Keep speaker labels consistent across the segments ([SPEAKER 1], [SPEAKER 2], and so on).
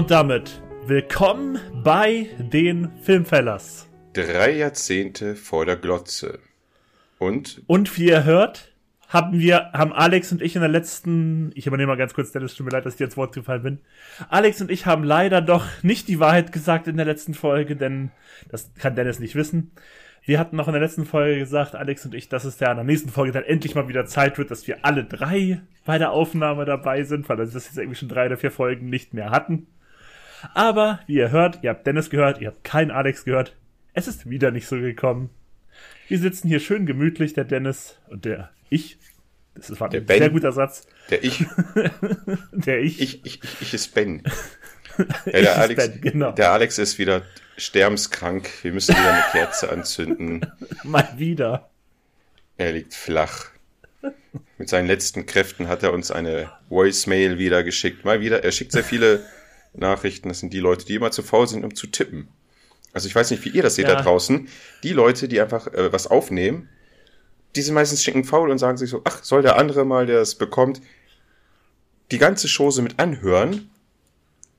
[SPEAKER 1] Und damit willkommen bei den Filmfellers.
[SPEAKER 2] Drei Jahrzehnte vor der Glotze. Und?
[SPEAKER 1] Und wie ihr hört, haben wir, haben Alex und ich in der letzten, ich übernehme mal ganz kurz, Dennis, tut mir leid, dass ich dir ins Wort gefallen bin. Alex und ich haben leider doch nicht die Wahrheit gesagt in der letzten Folge, denn das kann Dennis nicht wissen. Wir hatten noch in der letzten Folge gesagt, Alex und ich, dass es ja in der nächsten Folge dann endlich mal wieder Zeit wird, dass wir alle drei bei der Aufnahme dabei sind, weil wir das jetzt irgendwie schon drei oder vier Folgen nicht mehr hatten. Aber wie ihr hört, ihr habt Dennis gehört, ihr habt keinen Alex gehört. Es ist wieder nicht so gekommen. Wir sitzen hier schön gemütlich, der Dennis und der ich. Das war ein sehr guter Satz.
[SPEAKER 2] Der ich.
[SPEAKER 1] der ich.
[SPEAKER 2] Ich, ich, ich, ich ist Ben. Ja, der, Alex, ben, genau. der Alex ist wieder sterbenskrank. Wir müssen wieder eine Kerze anzünden.
[SPEAKER 1] Mal wieder.
[SPEAKER 2] Er liegt flach. Mit seinen letzten Kräften hat er uns eine Voicemail wieder geschickt. Mal wieder. Er schickt sehr viele Nachrichten. Das sind die Leute, die immer zu faul sind, um zu tippen. Also ich weiß nicht, wie ihr das seht ja. da draußen. Die Leute, die einfach äh, was aufnehmen, die sind meistens schicken faul und sagen sich so, ach, soll der andere mal, der es bekommt, die ganze Chose mit anhören,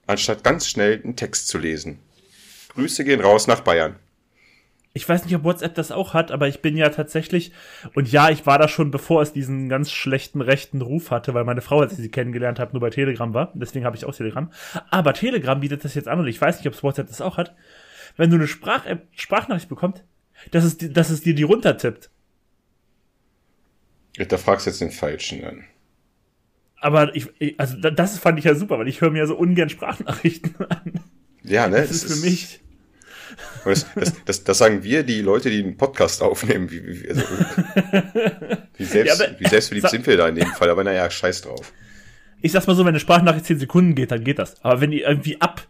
[SPEAKER 2] anstatt ganz schnell einen Text zu lesen. Grüße gehen raus nach Bayern.
[SPEAKER 1] Ich weiß nicht, ob WhatsApp das auch hat, aber ich bin ja tatsächlich, und ja, ich war da schon, bevor es diesen ganz schlechten rechten Ruf hatte, weil meine Frau, als ich sie kennengelernt habe, nur bei Telegram war. Deswegen habe ich auch Telegram. Aber Telegram bietet das jetzt an und ich weiß nicht, ob es WhatsApp das auch hat. Wenn du eine Sprach Sprachnachricht bekommst, dass es, dass es dir die runtertippt.
[SPEAKER 2] Da fragst du jetzt den Falschen an.
[SPEAKER 1] Aber ich, also das fand ich ja super, weil ich höre mir so ungern Sprachnachrichten an.
[SPEAKER 2] Ja, ne?
[SPEAKER 1] Das, das ist für mich
[SPEAKER 2] das, das, das, sagen wir, die Leute, die einen Podcast aufnehmen. Wie, wie, also, wie, selbst, ja, wie selbstverliebt sind wir da in dem Fall, aber naja, scheiß drauf.
[SPEAKER 1] Ich sag's mal so, wenn eine Sprachnachricht 10 Sekunden geht, dann geht das. Aber wenn die irgendwie ab,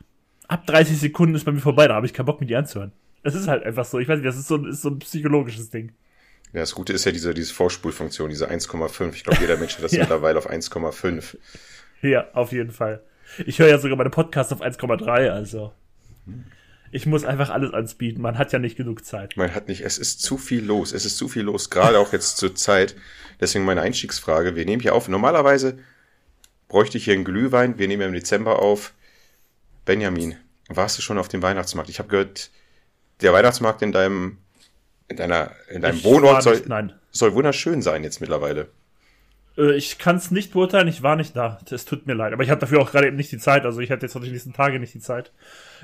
[SPEAKER 1] ab 30 Sekunden ist bei mir vorbei, da habe ich keinen Bock, mir die anzuhören. Das ist halt einfach so. Ich weiß nicht, das ist so, ist so ein psychologisches Ding.
[SPEAKER 2] Ja, das Gute ist ja diese, diese Vorspulfunktion, diese 1,5. Ich glaube, jeder Mensch hat das ja. mittlerweile auf 1,5.
[SPEAKER 1] Ja, auf jeden Fall. Ich höre ja sogar meine Podcasts auf 1,3, also. Hm. Ich muss einfach alles ansbieten. Man hat ja nicht genug Zeit.
[SPEAKER 2] Man hat nicht. Es ist zu viel los. Es ist zu viel los. Gerade auch jetzt zur Zeit. Deswegen meine Einstiegsfrage. Wir nehmen hier auf. Normalerweise bräuchte ich hier einen Glühwein. Wir nehmen ja im Dezember auf. Benjamin, warst du schon auf dem Weihnachtsmarkt? Ich habe gehört, der Weihnachtsmarkt in deinem, in deiner, in deinem ich Wohnort soll, soll wunderschön sein jetzt mittlerweile.
[SPEAKER 1] Äh, ich kann es nicht beurteilen, ich war nicht da. Es tut mir leid. Aber ich habe dafür auch gerade eben nicht die Zeit. Also ich hatte jetzt noch die nächsten Tage nicht die Zeit.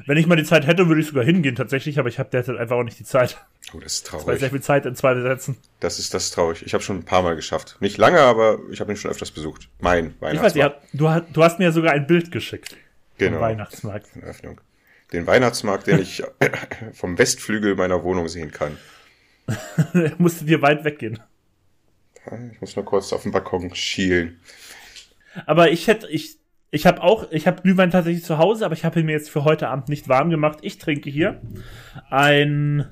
[SPEAKER 1] Wenn ich mal die Zeit hätte, würde ich sogar hingehen tatsächlich, aber ich habe derzeit einfach auch nicht die Zeit.
[SPEAKER 2] Oh, das ist traurig.
[SPEAKER 1] Das war sehr viel Zeit in zwei Sätzen.
[SPEAKER 2] Das ist das ist traurig. Ich habe schon ein paar Mal geschafft. Nicht lange, aber ich habe ihn schon öfters besucht. Mein
[SPEAKER 1] Weihnachtsmarkt. Ich weiß, ja, du, du hast mir sogar ein Bild geschickt.
[SPEAKER 2] Genau.
[SPEAKER 1] Weihnachtsmarkt.
[SPEAKER 2] Öffnung. Den Weihnachtsmarkt, den ich vom Westflügel meiner Wohnung sehen kann.
[SPEAKER 1] Musste dir weit weggehen.
[SPEAKER 2] Ich muss nur kurz auf den Balkon schielen.
[SPEAKER 1] Aber ich hätte, ich, ich habe auch, ich habe Glühwein tatsächlich zu Hause, aber ich habe ihn mir jetzt für heute Abend nicht warm gemacht. Ich trinke hier ein,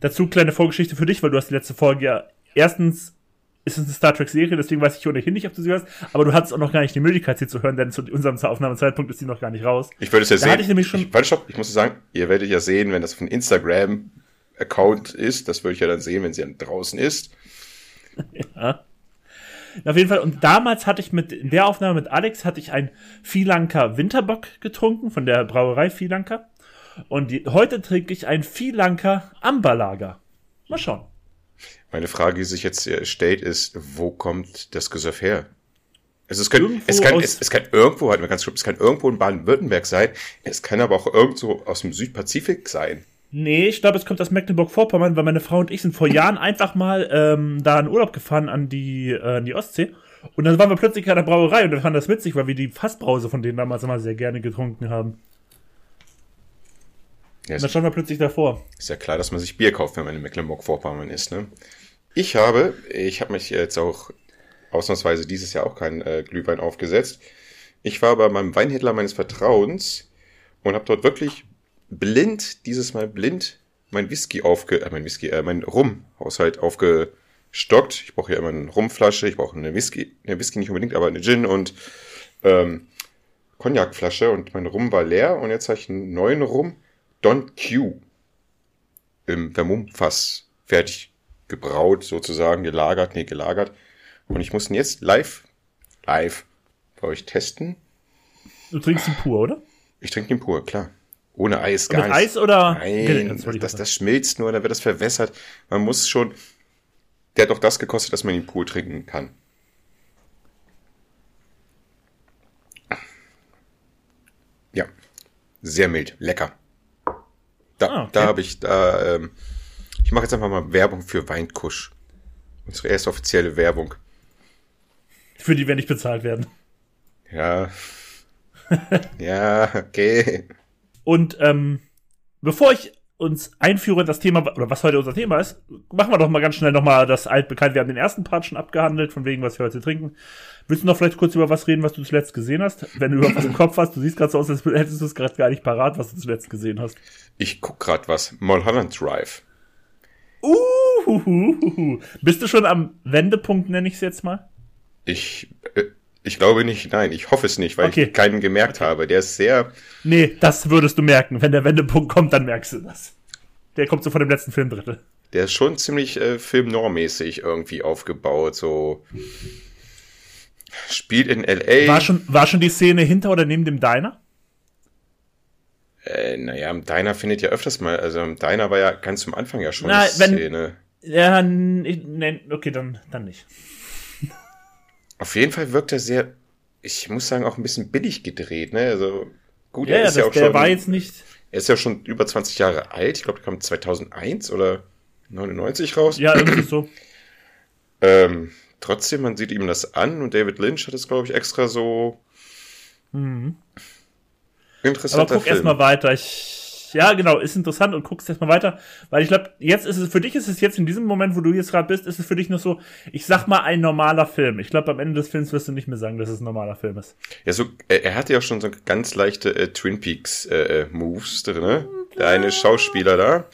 [SPEAKER 1] dazu kleine Vorgeschichte für dich, weil du hast die letzte Folge ja, erstens ist es eine Star Trek Serie, deswegen weiß ich ohnehin nicht, ob du sie hörst, aber du hattest auch noch gar nicht die Möglichkeit, sie zu hören, denn zu unserem Aufnahmezeitpunkt ist sie noch gar nicht raus.
[SPEAKER 2] Ich würde es ja da sehen. Hatte ich nämlich schon ich, warte, stopp, ich muss sagen, ihr werdet ja sehen, wenn das von Instagram Account ist, das würde ich ja dann sehen, wenn sie dann draußen ist.
[SPEAKER 1] ja. Auf jeden Fall, und damals hatte ich mit, in der Aufnahme mit Alex hatte ich ein Vielanker Winterbock getrunken von der Brauerei Vielanker. Und die, heute trinke ich ein Vielanker Amberlager. Mal schauen.
[SPEAKER 2] Meine Frage, die sich jetzt stellt, ist, wo kommt das Gesöff her? Also es, kann, es, kann, es, es kann irgendwo, halt, ganz es kann irgendwo in Baden-Württemberg sein, es kann aber auch irgendwo aus dem Südpazifik sein.
[SPEAKER 1] Nee, ich glaube, es kommt aus Mecklenburg-Vorpommern, weil meine Frau und ich sind vor Jahren einfach mal ähm, da in Urlaub gefahren an die, äh, an die Ostsee. Und dann waren wir plötzlich an der Brauerei und wir fanden das witzig, weil wir die Fassbrause von denen damals immer sehr gerne getrunken haben. Ja, und dann standen wir plötzlich davor.
[SPEAKER 2] Ist ja klar, dass man sich Bier kauft, wenn man in Mecklenburg-Vorpommern ist, ne? Ich habe, ich habe mich jetzt auch ausnahmsweise dieses Jahr auch keinen äh, Glühwein aufgesetzt. Ich war bei meinem Weinhändler meines Vertrauens und habe dort wirklich blind, dieses Mal blind, mein Whisky aufge, äh, mein Whisky, äh, mein Rum-Haushalt aufgestockt. Ich brauche ja immer eine Rumflasche, ich brauche eine Whisky, eine Whisky nicht unbedingt, aber eine Gin und ähm, Cognacflasche und mein Rum war leer und jetzt habe ich einen neuen Rum, Don Q, im Vermummfass fertig gebraut, sozusagen, gelagert, nee, gelagert. Und ich muss ihn jetzt live, live bei euch testen.
[SPEAKER 1] Du trinkst ihn pur, oder?
[SPEAKER 2] Ich trinke ihn pur, klar. Ohne Eis gar
[SPEAKER 1] Mit
[SPEAKER 2] nicht.
[SPEAKER 1] Eis oder?
[SPEAKER 2] Nein,
[SPEAKER 1] das ich
[SPEAKER 2] das, schmilzt nur, dann wird das verwässert. Man muss schon. Der hat doch das gekostet, dass man ihn pur trinken kann. Ja, sehr mild, lecker. Da,
[SPEAKER 1] Ah, okay.
[SPEAKER 2] da habe ich da. Ähm, ich mache jetzt einfach mal Werbung für Weinkusch. Unsere erste offizielle Werbung.
[SPEAKER 1] Für die wir nicht bezahlt werden.
[SPEAKER 2] Ja. ja, okay.
[SPEAKER 1] Und ähm, bevor ich uns einführe in das Thema, oder was heute unser Thema ist, machen wir doch mal ganz schnell nochmal das altbekannt. Wir haben den ersten Part schon abgehandelt, von wegen, was wir heute trinken. Willst du noch vielleicht kurz über was reden, was du zuletzt gesehen hast? Wenn du überhaupt was im Kopf hast, du siehst gerade so aus, als hättest du es gerade gar nicht parat, was du zuletzt gesehen hast.
[SPEAKER 2] Ich guck grad was. Mulholland Drive.
[SPEAKER 1] Uhuhuhu. Bist du schon am Wendepunkt, nenne ich es jetzt mal?
[SPEAKER 2] Ich, äh, ich glaube nicht, nein, ich hoffe es nicht, weil
[SPEAKER 1] Okay.
[SPEAKER 2] ich keinen gemerkt habe. Der ist sehr,
[SPEAKER 1] Nee, das würdest du merken. Wenn der Wendepunkt kommt, dann merkst du das. Der kommt so von dem letzten Filmdrittel.
[SPEAKER 2] der ist schon ziemlich äh, filmnormäßig irgendwie aufgebaut. So spielt in L.A.
[SPEAKER 1] War schon, war schon die Szene hinter oder neben dem Diner?
[SPEAKER 2] Äh, naja, im Diner findet ja öfters mal, also im Diner war ja ganz zum Anfang ja schon
[SPEAKER 1] Na,
[SPEAKER 2] eine
[SPEAKER 1] wenn-
[SPEAKER 2] Szene.
[SPEAKER 1] Ja, ich- nee, okay, dann, dann nicht.
[SPEAKER 2] Auf jeden Fall wirkt er sehr, ich muss sagen, auch ein bisschen billig gedreht, ne? Also gut,
[SPEAKER 1] Ja,
[SPEAKER 2] er
[SPEAKER 1] ja,
[SPEAKER 2] ist
[SPEAKER 1] das,
[SPEAKER 2] ja auch
[SPEAKER 1] der
[SPEAKER 2] schon,
[SPEAKER 1] war jetzt nicht.
[SPEAKER 2] er ist ja schon über 20 Jahre alt. Ich glaube, der kam 2001 oder 99 raus.
[SPEAKER 1] Ja, irgendwie so.
[SPEAKER 2] Ähm, trotzdem, man sieht ihm das an und David Lynch hat es, glaube ich, extra so
[SPEAKER 1] Mhm.
[SPEAKER 2] interessanter
[SPEAKER 1] Aber guck erstmal weiter. Ich, ja, genau, ist interessant und guckst erstmal weiter. Weil ich glaube, jetzt ist es, für dich ist es jetzt in diesem Moment, wo du jetzt gerade bist, ist es für dich nur so, ich sag mal, ein normaler Film. Ich glaube, am Ende des Films wirst du nicht mehr sagen, dass es ein normaler Film ist.
[SPEAKER 2] Ja, so, er, er hatte ja schon so ganz leichte äh, Twin Peaks äh, äh, Moves drin, ne? Der eine Schauspieler da.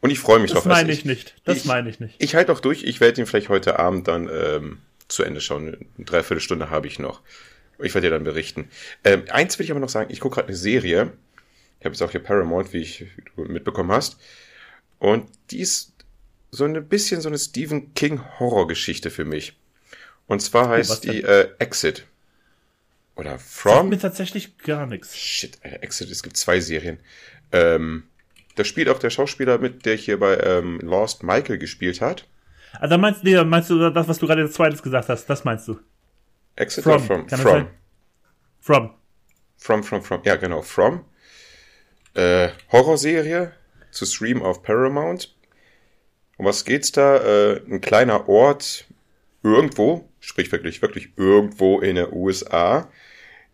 [SPEAKER 2] Und ich freue mich
[SPEAKER 1] Das
[SPEAKER 2] drauf. also
[SPEAKER 1] meine ich nicht. Das meine ich nicht.
[SPEAKER 2] Ich halte auch durch. Ich werde ihn vielleicht heute Abend dann ähm, zu Ende schauen. Eine Dreiviertelstunde habe ich noch. Ich werde dir dann berichten. Ähm, eins will ich aber noch sagen. Ich gucke gerade eine Serie. Ich habe jetzt auch hier Paramount, wie, ich, wie du mitbekommen hast. Und die ist so ein bisschen so eine Stephen King Horrorgeschichte für mich. Und zwar heißt die äh, Exit. Oder
[SPEAKER 1] Sagt
[SPEAKER 2] From.
[SPEAKER 1] mir tatsächlich gar nichts.
[SPEAKER 2] Shit, Alter, Exit, es gibt zwei Serien. Ähm, da spielt auch der Schauspieler mit, der hier bei ähm, Lost Michael gespielt hat.
[SPEAKER 1] Ah, dann meinst, nee, meinst du das, was du gerade als zweites gesagt hast? Das meinst du?
[SPEAKER 2] Exit
[SPEAKER 1] From,
[SPEAKER 2] oder From?
[SPEAKER 1] kann
[SPEAKER 2] From.
[SPEAKER 1] sein? From.
[SPEAKER 2] From, From, From. Ja, genau, From. Äh, Horrorserie zu Stream auf Paramount. Um was geht's da? Äh, ein kleiner Ort irgendwo, sprich wirklich, wirklich irgendwo in der USA.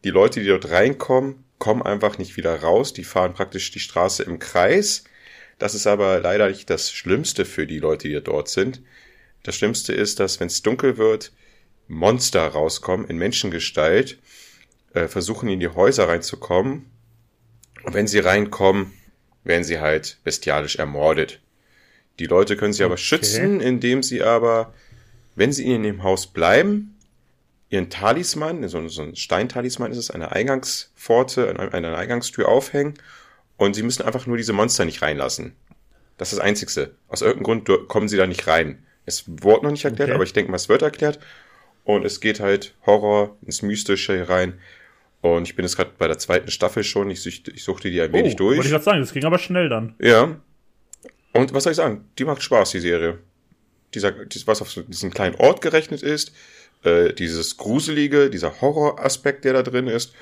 [SPEAKER 2] Die Leute, die dort reinkommen, kommen einfach nicht wieder raus. Die fahren praktisch die Straße im Kreis. Das ist aber leider nicht das Schlimmste für die Leute, die dort sind. Das Schlimmste ist, dass wenn es dunkel wird, Monster rauskommen in Menschengestalt, äh, versuchen in die Häuser reinzukommen. Und wenn sie reinkommen, werden sie halt bestialisch ermordet. Die Leute können sie aber schützen, indem sie aber, wenn sie in dem Haus bleiben, ihren Talisman, so, so ein Steintalisman ist es, eine Eingangspforte, eine, Eingangstür aufhängen und sie müssen einfach nur diese Monster nicht reinlassen. Das ist das Einzigste. Aus irgendeinem Grund kommen sie da nicht rein. Es wurde noch nicht erklärt,
[SPEAKER 1] Okay.
[SPEAKER 2] aber ich denke mal, es wird erklärt. Und es geht halt Horror ins Mystische rein. Und ich bin jetzt gerade bei der zweiten Staffel schon. Ich, suchte, ich suchte die ein wenig
[SPEAKER 1] oh, Wollte ich
[SPEAKER 2] durch.
[SPEAKER 1] gerade sagen, das ging aber schnell dann.
[SPEAKER 2] Ja. Und was soll ich sagen? Die macht Spaß, die Serie. Dieser, dies- was auf so diesen kleinen Ort gerechnet ist, äh, dieses Gruselige, dieser Horroraspekt, der da drin ist,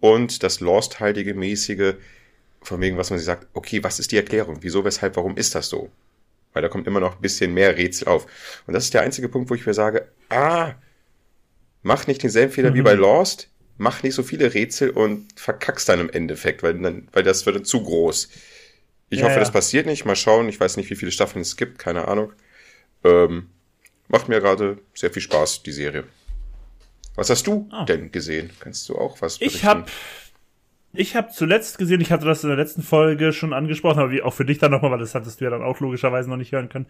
[SPEAKER 2] und das Lost-heilige mäßige, von wegen, was man sich sagt, okay, was ist die Erklärung? Wieso, weshalb, warum ist das so? Weil da kommt immer noch ein bisschen mehr Rätsel auf. Und das ist der einzige Punkt, wo ich mir sage, ah, mach nicht denselben Fehler wie bei Lost, mach nicht so viele Rätsel und verkackst dann im Endeffekt, weil, dann, weil das wird dann zu groß. Ich
[SPEAKER 1] Ja,
[SPEAKER 2] hoffe,
[SPEAKER 1] ja.
[SPEAKER 2] das passiert nicht. Mal schauen. Ich weiß nicht, wie viele Staffeln es gibt. Keine Ahnung. Ähm, macht mir gerade sehr viel Spaß, die Serie. Was hast du
[SPEAKER 1] Ah.
[SPEAKER 2] denn gesehen? Kannst du auch was
[SPEAKER 1] Ich habe ich hab zuletzt gesehen, ich hatte das in der letzten Folge schon angesprochen, aber wie auch für dich dann nochmal, weil das hattest du ja dann auch logischerweise noch nicht hören können.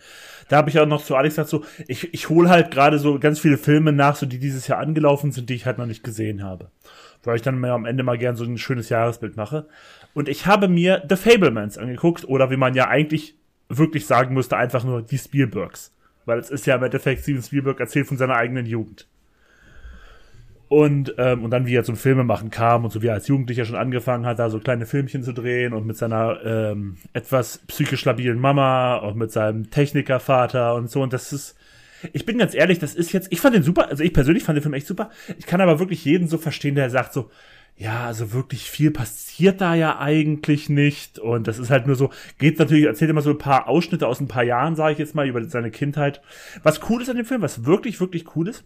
[SPEAKER 1] Da habe ich auch noch zu Alex gesagt, so, ich, ich hole halt gerade so ganz viele Filme nach, so die dieses Jahr angelaufen sind, die ich halt noch nicht gesehen habe. Weil ich dann mir am Ende mal gern so ein schönes Jahresbild mache. Und ich habe mir The Fablemans angeguckt, oder wie man ja eigentlich wirklich sagen müsste, einfach nur die Spielbergs. Weil es ist ja im Endeffekt, Steven Spielberg erzählt von seiner eigenen Jugend. Und, ähm, und dann, wie er zum Filme machen kam und so wie er als Jugendlicher schon angefangen hat, da so kleine Filmchen zu drehen und mit seiner ähm, etwas psychisch labilen Mama und mit seinem Technikervater und so. Und das ist, ich bin ganz ehrlich, das ist jetzt, ich fand den super, also ich persönlich fand den Film echt super. Ich kann aber wirklich jeden so verstehen, der sagt so, ja, also wirklich viel passiert da ja eigentlich nicht. Und das ist halt nur so, geht natürlich, erzählt immer so ein paar Ausschnitte aus ein paar Jahren, sage ich jetzt mal, über seine Kindheit. Was cool ist an dem Film, was wirklich, wirklich cool ist.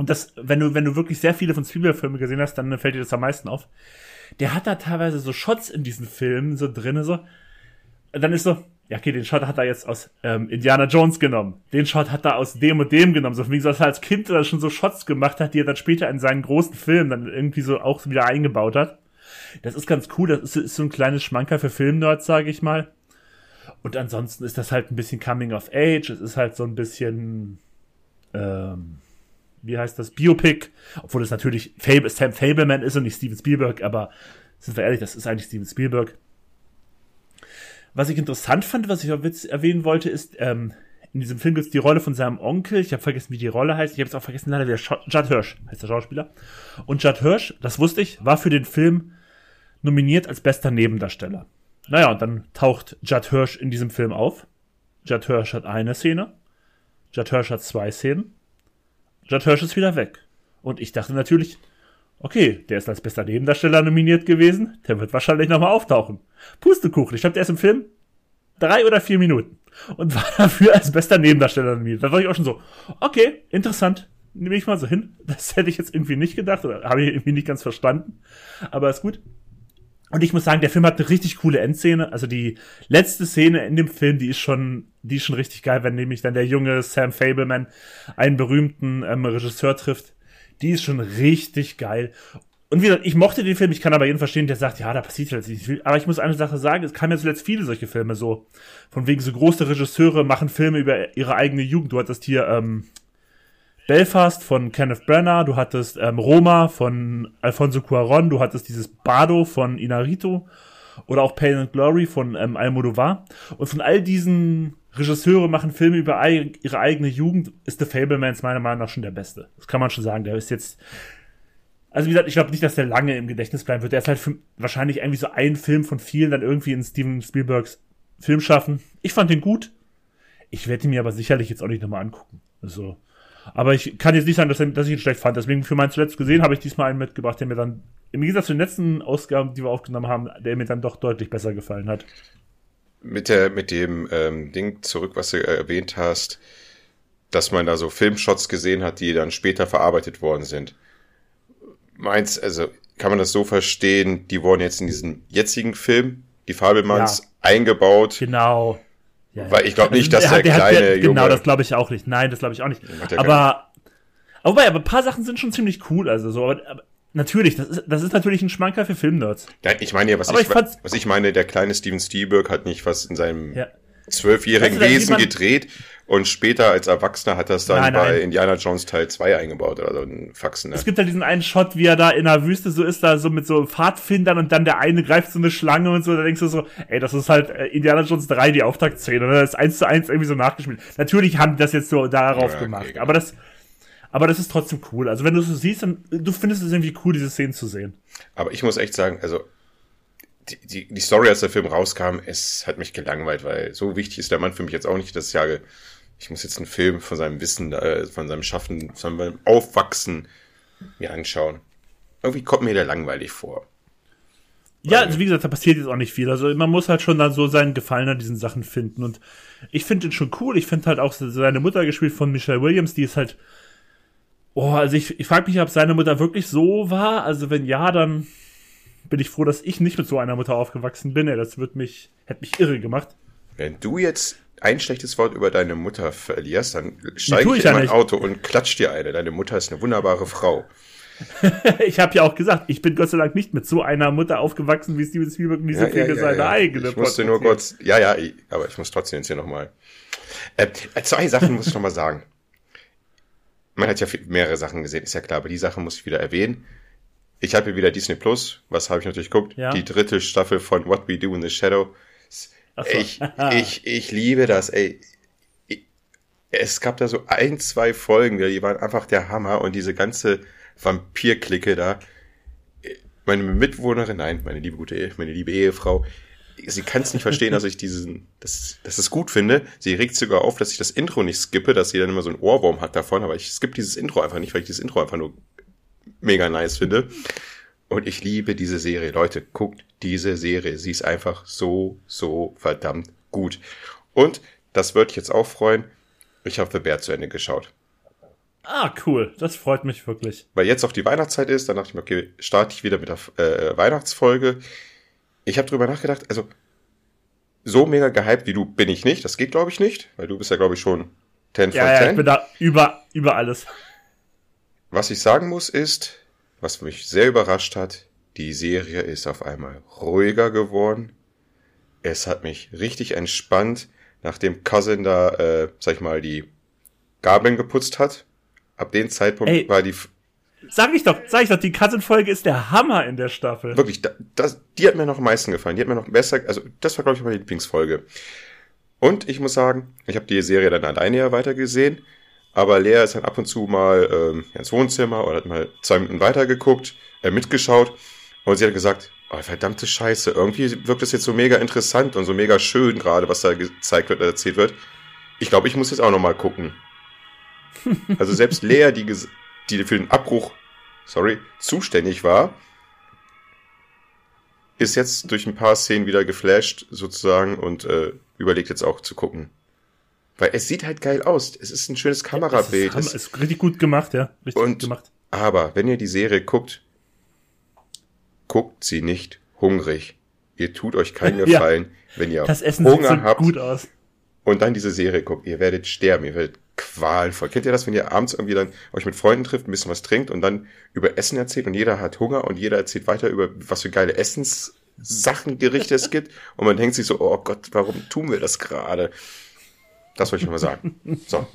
[SPEAKER 1] Und das, wenn du, wenn du wirklich sehr viele von Spielberg-Filmen gesehen hast, dann fällt dir das am meisten auf. Der hat da teilweise so Shots in diesen Filmen so drinne, so. Dann ist so, ja, okay, den Shot hat er jetzt aus ähm, Indiana Jones genommen. Den Shot hat er aus dem und dem genommen. So wie gesagt, als Kind da schon so Shots gemacht hat, die er dann später in seinen großen Film dann irgendwie so auch wieder eingebaut hat. Das ist ganz cool. Das ist, ist so ein kleines Schmanker für Filmnerds, sage ich mal. Und ansonsten ist das halt ein bisschen Coming of Age. Es ist halt so ein bisschen, ähm, wie heißt das, Biopic. Obwohl es natürlich Fable, Sam Fableman ist und nicht Steven Spielberg. Aber sind wir ehrlich, das ist eigentlich Steven Spielberg. Was ich interessant fand, was ich auch erwähnen wollte, ist, ähm, in diesem Film gibt es die Rolle von seinem Onkel. Ich habe vergessen, wie die Rolle heißt. Ich habe es auch vergessen, leider, der Judd Hirsch heißt der Schauspieler. Und Judd Hirsch, das wusste ich, war für den Film nominiert als bester Nebendarsteller. Naja, und dann taucht Judd Hirsch in diesem Film auf. Judd Hirsch hat eine Szene. Judd Hirsch hat zwei Szenen. Judd Hirsch ist wieder weg. Und ich dachte natürlich, Okay, der ist als bester Nebendarsteller nominiert gewesen. Der wird wahrscheinlich nochmal auftauchen. Pustekuchen, ich glaube, der ist im Film drei oder vier Minuten und war dafür als bester Nebendarsteller nominiert. Da war ich auch schon so, okay, interessant. Nehme ich mal so hin. Das hätte ich jetzt irgendwie nicht gedacht oder habe ich irgendwie nicht ganz verstanden. Aber ist gut. Und ich muss sagen, der Film hat eine richtig coole Endszene. Also die letzte Szene in dem Film, die ist schon, die ist schon richtig geil, wenn nämlich dann der junge Sam Fableman einen berühmten ähm, Regisseur trifft, die ist schon richtig geil. Und wie gesagt, ich mochte den Film, ich kann aber jeden verstehen, der sagt, ja, da passiert jetzt nicht viel. Aber ich muss eine Sache sagen, es kamen ja zuletzt viele solche Filme so. Von wegen so große Regisseure machen Filme über ihre eigene Jugend. Du hattest hier ähm, Belfast von Kenneth Branagh, du hattest ähm, Roma von Alfonso Cuaron, du hattest dieses Bardo von Inarito oder auch Pain and Glory von ähm, Almodovar. Und von all diesen Regisseure machen Filme über ihre eigene Jugend, ist The Fablemans meiner Meinung nach schon der beste. Das kann man schon sagen. Der ist jetzt, also wie gesagt, ich glaube nicht, dass der lange im Gedächtnis bleiben wird. Der ist halt für, wahrscheinlich irgendwie so ein Film von vielen dann irgendwie in Steven Spielbergs Film schaffen. Ich fand den gut. Ich werde ihn mir aber sicherlich jetzt auch nicht nochmal angucken. Also, aber ich kann jetzt nicht sagen, dass, dass ich ihn schlecht fand. Deswegen für meinen zuletzt gesehen habe ich diesmal einen mitgebracht, der mir dann, im Gegensatz zu den letzten Ausgaben, die wir aufgenommen haben, der mir dann doch deutlich besser gefallen hat
[SPEAKER 2] mit der mit dem ähm, Ding zurück, was du erwähnt hast, dass man da so Filmshots gesehen hat, die dann später verarbeitet worden sind. Meinst also kann man das so verstehen? Die wurden jetzt in diesem jetzigen Film, die Fabelmanns, ja. eingebaut.
[SPEAKER 1] Genau.
[SPEAKER 2] Ja, weil ich glaube nicht, dass der, der kleine
[SPEAKER 1] hat, der, Junge. Genau, das glaube ich auch nicht. Nein, das glaube ich auch nicht. Aber, aber, aber ein paar Sachen sind schon ziemlich cool. Also so, aber, aber Natürlich, das ist, das ist natürlich ein Schmanker für Filmnerds.
[SPEAKER 2] Ja, ich meine ja, was, ich, ich was ich meine, der kleine Steven Spielberg hat nicht was in seinem zwölfjährigen ja. Wesen gedreht und später als Erwachsener hat das dann nein, nein. bei Indiana Jones Teil 2 eingebaut oder so ein Faxen.
[SPEAKER 1] Ne? Es gibt ja diesen einen Shot, wie er da in der Wüste so ist, da so mit so Pfadfindern und dann der eine greift so eine Schlange und so, da denkst du so, ey, das ist halt äh, Indiana Jones 3, die Auftaktszene, oder? Das ist eins zu eins irgendwie so nachgespielt. Natürlich haben die das jetzt so darauf ja, okay, gemacht, genau. aber das, aber das ist trotzdem cool. Also wenn du es so siehst, dann du findest es irgendwie cool, diese Szenen zu sehen.
[SPEAKER 2] Aber ich muss echt sagen, also die, die, Story, als der Film rauskam, es hat mich gelangweilt, weil so wichtig ist der Mann für mich jetzt auch nicht, dass ich sage, ich muss jetzt einen Film von seinem Wissen, äh, von seinem Schaffen, von seinem Aufwachsen mir anschauen. Irgendwie kommt mir der langweilig vor.
[SPEAKER 1] Ja, also wie gesagt, da passiert jetzt auch nicht viel. Also man muss halt schon dann so seinen Gefallen an diesen Sachen finden. Und ich finde den schon cool. Ich finde halt auch seine Mutter gespielt von Michelle Williams, die ist halt Oh, also ich, ich frage mich, ob seine Mutter wirklich so war. Also wenn ja, dann bin ich froh, dass ich nicht mit so einer Mutter aufgewachsen bin. Das wird mich, hätte mich irre gemacht.
[SPEAKER 2] Wenn du jetzt ein schlechtes Wort über deine Mutter verlierst, dann steige ich, ich in mein Auto und klatsch dir eine. Deine Mutter ist eine wunderbare Frau.
[SPEAKER 1] ich habe ja auch gesagt, ich bin Gott sei Dank nicht mit so einer Mutter aufgewachsen, wie Steven Spielberg diese ja, Filme ja, ja, seine ja. eigene.
[SPEAKER 2] Ich musste nur kurz, ja, ja, aber ich muss trotzdem jetzt hier nochmal. Äh, zwei Sachen muss ich nochmal sagen man hat ja mehrere Sachen gesehen, ist ja klar, aber die Sache muss ich wieder erwähnen. Ich habe hier wieder Disney Plus, was habe ich natürlich geguckt? Ja. Die dritte Staffel von What We Do in the Shadow. So. Ich, ich, ich liebe das, ey. Es gab da so ein, zwei Folgen, die waren einfach der Hammer und diese ganze Vampir-Clique da. Meine Mitwohnerin, nein, meine liebe gute, Ehe, meine liebe Ehefrau, sie kann es nicht verstehen, dass ich diesen, dass, dass es gut finde. Sie regt sogar auf, dass ich das Intro nicht skippe, dass sie dann immer so einen Ohrwurm hat davon, aber ich skippe dieses Intro einfach nicht, weil ich dieses Intro einfach nur mega nice finde. Und ich liebe diese Serie. Leute, guckt diese Serie. Sie ist einfach so, so verdammt gut. Und das wird ich jetzt auch freuen. Ich habe The Bear zu Ende geschaut.
[SPEAKER 1] Ah, cool. Das freut mich wirklich.
[SPEAKER 2] Weil jetzt auch die Weihnachtszeit ist, dann dachte ich mir, okay, starte ich wieder mit der äh, Weihnachtsfolge. Ich habe drüber nachgedacht, also so mega gehypt wie du bin ich nicht. Das geht, glaube ich, nicht, weil du bist ja, glaube ich, schon 10
[SPEAKER 1] ja, von 10. Ja, ich bin da über, über alles.
[SPEAKER 2] Was ich sagen muss ist, was mich sehr überrascht hat, die Serie ist auf einmal ruhiger geworden. Es hat mich richtig entspannt, nachdem Cousin da, äh, sag ich mal, die Gabeln geputzt hat. Ab dem Zeitpunkt Ey, war die.
[SPEAKER 1] Sag ich doch, sag ich doch, die Cousin-Folge ist der Hammer in der Staffel.
[SPEAKER 2] Wirklich, das, die hat mir noch am meisten gefallen. Die hat mir noch besser, also das war, glaube ich, meine Lieblingsfolge. Und ich muss sagen, ich habe die Serie dann alleine ja weitergesehen. Aber Lea ist dann ab und zu mal ähm, ins Wohnzimmer oder hat mal zwei Minuten weitergeguckt, äh, mitgeschaut. Und sie hat gesagt, oh, verdammte Scheiße, irgendwie wirkt das jetzt so mega interessant und so mega schön gerade, was da gezeigt wird, erzählt wird. Ich glaube, ich muss jetzt auch nochmal gucken. Also selbst Lea, die, die für den Abbruch, sorry, zuständig war, ist jetzt durch ein paar Szenen wieder geflasht sozusagen und äh, überlegt jetzt auch zu gucken. Weil es sieht halt geil aus. Es ist ein schönes Kamerabild.
[SPEAKER 1] Ja, es ist, ist, richtig gut gemacht, ja. Richtig
[SPEAKER 2] und,
[SPEAKER 1] gut gemacht.
[SPEAKER 2] Aber wenn ihr die Serie guckt, guckt sie nicht hungrig. Ihr tut euch keinen Gefallen, ja, wenn ihr
[SPEAKER 1] das Essen Hunger sieht so habt gut aus.
[SPEAKER 2] und dann diese Serie guckt. Ihr werdet sterben, ihr werdet qualvoll. Kennt ihr das, wenn ihr abends irgendwie dann euch mit Freunden trifft, ein bisschen was trinkt und dann über Essen erzählt und jeder hat Hunger und jeder erzählt weiter über was für geile Essenssachen, Gerichte es gibt und man denkt sich so, oh Gott, warum tun wir das gerade? Das wollte ich nur mal sagen. So,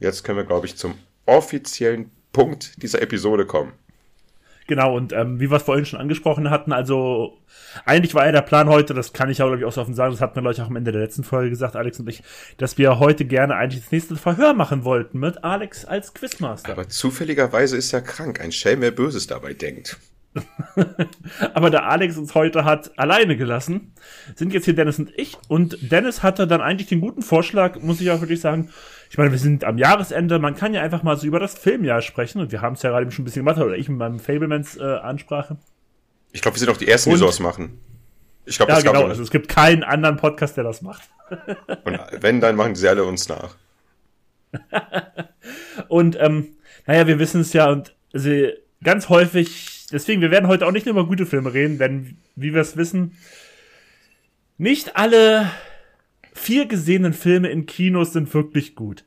[SPEAKER 2] jetzt können wir, glaube ich, zum offiziellen Punkt dieser Episode kommen.
[SPEAKER 1] Genau, und ähm, wie wir es vorhin schon angesprochen hatten, also eigentlich war ja der Plan heute, das kann ich auch, glaube ich, auch so offen sagen, das hatten wir, glaube ich, auch am Ende der letzten Folge gesagt, Alex und ich, dass wir heute gerne eigentlich das nächste Verhör machen wollten mit Alex als Quizmaster.
[SPEAKER 2] Aber zufälligerweise ist er krank, ein Schelm, wer Böses dabei denkt.
[SPEAKER 1] Aber da Alex uns heute hat alleine gelassen, sind jetzt hier Dennis und ich. Und Dennis hatte dann eigentlich den guten Vorschlag, muss ich auch wirklich sagen. Ich meine, wir sind am Jahresende, man kann ja einfach mal so über das Filmjahr sprechen. Und wir haben es ja gerade schon ein bisschen gemacht, oder ich mit meinem Fablemans-Ansprache. Äh,
[SPEAKER 2] ich glaube, wir sind auch die Ersten, die sowas machen.
[SPEAKER 1] Ich glaube, ja, das genau. Also es gibt keinen anderen Podcast, der das macht.
[SPEAKER 2] und wenn, dann machen sie alle uns nach.
[SPEAKER 1] und ähm, naja, wir wissen es ja und sie ganz häufig deswegen, wir werden heute auch nicht nur über gute Filme reden, denn, wie wir es wissen, nicht alle vier gesehenen Filme in Kinos sind wirklich gut.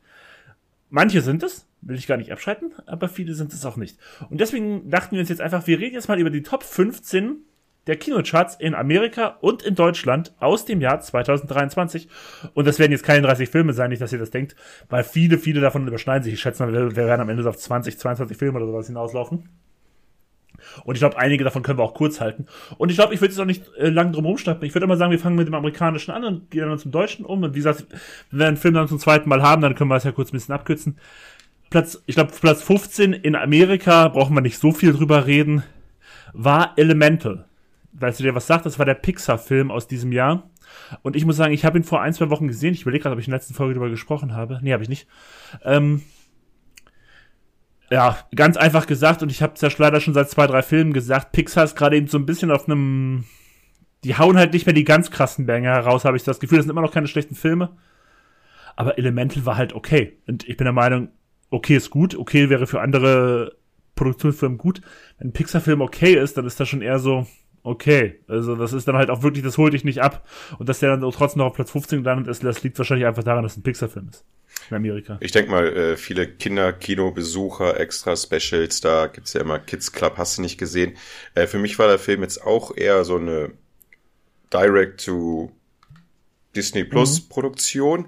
[SPEAKER 1] Manche sind es, will ich gar nicht abschreiten, aber viele sind es auch nicht. Und deswegen dachten wir uns jetzt einfach, wir reden jetzt mal über die Top 15 der Kinocharts in Amerika und in Deutschland aus dem Jahr 2023. Und das werden jetzt keine 30 Filme sein, nicht, dass ihr das denkt, weil viele, viele davon überschneiden sich. Ich schätze mal, wir, werden am Ende auf 20, 22 Filme oder sowas hinauslaufen. Und ich glaube, einige davon können wir auch kurz halten. Und ich glaube, ich würde jetzt auch nicht äh, lang drum rumschnappen. Ich würde immer sagen, wir fangen mit dem amerikanischen an und gehen dann zum deutschen um. Und wie gesagt, wenn wir einen Film dann zum zweiten Mal haben, dann können wir es ja kurz ein bisschen abkürzen. Platz, ich glaube, Platz 15 in Amerika, brauchen wir nicht so viel drüber reden, war Elemental. Weißt du dir was sagt? Das war der Pixar-Film aus diesem Jahr. Und ich muss sagen, ich habe ihn vor ein, zwei Wochen gesehen. Ich überlege gerade, ob ich in der letzten Folge darüber gesprochen habe. Nee, habe ich nicht. Ähm, ja, ganz einfach gesagt, und ich habe es ja leider schon seit zwei, drei Filmen gesagt, Pixar ist gerade eben so ein bisschen auf einem. Die hauen halt nicht mehr die ganz krassen Banger heraus, habe ich das Gefühl. Das sind immer noch keine schlechten Filme. Aber Elemental war halt okay. Und ich bin der Meinung, okay ist gut, okay wäre für andere Produktionsfirmen gut. Wenn ein Pixar-Film okay ist, dann ist das schon eher so, okay. Also das ist dann halt auch wirklich, das holt dich nicht ab. Und dass der dann trotzdem noch auf Platz 15 gelandet ist, das liegt wahrscheinlich einfach daran, dass es ein Pixar-Film ist in Amerika.
[SPEAKER 2] Ich denke mal, äh, viele Kinder-Kino-Besucher, extra Specials, da gibt's ja immer Kids Club, hast du nicht gesehen. Äh, für mich war der Film jetzt auch eher so eine Direct-to Disney Plus mhm. Produktion.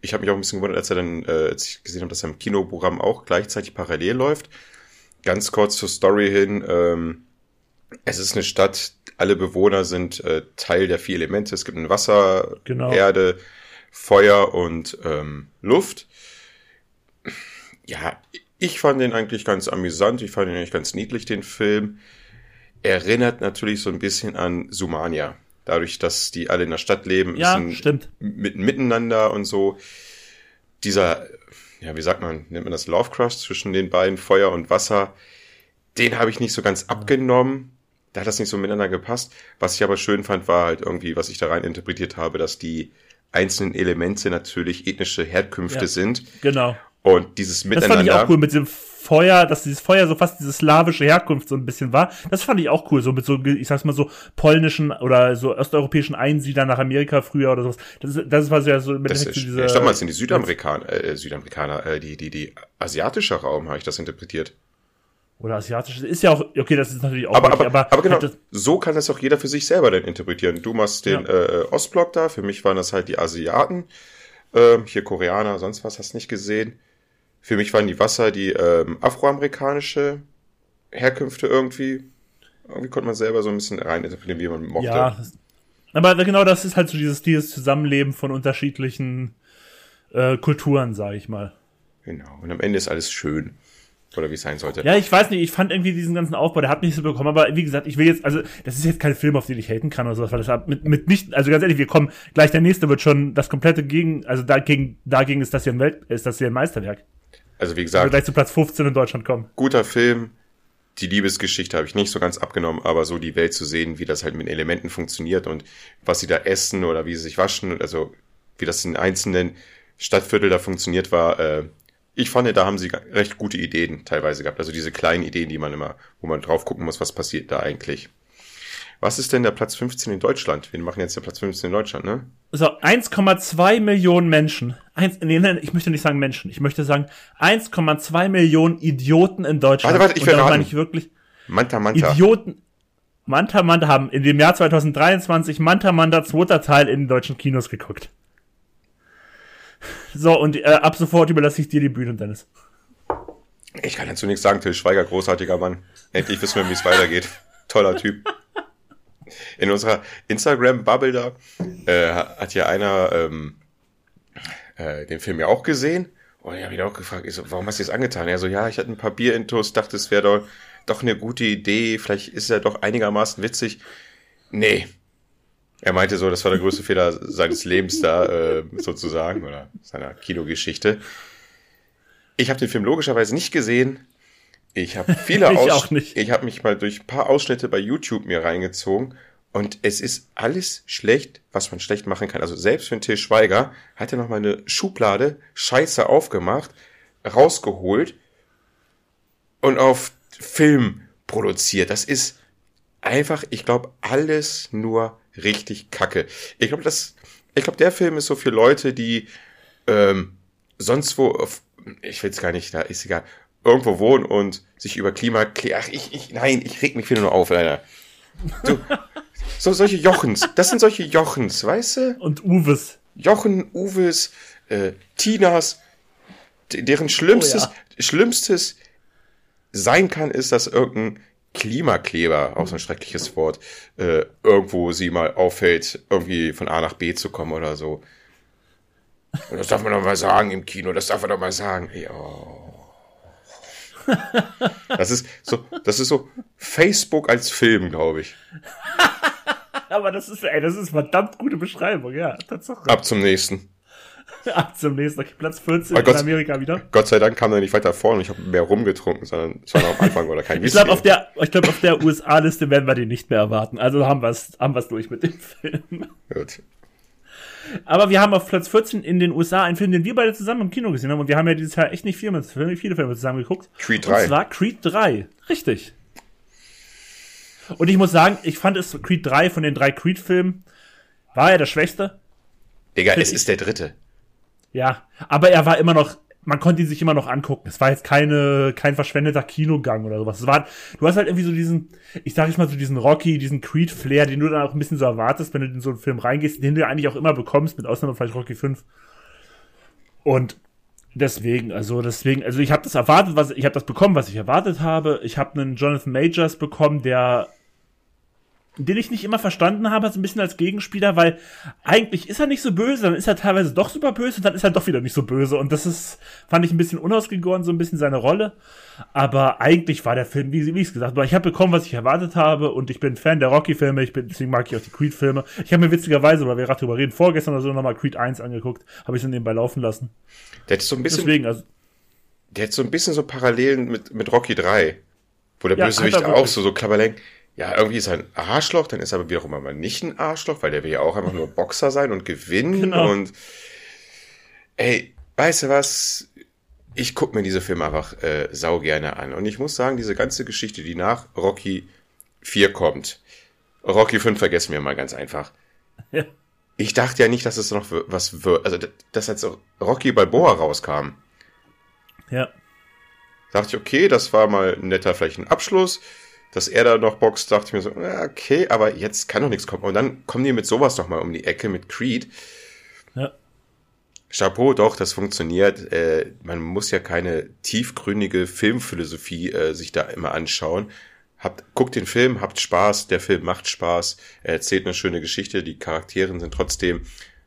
[SPEAKER 2] Ich habe mich auch ein bisschen gewundert, als er dann, äh, als ich gesehen habe, dass er im Kinoprogramm auch gleichzeitig parallel läuft. Ganz kurz zur Story hin. Ähm, es ist eine Stadt, alle Bewohner sind äh, Teil der vier Elemente. Es gibt ein Wasser, genau. Erde, Feuer und ähm, Luft. Ja, Ich fand den eigentlich ganz amüsant, ich fand ihn eigentlich ganz niedlich, den Film. Erinnert natürlich so ein bisschen an Sumania. Dadurch, dass die alle in der Stadt leben,
[SPEAKER 1] ja, stimmt.
[SPEAKER 2] Mit, miteinander und so. Dieser, ja, wie sagt man, nennt man das Lovecraft zwischen den beiden, Feuer und Wasser, den habe ich nicht so ganz abgenommen. Da hat das nicht so miteinander gepasst. Was ich aber schön fand, war halt irgendwie, was ich da rein interpretiert habe, dass die einzelnen Elemente natürlich ethnische Herkünfte ja, sind.
[SPEAKER 1] Genau.
[SPEAKER 2] Und dieses Miteinander.
[SPEAKER 1] Das fand ich auch cool mit dem Feuer, dass dieses Feuer so fast diese slawische Herkunft so ein bisschen war. Das fand ich auch cool, so mit so, ich sag's mal so, polnischen oder so osteuropäischen Einsiedlern nach Amerika früher oder sowas. Das, ist, das war so, ja so
[SPEAKER 2] mit das ist, diese. Ich glaube mal, es sind die Südamerikaner, äh, Südamerikaner, äh, die, die, die asiatische Raum, habe ich das interpretiert.
[SPEAKER 1] Oder asiatisch. Ist ja auch, okay, das ist natürlich auch.
[SPEAKER 2] Aber, richtig, aber, aber, aber genau, so kann das auch jeder für sich selber dann interpretieren. Du machst den ja. äh, Ostblock da, für mich waren das halt die Asiaten. Ähm, hier Koreaner, sonst was hast nicht gesehen. Für mich waren die Wasser die ähm, afroamerikanische Herkünfte irgendwie. Irgendwie konnte man selber so ein bisschen reininterpretieren, wie man mochte. Ja,
[SPEAKER 1] aber genau das ist halt so dieses, dieses Zusammenleben von unterschiedlichen äh, Kulturen, sage ich mal.
[SPEAKER 2] Genau. Und am Ende ist alles schön. Oder wie es sein sollte.
[SPEAKER 1] Ja, ich weiß nicht, ich fand irgendwie diesen ganzen Aufbau, der hat mich so bekommen, aber wie gesagt, ich will jetzt, also, das ist jetzt kein Film, auf den ich haten kann oder sowas, weil das mit, mit nicht, also ganz ehrlich, wir kommen, gleich der nächste wird schon das komplette gegen, also dagegen, dagegen ist das hier ein Welt, ist das hier ein Meisterwerk.
[SPEAKER 2] Also wie gesagt. Also
[SPEAKER 1] gleich zu Platz 15 in Deutschland kommen.
[SPEAKER 2] Guter Film. Die Liebesgeschichte habe ich nicht so ganz abgenommen, aber so die Welt zu sehen, wie das halt mit Elementen funktioniert und was sie da essen oder wie sie sich waschen, also wie das in einzelnen Stadtviertel da funktioniert war, äh, ich fand, da haben sie recht gute Ideen teilweise gehabt. Also diese kleinen Ideen, die man immer, wo man drauf gucken muss, was passiert da eigentlich. Was ist denn der Platz 15 in Deutschland? Wir machen jetzt der Platz 15 in Deutschland, ne?
[SPEAKER 1] So, 1,2 Millionen Menschen. Eins, nee, nein, ich möchte nicht sagen Menschen. Ich möchte sagen 1,2 Millionen Idioten in Deutschland.
[SPEAKER 2] Warte, warte, ich will
[SPEAKER 1] meine ich wirklich.
[SPEAKER 2] Manta, Manta.
[SPEAKER 1] Idioten. Manta, Manta haben in dem Jahr 2023 Manta, Manta zweiter Teil in den deutschen Kinos geguckt. So, und äh, ab sofort überlasse ich dir die Bühne, Dennis.
[SPEAKER 2] Ich kann dazu nichts sagen, Till Schweiger, großartiger Mann. Endlich wissen wir, wie es weitergeht. Toller Typ. In unserer Instagram-Bubble da äh, hat ja einer ähm, äh, den Film ja auch gesehen. Und ich habe ihn auch gefragt, ich so, warum hast du das angetan? Er so, ja, ich hatte ein paar Bierintos, dachte, es wäre doch, doch eine gute Idee, vielleicht ist er doch einigermaßen witzig. Nee, er meinte so, das war der größte Fehler seines Lebens da, äh, sozusagen, oder seiner Kinogeschichte. Ich habe den Film logischerweise nicht gesehen. Ich habe viele Ausschnitte. Ich habe mich mal durch ein paar Ausschnitte bei YouTube mir reingezogen und es ist alles schlecht, was man schlecht machen kann. Also selbst für den Till Schweiger hat er noch mal eine Schublade Scheiße aufgemacht, rausgeholt und auf Film produziert. Das ist einfach, ich glaube, alles nur richtig kacke. Ich glaube, das, ich glaube, der Film ist so für Leute, die ähm, sonst wo, auf, ich will es gar nicht, da ist egal, irgendwo wohnen und sich über Klima, ach, ich, ich, nein, ich reg mich wieder nur auf, Alter. So, so solche Jochens, das sind solche Jochens, weißt du?
[SPEAKER 1] Und Uwes.
[SPEAKER 2] Jochen, Uwes, äh, Tinas, deren schlimmstes, oh ja. schlimmstes sein kann, ist, dass irgendein Klimakleber, auch so ein schreckliches Wort, äh, irgendwo sie mal auffällt, irgendwie von A nach B zu kommen oder so. Und das darf man doch mal sagen im Kino, das darf man doch mal sagen. Ja. Das ist so, das ist so Facebook als Film, glaube ich.
[SPEAKER 1] Aber das ist, ey, das ist verdammt gute Beschreibung, ja, Tatsache.
[SPEAKER 2] Ab zum nächsten.
[SPEAKER 1] Ab zum nächsten, Platz 14 in Gott, Amerika wieder.
[SPEAKER 2] Gott sei Dank kam er nicht weiter vorne. Ich habe mehr rumgetrunken, sondern es war noch am Anfang oder kein
[SPEAKER 1] Ich glaube, auf der, ich glaube, auf der USA-Liste werden wir den nicht mehr erwarten. Also haben wir es, haben durch mit dem Film. Gut. Aber wir haben auf Platz 14 in den USA einen Film, den wir beide zusammen im Kino gesehen haben. Und wir haben ja dieses Jahr echt nicht viele, viele Filme zusammen geguckt.
[SPEAKER 2] Creed 3.
[SPEAKER 1] Und zwar Creed 3. Richtig. Und ich muss sagen, ich fand es Creed 3 von den drei Creed-Filmen, war er der schwächste.
[SPEAKER 2] Digga, es ist der dritte.
[SPEAKER 1] Ja, aber er war immer noch, man konnte ihn sich immer noch angucken. Es war jetzt keine, kein verschwendeter Kinogang oder sowas. Es war, du hast halt irgendwie so diesen, ich sag ich mal so diesen Rocky, diesen Creed-Flair, den du dann auch ein bisschen so erwartest, wenn du in so einen Film reingehst, den du eigentlich auch immer bekommst, mit Ausnahme vielleicht Rocky 5. Und deswegen, also deswegen, also ich habe das erwartet, was ich habe das bekommen, was ich erwartet habe. Ich habe einen Jonathan Majors bekommen, der den ich nicht immer verstanden habe, so ein bisschen als Gegenspieler, weil eigentlich ist er nicht so böse, dann ist er teilweise doch super böse und dann ist er doch wieder nicht so böse. Und das ist, fand ich ein bisschen unausgegoren, so ein bisschen seine Rolle. Aber eigentlich war der Film, wie, wie ich es gesagt habe, ich habe bekommen, was ich erwartet habe und ich bin Fan der Rocky-Filme, ich bin, deswegen mag ich auch die Creed-Filme. Ich habe mir witzigerweise, weil wir gerade drüber reden, vorgestern oder so nochmal Creed 1 angeguckt, habe ich es nebenbei laufen lassen.
[SPEAKER 2] Der hat so ein bisschen,
[SPEAKER 1] Deswegen, also,
[SPEAKER 2] der hat so ein bisschen so Parallelen mit, mit Rocky 3. Wo der
[SPEAKER 1] Ja,
[SPEAKER 2] Bösewicht auch so, so klabberlenk. Ja, irgendwie ist er ein Arschloch, dann ist er aber wiederum aber nicht ein Arschloch, weil der will ja auch einfach nur Boxer sein und gewinnen
[SPEAKER 1] Genau.
[SPEAKER 2] und ey, weißt du was? Ich guck mir diese Filme einfach äh, sau gerne an. Und ich muss sagen, diese ganze Geschichte, die nach Rocky 4 kommt, Rocky 5 vergessen wir mal ganz einfach.
[SPEAKER 1] ja.
[SPEAKER 2] Ich dachte ja nicht, dass es noch was wird. Also, dass als Rocky Balboa rauskam,
[SPEAKER 1] ja.
[SPEAKER 2] dachte ich, okay, das war mal ein netter, vielleicht ein Abschluss. Dass er da noch boxt, dachte ich mir so, ja, okay, aber jetzt kann doch nichts kommen. Und dann kommen die mit sowas noch mal um die Ecke mit Creed.
[SPEAKER 1] Ja.
[SPEAKER 2] Chapeau, doch, das funktioniert. Äh, man muss ja keine tiefgründige Filmphilosophie äh, sich da immer anschauen. Habt, guckt den Film, habt Spaß, der Film macht Spaß, er erzählt eine schöne Geschichte, die Charaktere sind trotzdem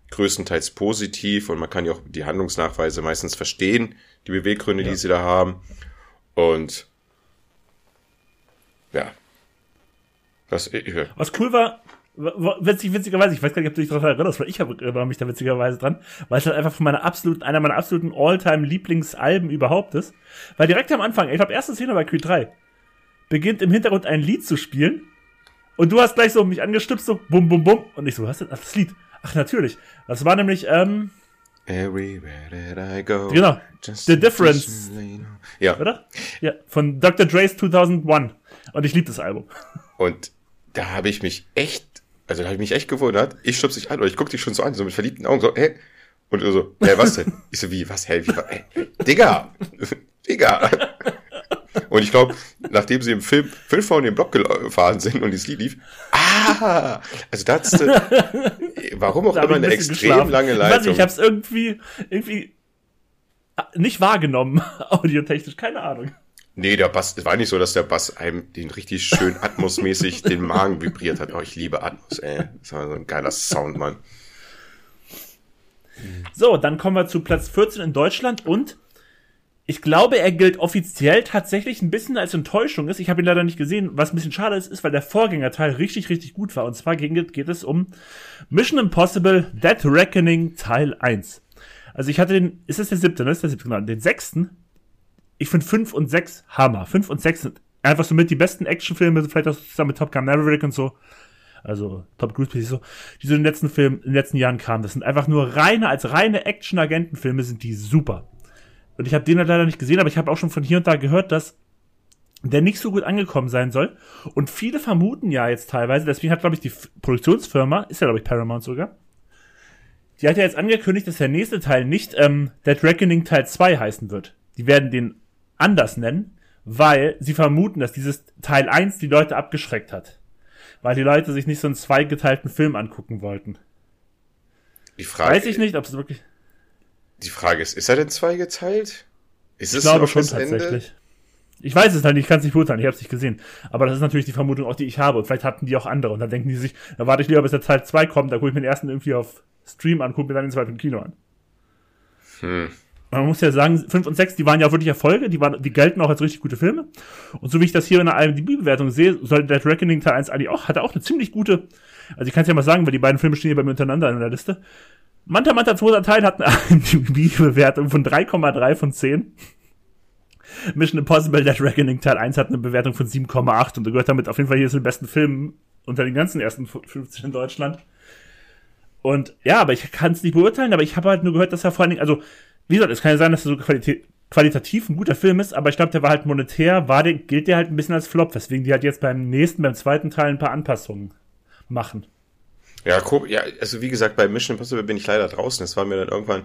[SPEAKER 2] größtenteils positiv und man kann ja auch die Handlungsnachweise meistens verstehen, die Beweggründe,
[SPEAKER 1] Ja.
[SPEAKER 2] die sie da haben. Und ja. Das, ich,
[SPEAKER 1] Was cool war, witzig, witzigerweise, ich weiß gar nicht, ob du dich daran erinnerst, weil ich erinnere mich da witzigerweise dran, weil es halt einfach von meiner absoluten, einer meiner absoluten All-Time-Lieblingsalben überhaupt ist. Weil direkt am Anfang, ich glaube, erste Szene bei Creed 3, beginnt im Hintergrund ein Lied zu spielen und du hast gleich so mich angestupst, so bum, bum, bum, und ich so, was ist denn? Ach, das Lied. Ach, natürlich. Das war nämlich, ähm,
[SPEAKER 2] Everywhere that I go.
[SPEAKER 1] Genau.
[SPEAKER 2] just
[SPEAKER 1] The Difference.
[SPEAKER 2] Ja.
[SPEAKER 1] oder? Ja, von Dr. Dre's 2001. Und ich liebe das Album.
[SPEAKER 2] Und da habe ich mich echt, also da habe ich mich echt gewundert. Ich stupse dich an oder ich gucke dich schon so an, so mit verliebten Augen, so, hä? Und so, hä, was denn? Ich so, wie, was, hä, wie, wa- hä? Digga! Digga! Und ich glaube, nachdem sie im Film fünf Mal in den Block gefahren sind und dieses Lied lief, ah! Also da hast du, warum auch immer
[SPEAKER 1] ein
[SPEAKER 2] eine extrem
[SPEAKER 1] geschlafen.
[SPEAKER 2] lange
[SPEAKER 1] Ich weiß nicht,
[SPEAKER 2] Leitung.
[SPEAKER 1] ich habe es irgendwie, irgendwie ah, nicht wahrgenommen, audiotechnisch, keine Ahnung.
[SPEAKER 2] Nee, der Bass, es war nicht so, dass der Bass einem den richtig schön atmosmäßig den Magen vibriert hat. Oh, ich liebe Atmos, ey. Das war so ein geiler Sound, Mann.
[SPEAKER 1] So, dann kommen wir zu Platz 14 in Deutschland und ich glaube, er gilt offiziell tatsächlich ein bisschen als Enttäuschung ist. Ich habe ihn leider nicht gesehen. Was ein bisschen schade ist, ist, weil der Vorgängerteil richtig, richtig gut war. Und zwar geht, geht es um Mission Impossible Dead Reckoning Teil 1. Also ich hatte den, ist das der siebte, ne? Ist der siebte, genau. Den sechsten. Ich finde 5 und 6 Hammer. 5 und 6 sind einfach so mit die besten Actionfilme, vielleicht auch zusammen mit Top Gun Maverick und so. Also Top Cruise so, die so in den letzten Filmen, in den letzten Jahren kamen. Das sind einfach nur reine, als reine Action-Agentenfilme sind die super. Und ich habe den halt leider nicht gesehen, aber ich habe auch schon von hier und da gehört, dass der nicht so gut angekommen sein soll. Und viele vermuten ja jetzt teilweise, deswegen hat, glaube ich, die Produktionsfirma, ist ja, glaube ich, Paramount sogar, die hat ja jetzt angekündigt, dass der nächste Teil nicht ähm, Dead Reckoning Teil 2 heißen wird. Die werden den anders nennen, weil sie vermuten, dass dieses Teil 1 die Leute abgeschreckt hat. Weil die Leute sich nicht so einen zweigeteilten Film angucken wollten.
[SPEAKER 2] Die Frage,
[SPEAKER 1] Weiß ich nicht, ob es wirklich.
[SPEAKER 2] Die Frage ist, ist er denn zweigeteilt? Ist
[SPEAKER 1] Ich
[SPEAKER 2] es
[SPEAKER 1] glaube schon
[SPEAKER 2] das Ende?
[SPEAKER 1] tatsächlich. Ich weiß es halt nicht, ich kann es nicht beurteilen, ich habe es nicht gesehen. Aber das ist natürlich die Vermutung auch, die ich habe. Und vielleicht hatten die auch andere. Und dann denken die sich, da warte ich lieber, bis der Teil 2 kommt, da gucke ich mir den ersten irgendwie auf Stream an, gucke mir dann den zweiten im Kino an.
[SPEAKER 2] Hm.
[SPEAKER 1] Man muss ja sagen, 5 und 6, die waren ja wirklich Erfolge, die, waren, die gelten auch als richtig gute Filme. Und so wie ich das hier in der IMDb-Bewertung sehe, soll Dead Reckoning Teil 1 eigentlich auch, hat er auch eine ziemlich gute, also ich kann es ja mal sagen, weil die beiden Filme stehen hier bei mir untereinander in der Liste. Manta Manta 2. Teil hat eine IMDb-Bewertung von 3,3 von 10. Mission Impossible Dead Reckoning Teil 1 hat eine Bewertung von 7,8 und gehört damit auf jeden Fall hier zu den besten Filmen unter den ganzen ersten 50 in Deutschland. Und ja, aber ich kann es nicht beurteilen, aber ich habe halt nur gehört, dass er vor allen Dingen, also, wie gesagt, es kann ja sein, dass er so qualitä qualitativ ein guter Film ist, aber ich glaube, der war halt monetär, war der, gilt der halt ein bisschen als Flop, weswegen die halt jetzt beim nächsten, beim zweiten Teil ein paar Anpassungen machen.
[SPEAKER 2] Ja, ja, also wie gesagt, bei Mission Impossible bin ich leider draußen. Es war mir dann irgendwann.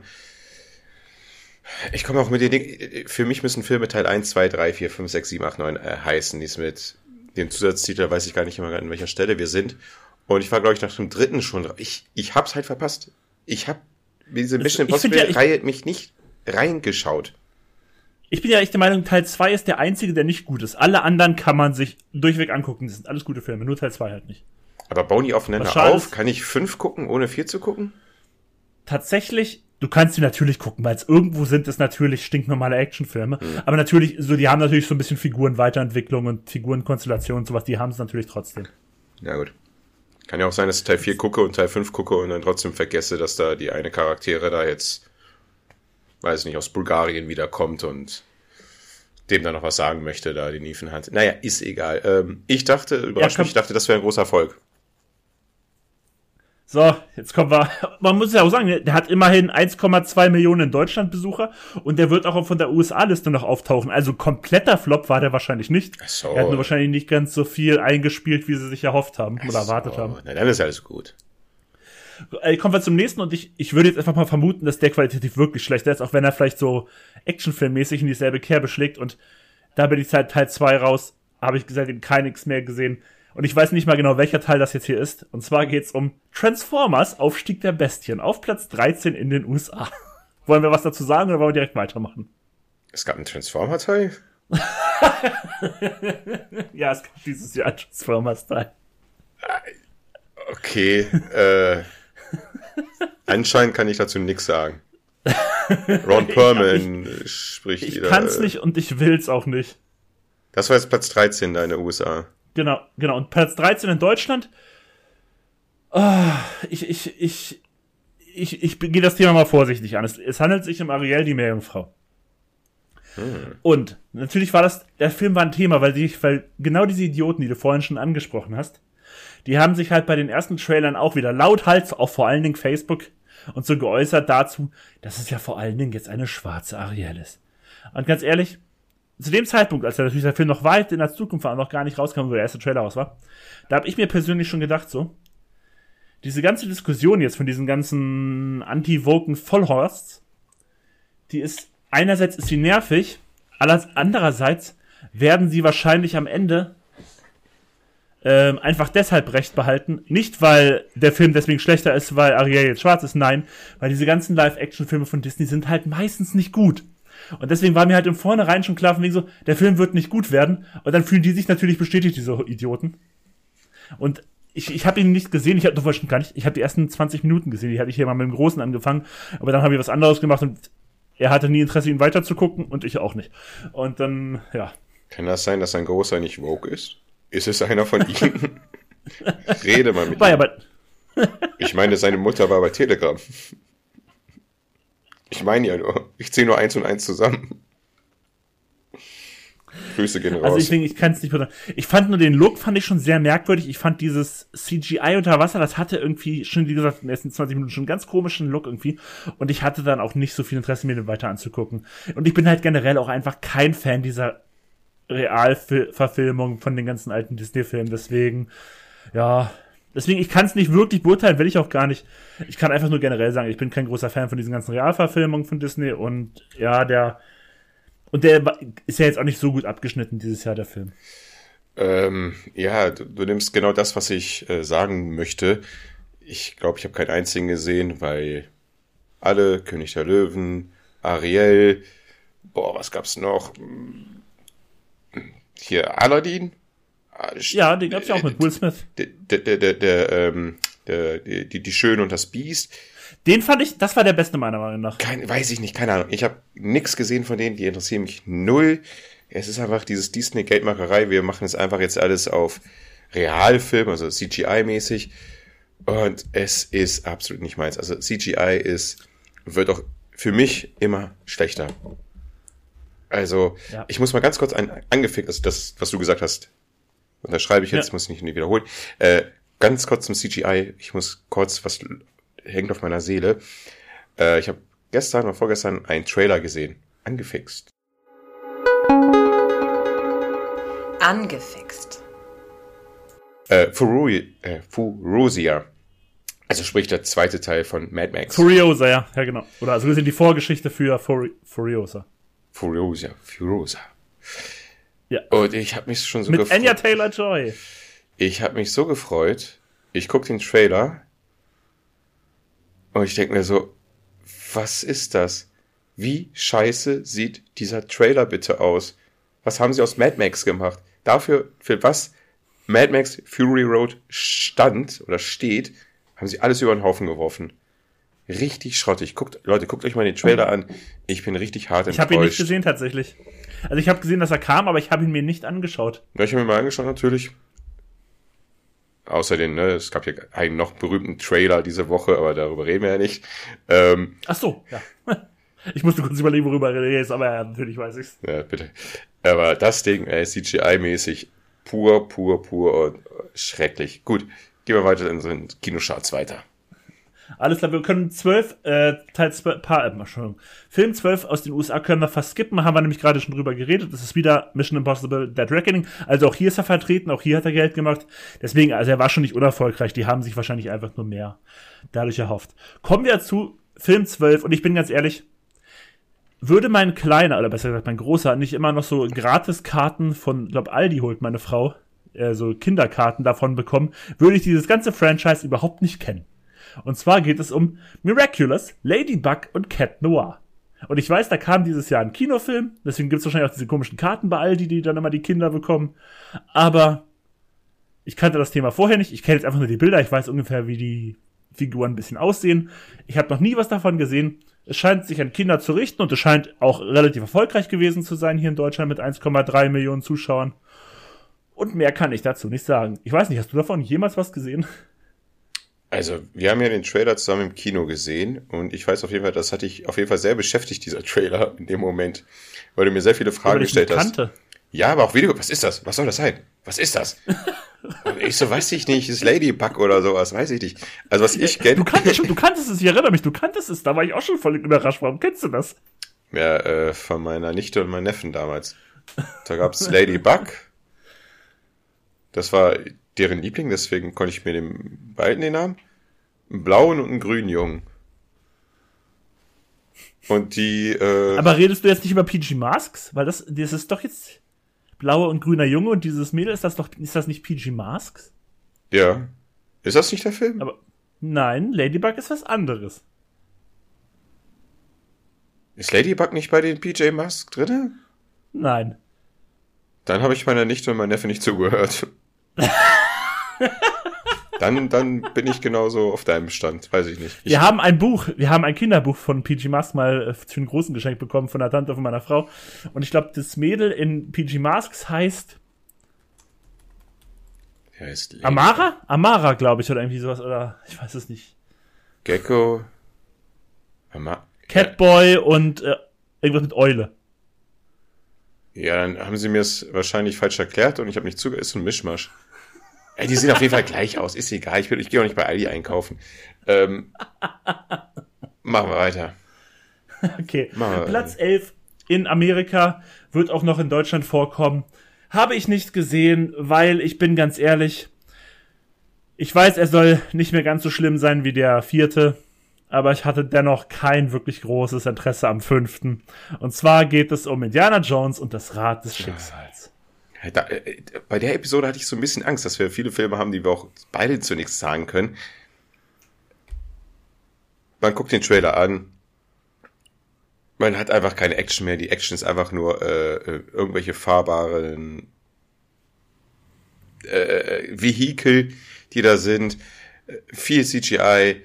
[SPEAKER 2] Ich komme auch mit den Dingen. Für mich müssen Filme Teil 1, 2, 3, 4, 5, 6, 7, 8, 9 äh, heißen. Dies mit dem Zusatztitel weiß ich gar nicht immer, an welcher Stelle wir sind. Und ich war, glaube ich, nach dem dritten schon. Ich, ich hab's halt verpasst. Ich hab diese Mission
[SPEAKER 1] ja,
[SPEAKER 2] Impossible-Reihe
[SPEAKER 1] ich-
[SPEAKER 2] mich nicht reingeschaut.
[SPEAKER 1] Ich bin ja echt der Meinung, Teil 2 ist der einzige, der nicht gut ist. Alle anderen kann man sich durchweg angucken. Das sind alles gute Filme, nur Teil 2 halt nicht.
[SPEAKER 2] Aber bauen die aufeinander auf? Kann ich fünf gucken, ohne vier zu gucken?
[SPEAKER 1] Tatsächlich, du kannst sie natürlich gucken, weil es irgendwo sind es natürlich stinknormale Actionfilme. Mhm. Aber natürlich, so, die haben natürlich so ein bisschen Figurenweiterentwicklung und Figurenkonstellation und sowas, die haben es natürlich trotzdem.
[SPEAKER 2] Ja, gut. Kann ja auch sein, dass ich Teil 4 gucke und Teil 5 gucke und dann trotzdem vergesse, dass da die eine Charaktere da jetzt, weiß nicht, aus Bulgarien wiederkommt und dem dann noch was sagen möchte, da den Ethan Hunt. Naja, ist egal. Ähm, ich dachte, überrascht ja, mich, ich dachte, das wäre ein großer Erfolg.
[SPEAKER 1] So, jetzt kommen wir. Man muss ja auch sagen, der hat immerhin 1,2 Millionen in Deutschland Besucher und der wird auch von der USA-Liste noch auftauchen. Also kompletter Flop war der wahrscheinlich nicht. Ach so. Er hat nur wahrscheinlich nicht ganz so viel eingespielt, wie sie sich erhofft haben Ach oder erwartet so. haben.
[SPEAKER 2] Na, dann ist alles gut.
[SPEAKER 1] Äh, kommen wir zum nächsten und ich, ich würde jetzt einfach mal vermuten, dass der qualitativ wirklich schlechter ist, auch wenn er vielleicht so actionfilmmäßig in dieselbe Kerbe schlägt und da bin ich seit Teil 2 raus, habe ich seitdem kein nix mehr gesehen. Und ich weiß nicht mal genau, welcher Teil das jetzt hier ist. Und zwar geht's um Transformers Aufstieg der Bestien auf Platz 13 in den USA. wollen wir was dazu sagen oder wollen wir direkt weitermachen?
[SPEAKER 2] Es gab einen Transformer-Teil?
[SPEAKER 1] ja, es gab dieses Jahr einen Transformers-Teil.
[SPEAKER 2] Okay, äh, anscheinend kann ich dazu nichts sagen. Ron Perlman spricht
[SPEAKER 1] ich wieder. Ich kann's äh, nicht und ich will's auch nicht.
[SPEAKER 2] Das war jetzt Platz 13 da in den USA.
[SPEAKER 1] Genau, genau. Und Platz 13 in Deutschland. Oh, ich, ich, ich, ich, ich gehe das Thema mal vorsichtig an. Es, es handelt sich um Ariel, die Meerjungfrau. Hm. Und natürlich war das, der Film war ein Thema, weil, die, weil genau diese Idioten, die du vorhin schon angesprochen hast, die haben sich halt bei den ersten Trailern auch wieder lauthals auf vor allen Dingen Facebook und so geäußert dazu, dass es ja vor allen Dingen jetzt eine schwarze Ariel ist. Und ganz ehrlich, zu dem Zeitpunkt, als natürlich der Film noch weit in der Zukunft war und noch gar nicht rauskam, wo der erste Trailer aus war, da habe ich mir persönlich schon gedacht, so, diese ganze Diskussion jetzt von diesen ganzen anti-woken Vollhorsts, die ist, einerseits ist sie nervig, andererseits werden sie wahrscheinlich am Ende ähm, einfach deshalb recht behalten. Nicht, weil der Film deswegen schlechter ist, weil Ariel jetzt schwarz ist, nein, weil diese ganzen Live-Action-Filme von Disney sind halt meistens nicht gut. Und deswegen war mir halt im Vornherein schon klar, von wegen so, der Film wird nicht gut werden. Und dann fühlen die sich natürlich bestätigt, diese Idioten. Und ich, ich habe ihn nicht gesehen, ich habe doch gar nicht, ich habe die ersten 20 Minuten gesehen, die hatte ich hier mal mit dem Großen angefangen, aber dann habe ich was anderes gemacht und er hatte nie Interesse, ihn weiterzugucken und ich auch nicht. Und dann, ja.
[SPEAKER 2] Kann das sein, dass sein Großer nicht Vogue ist? Ist es einer von ihnen? Rede mal mit Wobei, ihm. Aber ich meine, seine Mutter war bei Telegram. Ich meine ja nur. Ich zähle nur eins und eins zusammen. Grüße gehen
[SPEAKER 1] raus. Also ich, ich kann es nicht beurteilen. Ich fand nur den Look, fand ich schon sehr merkwürdig. Ich fand dieses CGI unter Wasser, das hatte irgendwie schon, wie gesagt, in den ersten 20 Minuten schon einen ganz komischen Look irgendwie. Und ich hatte dann auch nicht so viel Interesse, mir den weiter anzugucken. Und ich bin halt generell auch einfach kein Fan dieser Realverfilmung von den ganzen alten Disney-Filmen. Deswegen, ja, deswegen, ich kann es nicht wirklich beurteilen, will ich auch gar nicht. Ich kann einfach nur generell sagen, ich bin kein großer Fan von diesen ganzen Realverfilmungen von Disney und ja, der und der ist ja jetzt auch nicht so gut abgeschnitten dieses Jahr, der Film.
[SPEAKER 2] Ähm, ja, du, du, nimmst genau das, was ich äh, sagen möchte. Ich glaube, ich habe keinen einzigen gesehen, weil alle, König der Löwen, Ariel, boah, was gab's noch? hier Aladdin.
[SPEAKER 1] Ja, den gab's ja auch mit Will Smith.
[SPEAKER 2] Der, der, der, der, der, ähm, der, die, die Schöne und das Biest.
[SPEAKER 1] Den fand ich, das war der beste meiner Meinung nach.
[SPEAKER 2] Kein, weiß ich nicht, keine Ahnung. Ich habe nix gesehen von denen, die interessieren mich null. Es ist einfach dieses Disney-Geldmacherei. Wir machen es einfach jetzt alles auf Realfilm, also CGI-mäßig. Und es ist absolut nicht meins. Also CGI ist, wird auch für mich immer schlechter. Also, ja. ich muss mal ganz kurz ein, angefickt, also das, was du gesagt hast, unterschreibe ich jetzt, ja. muss nicht wiederholen. Äh, ganz kurz zum CGI, ich muss kurz, was hängt auf meiner Seele. Äh, ich habe gestern oder vorgestern einen Trailer gesehen. Angefixt.
[SPEAKER 3] Angefixt.
[SPEAKER 2] Äh, Furui, äh, Furosia. Also sprich der zweite Teil von Mad Max.
[SPEAKER 1] Furiosa, ja, ja genau. Oder also wir sind die Vorgeschichte für Fur Furiosa.
[SPEAKER 2] Furiosa, Furiosa.
[SPEAKER 1] Ja.
[SPEAKER 2] Und ich habe mich schon so
[SPEAKER 1] Mit gefreut. Anya Taylor-Joy.
[SPEAKER 2] Ich habe mich so gefreut. Ich guck den Trailer und ich denk mir so, was ist das? Wie scheiße sieht dieser Trailer bitte aus? Was haben sie aus Mad Max gemacht? Dafür, für was Mad Max Fury Road stand oder steht, haben sie alles über den Haufen geworfen. Richtig schrottig. Guckt, Leute, guckt euch mal den Trailer an. Ich bin richtig hart
[SPEAKER 1] Ich habe ihn nicht gesehen tatsächlich. Also ich habe gesehen, dass er kam, aber ich habe ihn mir nicht angeschaut.
[SPEAKER 2] Ja, ich habe mir mal angeschaut natürlich. Außerdem, ne, es gab ja einen noch berühmten Trailer diese Woche, aber darüber reden wir ja nicht. Ähm,
[SPEAKER 1] Ach so, ja. Ich musste kurz überlegen, worüber er jetzt, aber ja, natürlich weiß ich's.
[SPEAKER 2] Ja, bitte. Aber das Ding, ey, CGI-mäßig pur, pur, pur und schrecklich. Gut, gehen wir weiter in den Kinocharts weiter.
[SPEAKER 1] Alles klar, wir können zwölf, äh, Teil zwölf, paar, äh, Entschuldigung, Film zwölf aus den USA können wir fast skippen, haben wir nämlich gerade schon drüber geredet. Das ist wieder Mission Impossible Dead Reckoning. Also auch hier ist er vertreten, auch hier hat er Geld gemacht. Deswegen, also er war schon nicht unerfolgreich. Die haben sich wahrscheinlich einfach nur mehr dadurch erhofft. Kommen wir zu Film zwölf und ich bin ganz ehrlich, würde mein kleiner, oder besser gesagt mein großer, nicht immer noch so Gratiskarten von, glaub Aldi holt meine Frau, äh, so Kinderkarten davon bekommen, würde ich dieses ganze Franchise überhaupt nicht kennen. Und zwar geht es um Miraculous, Ladybug und Cat Noir. Und ich weiß, da kam dieses Jahr ein Kinofilm, deswegen gibt es wahrscheinlich auch diese komischen Karten bei Aldi, die dann immer die Kinder bekommen. Aber ich kannte das Thema vorher nicht, ich kenne jetzt einfach nur die Bilder, ich weiß ungefähr, wie die Figuren ein bisschen aussehen. Ich habe noch nie was davon gesehen. Es scheint sich an Kinder zu richten und es scheint auch relativ erfolgreich gewesen zu sein hier in Deutschland mit 1,3 Millionen Zuschauern. Und mehr kann ich dazu nicht sagen. Ich weiß nicht, hast du davon jemals was gesehen?
[SPEAKER 2] Also, wir haben ja den Trailer zusammen im Kino gesehen und ich weiß auf jeden Fall, das hat dich auf jeden Fall sehr beschäftigt, dieser Trailer in dem Moment, weil du mir sehr viele Fragen gestellt hast. Kannte. Ja, aber auch Video, was ist das? Was soll das sein? Was ist das? Und ich so, weiß ich nicht, ist Ladybug oder sowas, weiß ich nicht. Also was ich kenne.
[SPEAKER 1] Du kanntest schon, du kanntest es, ich erinnere mich, du kanntest es, da war ich auch schon voll überrascht. Warum kennst du das?
[SPEAKER 2] Ja, äh, von meiner Nichte und meinem Neffen damals. Da gab's Ladybug. Das war deren Liebling, deswegen konnte ich mir den beiden den Namen. Einen blauen und einen grünen Jungen. Und die, äh,
[SPEAKER 1] Aber redest du jetzt nicht über PG Masks? Weil das, das ist doch jetzt blauer und grüner Junge und dieses Mädel, ist das doch, ist das nicht PG Masks?
[SPEAKER 2] Ja. Ist das nicht der Film?
[SPEAKER 1] Aber, nein, Ladybug ist was anderes.
[SPEAKER 2] Ist Ladybug nicht bei den PJ Masks drinne?
[SPEAKER 1] Nein.
[SPEAKER 2] Dann habe ich meiner Nichte und meinem Neffe nicht zugehört. dann, dann bin ich genauso auf deinem Stand, weiß ich nicht. Ich
[SPEAKER 1] wir haben ein Buch, wir haben ein Kinderbuch von PG Masks mal äh, für einen großen Geschenk bekommen von der Tante von meiner Frau. Und ich glaube, das Mädel in PG Masks heißt.
[SPEAKER 2] heißt
[SPEAKER 1] Amara? Amara, glaube ich, oder irgendwie sowas, oder ich weiß es nicht.
[SPEAKER 2] Gecko. Ama
[SPEAKER 1] Catboy ja. und äh, irgendwas mit Eule.
[SPEAKER 2] Ja, dann haben sie mir es wahrscheinlich falsch erklärt und ich habe nicht zugehört. Ist ein Mischmasch. Ey, die sehen auf jeden Fall gleich aus. Ist egal. Ich, ich gehe auch nicht bei Aldi einkaufen. Ähm, machen wir weiter.
[SPEAKER 1] Okay. Wir Platz 11 in Amerika wird auch noch in Deutschland vorkommen. Habe ich nicht gesehen, weil ich bin ganz ehrlich. Ich weiß, er soll nicht mehr ganz so schlimm sein wie der vierte, aber ich hatte dennoch kein wirklich großes Interesse am fünften. Und zwar geht es um Indiana Jones und das Rad des Schicksals.
[SPEAKER 2] Da, äh, bei der Episode hatte ich so ein bisschen Angst, dass wir viele Filme haben, die wir auch beide zunächst sagen können. Man guckt den Trailer an. Man hat einfach keine Action mehr. Die Action ist einfach nur äh, äh irgendwelche fahrbaren äh, Vehikel, die da sind. Viel CGI.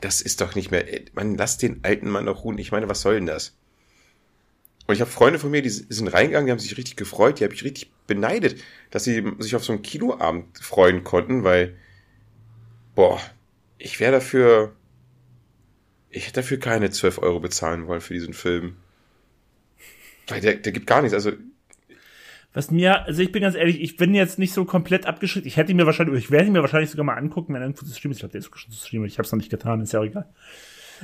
[SPEAKER 2] Das ist doch nicht mehr. Man lasst den alten Mann doch ruhen. Ich meine, was soll denn das? Und ich habe Freunde von mir, die sind reingegangen, die haben sich richtig gefreut, die habe ich richtig beneidet, dass sie sich auf so einen Kinoabend freuen konnten, weil, boah, ich wäre dafür, ich hätte dafür keine 12 Euro bezahlen wollen für diesen Film. Weil der, der gibt gar nichts, also.
[SPEAKER 1] Was mir, also ich bin ganz ehrlich, ich bin jetzt nicht so komplett abgeschickt. Ich hätte mir wahrscheinlich, ich werde ihn mir wahrscheinlich sogar mal angucken, wenn irgendwo zu streamen ist. Ich glaube, der ist schon zu streamen, ich habe es noch nicht getan, ist ja auch egal.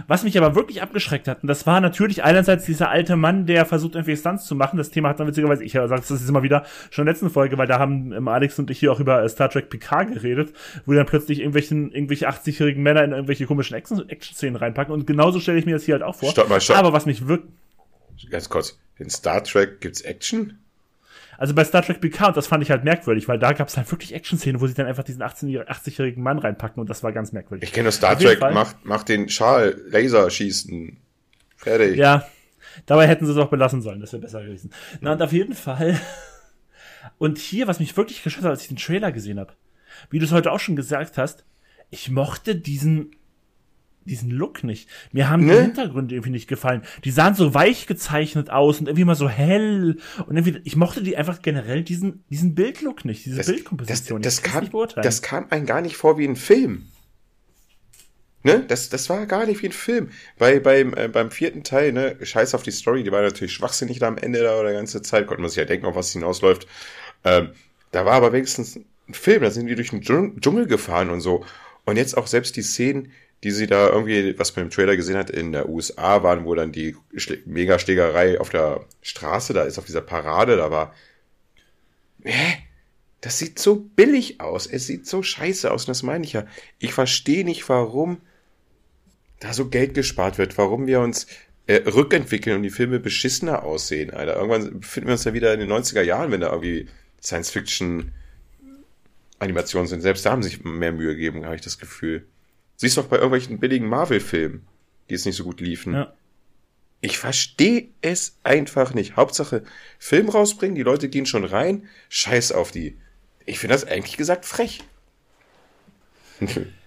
[SPEAKER 1] Was mich aber wirklich abgeschreckt hat, und das war natürlich einerseits dieser alte Mann, der versucht, irgendwie Stunts zu machen. Das Thema hat dann witzigerweise, ich sage das jetzt immer wieder, schon in der letzten Folge, weil da haben ähm, Alex und ich hier auch über äh, Star Trek Picard geredet, wo dann plötzlich irgendwelchen, irgendwelche 80-jährigen Männer in irgendwelche komischen Action-Szenen reinpacken. Und genauso stelle ich mir das hier halt auch vor.
[SPEAKER 2] Stopp mal, stopp.
[SPEAKER 1] Aber was mich wirklich...
[SPEAKER 2] Ganz kurz. In Star Trek gibt's Action?
[SPEAKER 1] Also bei Star Trek Picard, das fand ich halt merkwürdig, weil da gab es halt wirklich Action-Szenen, wo sie dann einfach diesen 80-jährigen Mann reinpacken und das war ganz merkwürdig.
[SPEAKER 2] Ich kenne Star Trek, macht, macht den Schal, Laser schießen. Fertig.
[SPEAKER 1] Ja, dabei hätten sie es auch belassen sollen, das wäre besser gewesen. Na und auf jeden Fall Und hier, was mich wirklich geschockt hat, als ich den Trailer gesehen habe, wie du es heute auch schon gesagt hast, ich mochte diesen diesen Look nicht. Mir haben ne? die Hintergründe irgendwie nicht gefallen. Die sahen so weich gezeichnet aus und irgendwie mal so hell und irgendwie ich mochte die einfach generell diesen diesen Bildlook nicht, diese
[SPEAKER 2] das,
[SPEAKER 1] Bildkomposition.
[SPEAKER 2] Das, das, kam, das kam einem gar nicht vor wie ein Film. Ne? Das, das war gar nicht wie ein Film. Bei, beim, äh, beim vierten Teil, ne, scheiß auf die Story, die war natürlich schwachsinnig da am Ende da oder ganze Zeit, konnte man sich ja denken, auf was hinausläuft. Ähm, da war aber wenigstens ein Film, da sind die durch den Dschungel gefahren und so. Und jetzt auch selbst die Szenen, die sie da irgendwie, was man im Trailer gesehen hat, in der USA waren, wo dann die Mega-Schlägerei auf der Straße da ist, auf dieser Parade, da war, hä? Das sieht so billig aus. Es sieht so scheiße aus. Und das meine ich ja. Ich verstehe nicht, warum da so Geld gespart wird, warum wir uns äh, rückentwickeln und die Filme beschissener aussehen, Alter. Irgendwann befinden wir uns ja wieder in den 90er Jahren, wenn da irgendwie Science-Fiction-Animationen sind. Selbst da haben sich mehr Mühe gegeben, habe ich das Gefühl. Siehst du auch bei irgendwelchen billigen Marvel-Filmen, die es nicht so gut liefen. Ja. Ich verstehe es einfach nicht. Hauptsache Film rausbringen, die Leute gehen schon rein, scheiß auf die. Ich finde das eigentlich gesagt frech.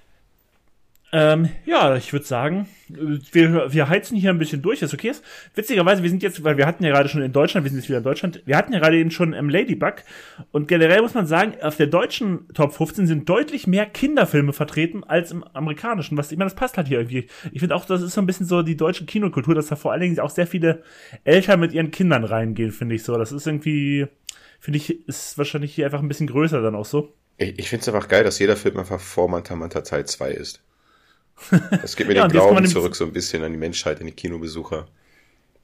[SPEAKER 1] Ähm, ja, ich würde sagen, wir, wir heizen hier ein bisschen durch, ist okay ist. Witzigerweise, wir sind jetzt, weil wir hatten ja gerade schon in Deutschland, wir sind jetzt wieder in Deutschland, wir hatten ja gerade eben schon im Ladybug und generell muss man sagen, auf der deutschen Top 15 sind deutlich mehr Kinderfilme vertreten als im amerikanischen, was ich meine, das passt halt hier irgendwie. Ich finde auch, das ist so ein bisschen so die deutsche Kinokultur, dass da vor allen Dingen auch sehr viele Eltern mit ihren Kindern reingehen, finde ich so. Das ist irgendwie, finde ich, ist wahrscheinlich hier einfach ein bisschen größer dann auch so.
[SPEAKER 2] Ich, ich finde es einfach geil, dass jeder Film einfach vor Manta Manta Teil 2 ist. Das gibt mir ja, den Glauben zurück so ein bisschen an die Menschheit, an die Kinobesucher.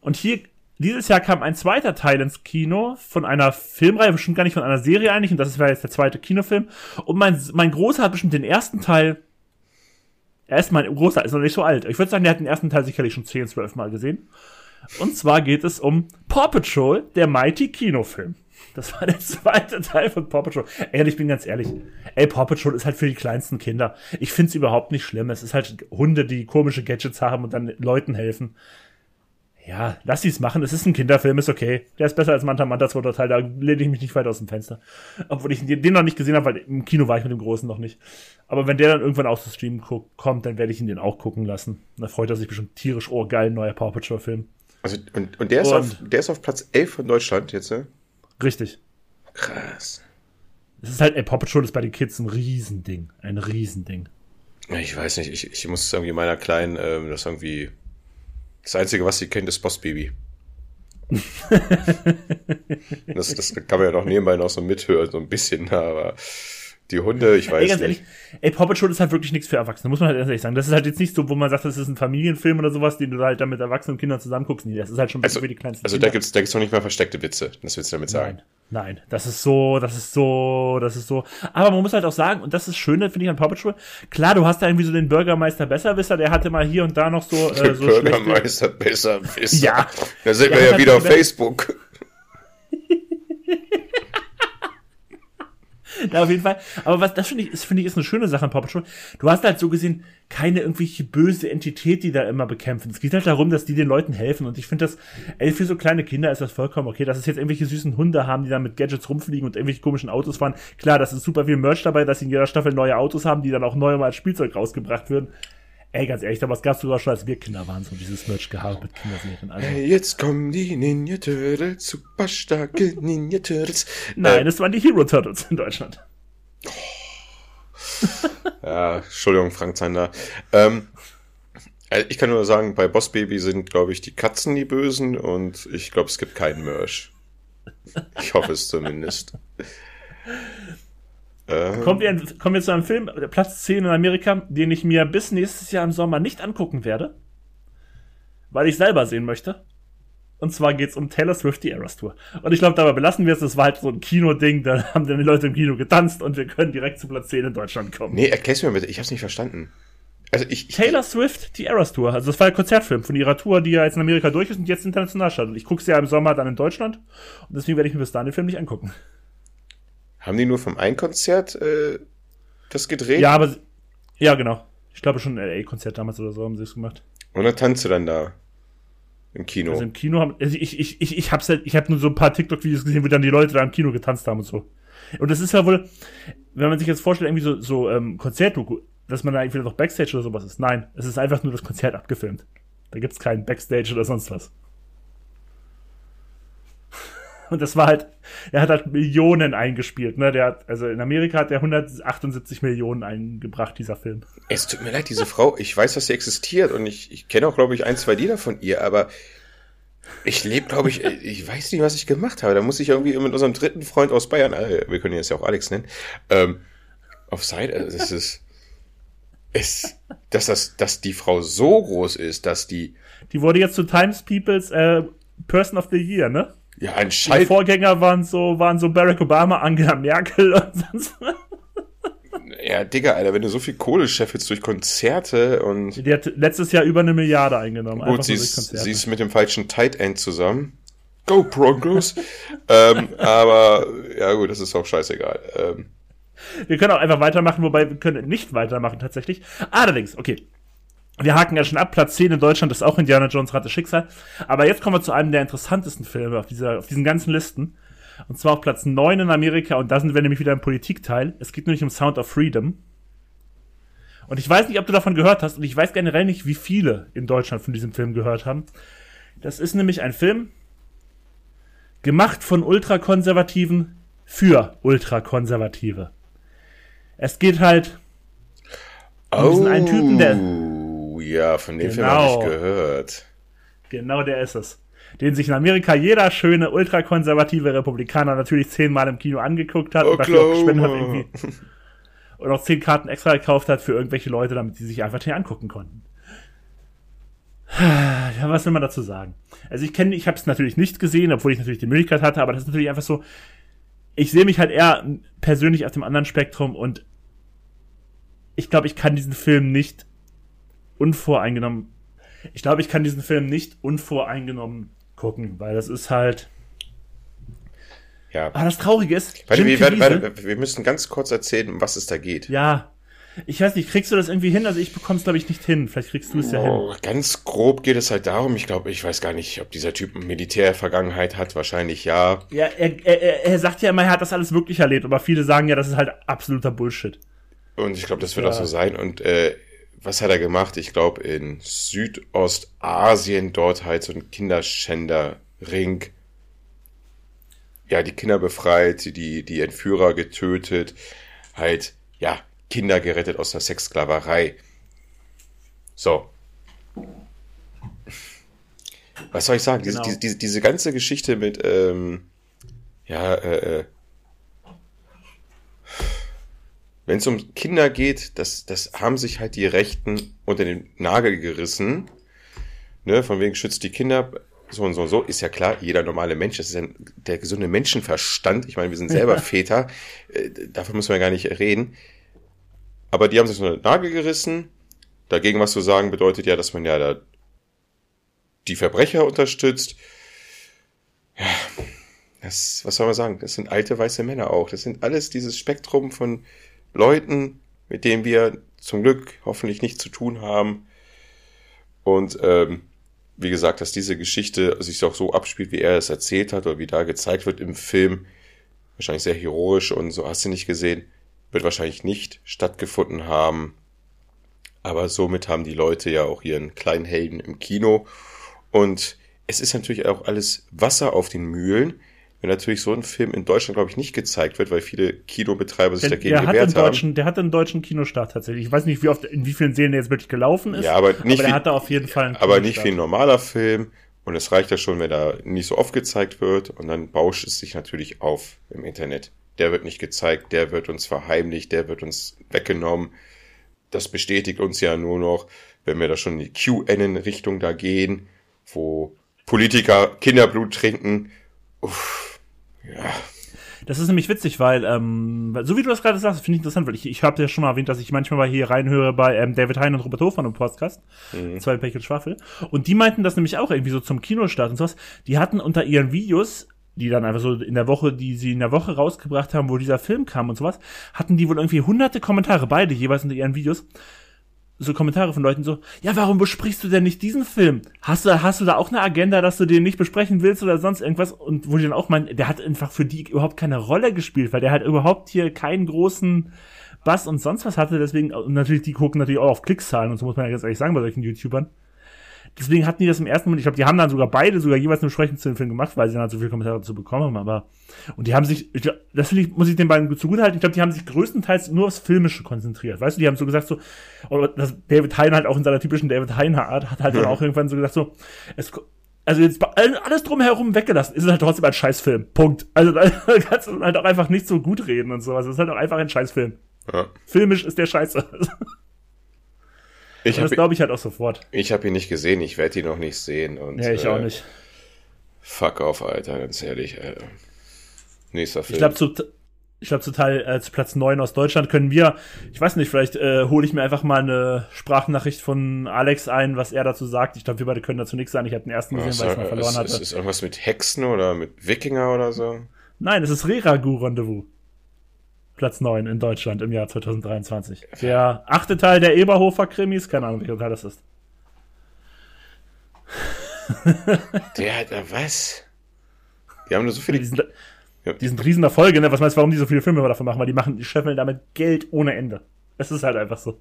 [SPEAKER 1] Und hier, dieses Jahr kam ein zweiter Teil ins Kino von einer Filmreihe, bestimmt gar nicht von einer Serie eigentlich, und das war jetzt der zweite Kinofilm. Und mein, mein Großer hat bestimmt den ersten Teil, er ist mein Großer, ist noch nicht so alt. Ich würde sagen, der hat den ersten Teil sicherlich schon 10, 12 Mal gesehen. Und zwar geht es um Paw Patrol, der Mighty Kinofilm. Das war der zweite Teil von Paw Patrol. Ey, ich bin ganz ehrlich. Ey, Paw Patrol ist halt für die kleinsten Kinder. Ich find's überhaupt nicht schlimm. Es ist halt Hunde, die komische Gadgets haben und dann Leuten helfen. Ja, lass sie's machen. Es ist ein Kinderfilm, ist okay. Der ist besser als Manta Manta zweiter Teil. Da lehne ich mich nicht weit aus dem Fenster. Obwohl ich den noch nicht gesehen habe, weil im Kino war ich mit dem Großen noch nicht. Aber wenn der dann irgendwann auch zu Stream kommt, dann werde ich ihn den auch gucken lassen. Da freut er sich bestimmt tierisch. Oh, geil, neuer Paw Patrol Film.
[SPEAKER 2] Also, und, und der ist, und, auf, der ist auf Platz 11 von Deutschland jetzt, ne?
[SPEAKER 1] Richtig.
[SPEAKER 2] Krass.
[SPEAKER 1] Es ist halt, ey, Paw Patrol ist bei den Kids ein Riesending. Ein Riesending.
[SPEAKER 2] Ich weiß nicht, ich, ich muss irgendwie meiner Kleinen, ähm, das irgendwie. Das Einzige, was sie kennt, ist Boss Baby. das, das kann man ja noch nebenbei noch so mithören, so ein bisschen, aber die Hunde, ich weiß ey, ganz nicht. Ehrlich,
[SPEAKER 1] ey, Paw Patrol ist halt wirklich nichts für Erwachsene, muss man halt ehrlich sagen. Das ist halt jetzt nicht so, wo man sagt, das ist ein Familienfilm oder sowas, den du halt dann mit Erwachsenen und Kindern zusammen guckst. Nee, das ist halt schon ein
[SPEAKER 2] bisschen
[SPEAKER 1] also,
[SPEAKER 2] für die kleinsten Also Kinder. da gibt's, da gibt's noch nicht mal versteckte Witze, das willst du damit sagen.
[SPEAKER 1] Nein, nein, das ist so, das ist so, das ist so. Aber man muss halt auch sagen, und das ist schön, finde ich an Paw Patrol, klar, du hast da irgendwie so den Bürgermeister Besserwisser, der hatte mal hier und da noch so,
[SPEAKER 2] äh, so Bürgermeister Besserwisser. Ja. Da sind wir ja wieder auf Facebook.
[SPEAKER 1] Ja, auf jeden Fall. Aber was das finde ich, ist, finde ich, ist eine schöne Sache an Paw Patrol. Du hast halt so gesehen keine irgendwelche böse Entität, die da immer bekämpfen. Es geht halt darum, dass die den Leuten helfen. Und ich finde das, ey, für so kleine Kinder ist das vollkommen okay, dass es jetzt irgendwelche süßen Hunde haben, die da mit Gadgets rumfliegen und irgendwelche komischen Autos fahren. Klar, das ist super viel Merch dabei, dass sie in jeder Staffel neue Autos haben, die dann auch neu mal als Spielzeug rausgebracht werden. Ey, ganz ehrlich, es gab sogar schon, als wir Kinder waren, so dieses Merch gehabt mit Kinderserien.
[SPEAKER 2] Also. Hey, jetzt kommen die Ninja Turtles, super starke Ninja Turtles.
[SPEAKER 1] Nein, äh, es waren die Hero Turtles in Deutschland.
[SPEAKER 2] ja, Entschuldigung, Frank Zander. Ähm, äh, ich kann nur sagen, bei Boss Baby sind, glaube ich, die Katzen die Bösen und ich glaube, es gibt keinen Merch. Ich hoffe es zumindest.
[SPEAKER 1] Ähm. Kommen, wir, kommen wir zu einem Film, Platz 10 in Amerika, den ich mir bis nächstes Jahr im Sommer nicht angucken werde, weil ich selber sehen möchte. Und zwar geht's um Taylor Swift, die Eras Tour. Und ich glaube, dabei belassen wir es. Das war halt so ein Kinoding. Da haben dann die Leute im Kino getanzt und wir können direkt zu Platz 10 in Deutschland kommen.
[SPEAKER 2] Nee, erklär's mir bitte. Ich hab's nicht verstanden.
[SPEAKER 1] Also ich, Taylor Swift, die Eras Tour. Also das war ein Konzertfilm von ihrer Tour, die ja jetzt in Amerika durch ist und jetzt international startet. Ich gucke sie ja im Sommer dann in Deutschland. Und deswegen werde ich mir bis dahin den Film nicht angucken.
[SPEAKER 2] Haben die nur vom einen Konzert äh, das gedreht?
[SPEAKER 1] Ja, aber ja, genau. Ich glaube schon ein LA-Konzert damals oder so haben sie es gemacht.
[SPEAKER 2] Und dann tanzt du dann da. im Kino.
[SPEAKER 1] Also im Kino haben, also ich, ich, ich, ich hab's halt, ich habe nur so ein paar TikTok-Videos gesehen, wo dann die Leute da im Kino getanzt haben und so. Und das ist ja wohl, wenn man sich jetzt vorstellt, irgendwie so, so ähm, Konzertdoku, dass man da irgendwie noch Backstage oder sowas ist. Nein, es ist einfach nur das Konzert abgefilmt. Da gibt's keinen Backstage oder sonst was. Und das war halt, er hat halt Millionen eingespielt, ne? Der hat, also in Amerika hat er 178 Millionen eingebracht, dieser Film.
[SPEAKER 2] Es tut mir leid, diese Frau, ich weiß, dass sie existiert und ich, ich kenne auch, glaube ich, ein, zwei Lieder von ihr, aber ich lebe, glaube ich, ich weiß nicht, was ich gemacht habe. Da muss ich irgendwie mit unserem dritten Freund aus Bayern, äh, wir können ihn jetzt ja auch Alex nennen, ähm, auf Seite, also das ist, es, dass das, dass die Frau so groß ist, dass die.
[SPEAKER 1] Die wurde jetzt zu Times Peoples äh, Person of the Year, ne?
[SPEAKER 2] Ja, anscheinend.
[SPEAKER 1] Die Vorgänger waren so, waren so Barack Obama, Angela Merkel und sonst was.
[SPEAKER 2] Ja, Digga, Alter, wenn du so viel Kohle scheffelst durch Konzerte und.
[SPEAKER 1] Die hat letztes Jahr über eine Milliarde eingenommen.
[SPEAKER 2] Gut, sie ist, sie ist mit dem falschen Tight End zusammen. Go Broncos! ähm, aber, ja gut, das ist auch scheißegal. Ähm,
[SPEAKER 1] wir können auch einfach weitermachen, wobei wir können nicht weitermachen tatsächlich. Allerdings, okay. Wir haken ja schon ab, Platz 10 in Deutschland ist auch Indiana Jones Rat Schicksal. Aber jetzt kommen wir zu einem der interessantesten Filme auf, dieser, auf diesen ganzen Listen. Und zwar auf Platz 9 in Amerika und da sind wir nämlich wieder im Politikteil. Es geht nämlich um Sound of Freedom. Und ich weiß nicht, ob du davon gehört hast und ich weiß generell nicht, wie viele in Deutschland von diesem Film gehört haben. Das ist nämlich ein Film gemacht von Ultrakonservativen für Ultrakonservative. Es geht halt
[SPEAKER 2] um diesen einen Typen, der. Oh, ja, von dem genau, Film habe ich gehört.
[SPEAKER 1] Genau, der ist es. Den sich in Amerika jeder schöne ultrakonservative Republikaner natürlich zehnmal im Kino angeguckt hat
[SPEAKER 2] Oklahoma. und dafür auch
[SPEAKER 1] hat irgendwie. Und auch zehn Karten extra gekauft hat für irgendwelche Leute, damit sie sich einfach hier angucken konnten. Ja, was will man dazu sagen? Also ich kenne, ich habe es natürlich nicht gesehen, obwohl ich natürlich die Möglichkeit hatte, aber das ist natürlich einfach so, ich sehe mich halt eher persönlich auf dem anderen Spektrum und ich glaube, ich kann diesen Film nicht unvoreingenommen. Ich glaube, ich kann diesen Film nicht unvoreingenommen gucken, weil das ist halt.
[SPEAKER 2] Ja.
[SPEAKER 1] Aber das Traurige ist.
[SPEAKER 2] Warte, wir, warte, warte, wir müssen ganz kurz erzählen, um was es da geht.
[SPEAKER 1] Ja. Ich weiß nicht, kriegst du das irgendwie hin? Also ich bekomme glaube ich, nicht hin. Vielleicht kriegst du es ja oh,
[SPEAKER 2] hin. Ganz grob geht es halt darum, ich glaube, ich weiß gar nicht, ob dieser Typ Militärvergangenheit hat. Wahrscheinlich ja.
[SPEAKER 1] Ja, er, er, er sagt ja immer, er hat das alles wirklich erlebt, aber viele sagen ja, das ist halt absoluter Bullshit.
[SPEAKER 2] Und ich glaube, das wird ja. auch so sein. Und äh, was hat er gemacht? Ich glaube, in Südostasien dort halt so ein Kinderschänderring. Ja, die Kinder befreit, die, die Entführer getötet, halt, ja, Kinder gerettet aus der Sexsklaverei. So. Was soll ich sagen? Genau. Diese, diese, diese ganze Geschichte mit, ähm, ja, äh, äh wenn es um Kinder geht, das, das haben sich halt die Rechten unter den Nagel gerissen. Ne, von wegen schützt die Kinder, so und so und so, ist ja klar, jeder normale Mensch, das ist ja der gesunde Menschenverstand. Ich meine, wir sind selber Väter, äh, davon müssen wir gar nicht reden. Aber die haben sich unter den Nagel gerissen. Dagegen was zu sagen bedeutet ja, dass man ja da die Verbrecher unterstützt. Ja, das, was soll man sagen? Das sind alte weiße Männer auch. Das sind alles dieses Spektrum von Leuten, mit denen wir zum Glück hoffentlich nichts zu tun haben. Und ähm, wie gesagt, dass diese Geschichte sich auch so abspielt, wie er es erzählt hat oder wie da gezeigt wird im Film, wahrscheinlich sehr heroisch und so hast du nicht gesehen, wird wahrscheinlich nicht stattgefunden haben. Aber somit haben die Leute ja auch ihren kleinen Helden im Kino. Und es ist natürlich auch alles Wasser auf den Mühlen wenn natürlich so ein Film in Deutschland, glaube ich, nicht gezeigt wird, weil viele Kinobetreiber sich der, dagegen der gewehrt
[SPEAKER 1] hat haben. Der hat einen deutschen Kinostart tatsächlich. Ich weiß nicht, wie oft, in wie vielen Serien der jetzt wirklich gelaufen ist.
[SPEAKER 2] Ja, aber nicht
[SPEAKER 1] aber der hatte auf jeden Fall einen
[SPEAKER 2] Aber nicht wie ein normaler Film. Und es reicht ja schon, wenn er nicht so oft gezeigt wird. Und dann bauscht es sich natürlich auf im Internet. Der wird nicht gezeigt, der wird uns verheimlicht, der wird uns weggenommen. Das bestätigt uns ja nur noch, wenn wir da schon in die QN-Richtung da gehen, wo Politiker Kinderblut trinken. Uff ja.
[SPEAKER 1] Das ist nämlich witzig, weil, ähm, so wie du das gerade sagst, finde ich interessant, weil ich, ich habe ja schon mal erwähnt, dass ich manchmal mal hier reinhöre bei ähm, David Hein und Robert Hofmann im Podcast, mhm. zwei Pech und Schwafel. Und die meinten das nämlich auch irgendwie so zum Kinostart und sowas. Die hatten unter ihren Videos, die dann einfach so in der Woche, die sie in der Woche rausgebracht haben, wo dieser Film kam und sowas, hatten die wohl irgendwie hunderte Kommentare, beide jeweils unter ihren Videos, so Kommentare von Leuten so, ja, warum besprichst du denn nicht diesen Film? Hast du, hast du da auch eine Agenda, dass du den nicht besprechen willst oder sonst irgendwas? Und wo die dann auch meinen, der hat einfach für die überhaupt keine Rolle gespielt, weil der halt überhaupt hier keinen großen Bass und sonst was hatte, deswegen, und natürlich, die gucken natürlich auch auf Klickzahlen und so muss man ja ganz ehrlich sagen bei solchen YouTubern. Deswegen hatten die das im ersten Moment, ich glaube, die haben dann sogar beide sogar jeweils eine Besprechung zu dem Film gemacht, weil sie dann halt so viele Kommentare dazu bekommen haben, aber, und die haben sich, ich glaub, das finde ich, muss ich den beiden zugutehalten, ich glaube, die haben sich größtenteils nur aufs Filmische konzentriert, weißt du, die haben so gesagt so, oder das David Hein halt auch in seiner typischen David Heiner Art, hat halt ja. dann auch irgendwann so gesagt so, es, also jetzt alles drumherum weggelassen, ist es halt trotzdem ein Scheißfilm. Punkt. Also da kannst du halt auch einfach nicht so gut reden und sowas. Es ist halt auch einfach ein Scheißfilm. Ja. Filmisch ist der Scheiße.
[SPEAKER 2] Ich
[SPEAKER 1] das glaube ich halt auch sofort.
[SPEAKER 2] Ich habe ihn nicht gesehen, ich werde ihn noch nicht sehen. Und,
[SPEAKER 1] ja, ich äh, auch nicht.
[SPEAKER 2] Fuck off, Alter, ganz ehrlich. Äh, nächster Film.
[SPEAKER 1] Ich glaube, zu, ich glaube, äh, zu Platz 9 aus Deutschland können wir, ich weiß nicht, vielleicht äh, hole ich mir einfach mal eine Sprachnachricht von Alex ein, was er dazu sagt. Ich glaube, wir beide können dazu nichts sagen. Ich habe den ersten gesehen, weil ich mal verloren
[SPEAKER 2] ist,
[SPEAKER 1] hatte.
[SPEAKER 2] Ist es irgendwas mit Hexen oder mit Wikinger oder so?
[SPEAKER 1] Nein, es ist Reragu Rendezvous. Platz 9 in Deutschland im Jahr 2023. Der achte Teil der Eberhofer Krimis, keine Ahnung, welcher Teil das ist.
[SPEAKER 2] Der hat was? Die haben nur so viele.
[SPEAKER 1] Die sind, ja. die sind riesen Erfolge, ne? Was meinst du, warum die so viele Filme davon machen? Weil die machen, die scheffeln damit Geld ohne Ende. Es ist halt einfach so.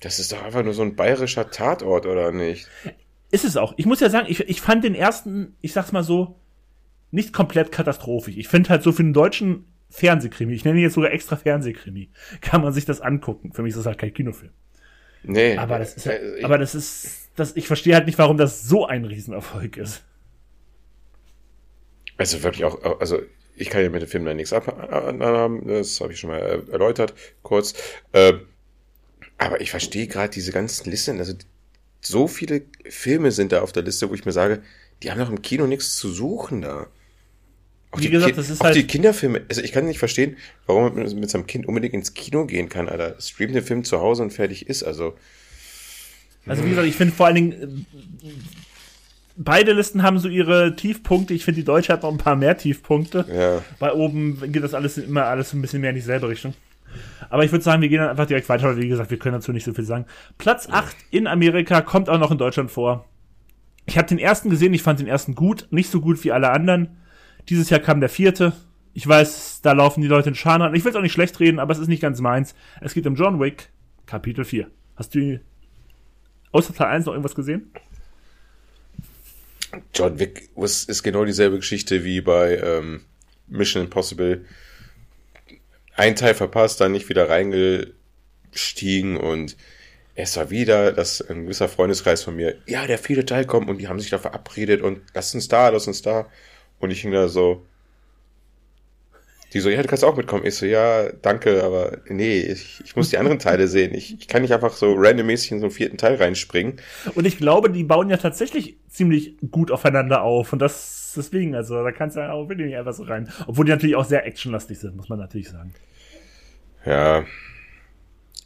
[SPEAKER 2] Das ist doch einfach nur so ein bayerischer Tatort, oder nicht?
[SPEAKER 1] Ist es auch. Ich muss ja sagen, ich, ich fand den ersten, ich sag's mal so, nicht komplett katastrophisch. Ich finde halt so für den deutschen Fernsehkrimi, ich nenne ihn jetzt sogar extra Fernsehkrimi, kann man sich das angucken. Für mich ist das halt kein Kinofilm. Nee. Aber das ist, halt, äh, aber das ist, das, ich verstehe halt nicht, warum das so ein Riesenerfolg ist.
[SPEAKER 2] Also wirklich auch, also ich kann ja mit dem Film da nichts abhaben, das habe ich schon mal äh, erläutert, kurz. Äh, aber ich verstehe gerade diese ganzen Listen, also so viele Filme sind da auf der Liste, wo ich mir sage, die haben doch im Kino nichts zu suchen da. Auch, Wie gesagt, das ist auch halt die Kinderfilme, also ich kann nicht verstehen, warum man mit seinem Kind unbedingt ins Kino gehen kann, Alter. Streamt den Film zu Hause und fertig ist, also.
[SPEAKER 1] Also wie gesagt, ich finde vor allen Dingen, beide Listen haben so ihre Tiefpunkte. Ich finde, die Deutsche hat noch ein paar mehr Tiefpunkte. Ja. Bei oben geht das alles immer alles ein bisschen mehr in dieselbe Richtung. Aber ich würde sagen, wir gehen dann einfach direkt weiter, weil wie gesagt, wir können dazu nicht so viel sagen. Platz 8 in Amerika kommt auch noch in Deutschland vor. Ich habe den ersten gesehen, ich fand den ersten gut, nicht so gut wie alle anderen. Dieses Jahr kam der vierte. Ich weiß, da laufen die Leute in Scharen an. Ich will es auch nicht schlecht reden, aber es ist nicht ganz meins. Es geht um John Wick, Kapitel 4. Hast du außer Teil 1 noch irgendwas gesehen?
[SPEAKER 2] John Wick ist genau dieselbe Geschichte wie bei ähm, Mission Impossible. Ein Teil verpasst, dann nicht wieder reingestiegen und es war wieder, dass ein gewisser Freundeskreis von mir, ja, der vierte Teil kommt und die haben sich da verabredet und lass uns da, lass uns da. Und ich hing da so, die so, ja, du kannst auch mitkommen. Ich so, ja, danke, aber nee, ich, ich muss die anderen Teile sehen. Ich, ich kann nicht einfach so randommäßig in so einen vierten Teil reinspringen.
[SPEAKER 1] Und ich glaube, die bauen ja tatsächlich ziemlich gut aufeinander auf. Und das deswegen, also da kannst du ja auch wirklich nicht einfach so rein. Obwohl die natürlich auch sehr actionlastig sind, muss man natürlich sagen.
[SPEAKER 2] Ja.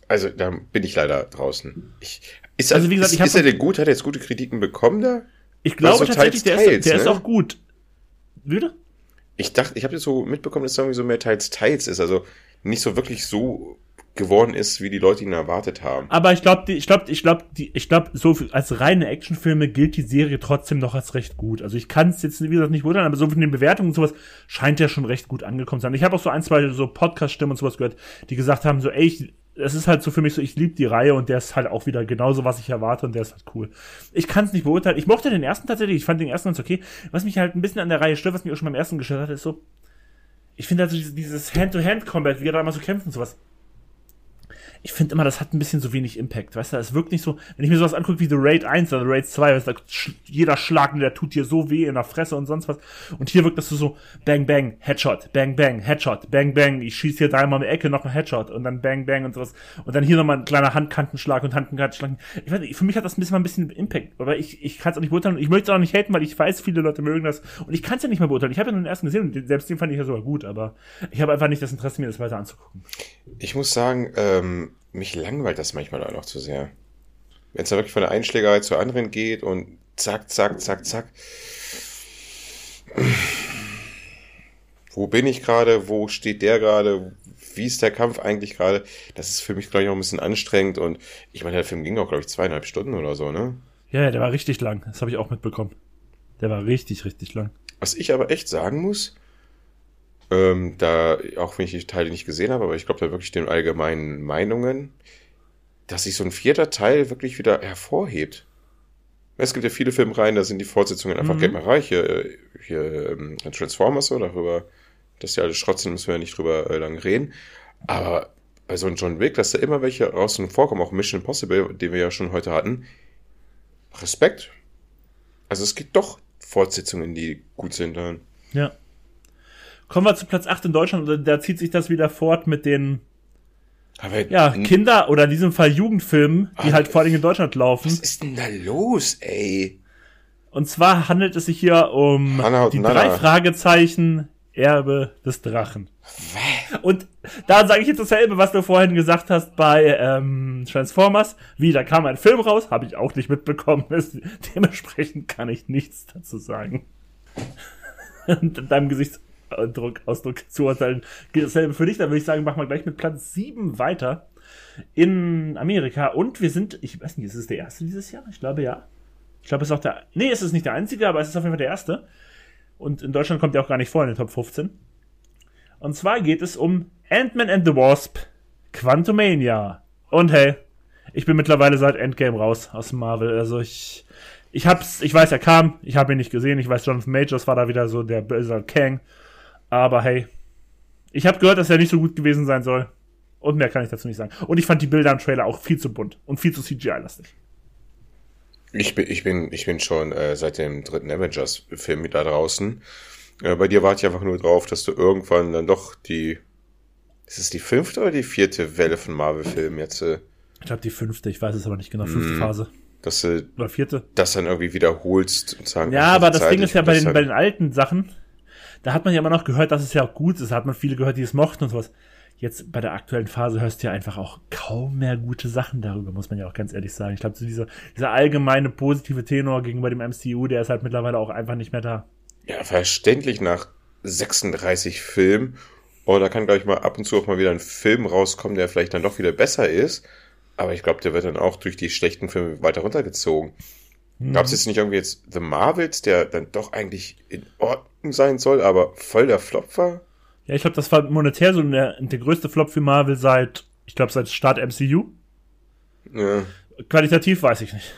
[SPEAKER 2] Also da bin ich leider draußen. Ich, ist, also, wie gesagt, ist, ich ist er denn gut? Hat er jetzt gute Kritiken bekommen da?
[SPEAKER 1] Ich glaube so tatsächlich, der, ist, der ne? ist auch gut. Würde?
[SPEAKER 2] Ich dachte, ich habe jetzt so mitbekommen, dass es irgendwie so mehr teils teils ist, also nicht so wirklich so geworden ist, wie die Leute ihn erwartet haben.
[SPEAKER 1] Aber ich glaube, ich glaube, ich glaube, ich glaube, so als reine Actionfilme gilt die Serie trotzdem noch als recht gut. Also ich kann es jetzt wie gesagt nicht wundern, aber so von den Bewertungen und sowas scheint ja schon recht gut angekommen zu sein. Ich habe auch so ein, zwei so Podcast-Stimmen und sowas gehört, die gesagt haben, so, ey, ich, es ist halt so für mich so, ich liebe die Reihe und der ist halt auch wieder genauso, was ich erwarte und der ist halt cool. Ich kann es nicht beurteilen. Ich mochte den ersten tatsächlich, ich fand den ersten ganz okay. Was mich halt ein bisschen an der Reihe stört, was mich auch schon beim ersten gestört hat, ist so, ich finde also dieses Hand-to-Hand-Combat, wie er da immer so kämpft und sowas, ich finde immer, das hat ein bisschen so wenig Impact. Weißt du, es wirkt nicht so, wenn ich mir sowas angucke wie The Raid 1 oder The Raid 2, weißt du, jeder Schlag, der tut dir so weh in der Fresse und sonst was. Und hier wirkt das so, bang, bang, Headshot, bang, bang, Headshot, bang, bang, ich schieße hier dreimal in die Ecke noch ein Headshot und dann bang, bang und sowas. Und dann hier nochmal ein kleiner Handkantenschlag und Handkantenschlag. Ich weiß nicht, für mich hat das ein bisschen ein bisschen Impact, aber ich, ich kann es auch nicht beurteilen. Ich möchte es auch nicht haten, weil ich weiß, viele Leute mögen das und ich kann es ja nicht mal beurteilen. Ich habe ja nur den ersten gesehen und selbst den fand ich ja sogar gut, aber ich habe einfach nicht das Interesse, mir das weiter anzugucken.
[SPEAKER 2] Ich muss sagen, ähm, mich langweilt das manchmal auch noch zu sehr. Wenn es da wirklich von der Einschlägerei zur anderen geht und zack, zack, zack, zack. Wo bin ich gerade? Wo steht der gerade? wie ist der Kampf eigentlich gerade? Das ist für mich, glaube ich, auch ein bisschen anstrengend und ich meine, der Film ging auch, glaube ich, zweieinhalb Stunden oder so, ne?
[SPEAKER 1] Ja, der war richtig lang. Das habe ich auch mitbekommen. Der war richtig, richtig lang.
[SPEAKER 2] Was ich aber echt sagen muss, ähm, da, auch wenn ich die Teile nicht gesehen habe, aber ich glaube da wirklich den allgemeinen Meinungen, dass sich so ein vierter Teil wirklich wieder hervorhebt. Es gibt ja viele Filmreihen, da sind die Fortsetzungen einfach mhm. Gamerei. Hier, hier ähm, Transformers so, darüber, dass die alle Schrott sind, müssen wir ja nicht drüber äh, lang reden. Aber bei so einem John Wick, dass da immer welche raus und vorkommen, auch Mission Impossible, den wir ja schon heute hatten, Respekt. Also es gibt doch Fortsetzungen, die gut sind. Dann.
[SPEAKER 1] Ja. Kommen wir zu Platz 8 in Deutschland, da zieht sich das wieder fort mit den ja, Kinder oder in diesem Fall Jugendfilmen, die halt vor allem in Deutschland laufen. Was
[SPEAKER 2] ist denn da los, ey?
[SPEAKER 1] Und zwar handelt es sich hier um die Nana. drei Fragezeichen Erbe des Drachen. Und da sage ich jetzt dasselbe, was du vorhin gesagt hast bei ähm, Transformers. Wie, da kam ein Film raus, habe ich auch nicht mitbekommen. Dementsprechend kann ich nichts dazu sagen. Und deinem Gesichtsausdruck Ausdruck zuurteilen gilt dasselbe für dich. Dann würde ich sagen, machen wir gleich mit Platz 7 weiter in Amerika. Und wir sind, ich weiß nicht, ist es der erste dieses Jahr? Ich glaube ja. Ich glaube, es ist auch der. Nee, es ist nicht der einzige, aber es ist auf jeden Fall der erste. Und in Deutschland kommt er auch gar nicht vor in den Top 15. Und zwar geht es um Ant-Man and the Wasp, Quantumania. Und hey, ich bin mittlerweile seit Endgame raus aus Marvel. Also ich, ich hab's, ich weiß, er kam, ich habe ihn nicht gesehen. Ich weiß, Jonathan Majors war da wieder so der böse Kang. Aber hey, ich habe gehört, dass er nicht so gut gewesen sein soll. Und mehr kann ich dazu nicht sagen. Und ich fand die Bilder im Trailer auch viel zu bunt und viel zu CGI-lastig.
[SPEAKER 2] Ich bin, ich bin, ich bin schon äh, seit dem dritten Avengers-Film da draußen. Äh, bei dir warte ich einfach nur drauf, dass du irgendwann dann doch die. Ist es die fünfte oder die vierte Welle von Marvel-Filmen jetzt? Äh,
[SPEAKER 1] ich glaube die fünfte, ich weiß es aber nicht genau, fünfte mm, Phase.
[SPEAKER 2] Dass du
[SPEAKER 1] oder vierte.
[SPEAKER 2] das dann irgendwie wiederholst und sagen.
[SPEAKER 1] Ja, aber das Zeit, Ding ist ja bei den, bei den alten Sachen, da hat man ja immer noch gehört, dass es ja auch gut ist. Da hat man viele gehört, die es mochten und sowas. Jetzt bei der aktuellen Phase hörst du ja einfach auch kaum mehr gute Sachen darüber, muss man ja auch ganz ehrlich sagen. Ich glaube, so dieser, dieser allgemeine positive Tenor gegenüber dem MCU, der ist halt mittlerweile auch einfach nicht mehr da.
[SPEAKER 2] Ja, verständlich nach 36 Filmen. Oh, da kann, glaube ich, mal ab und zu auch mal wieder ein Film rauskommen, der vielleicht dann doch wieder besser ist. Aber ich glaube, der wird dann auch durch die schlechten Filme weiter runtergezogen. Mhm. Gab es jetzt nicht irgendwie jetzt The Marvels, der dann doch eigentlich in Ordnung sein soll, aber voll der Flop war?
[SPEAKER 1] Ja, ich glaube, das war monetär so der, der größte Flop für Marvel seit, ich glaube, seit Start MCU. Ja. Qualitativ weiß ich nicht.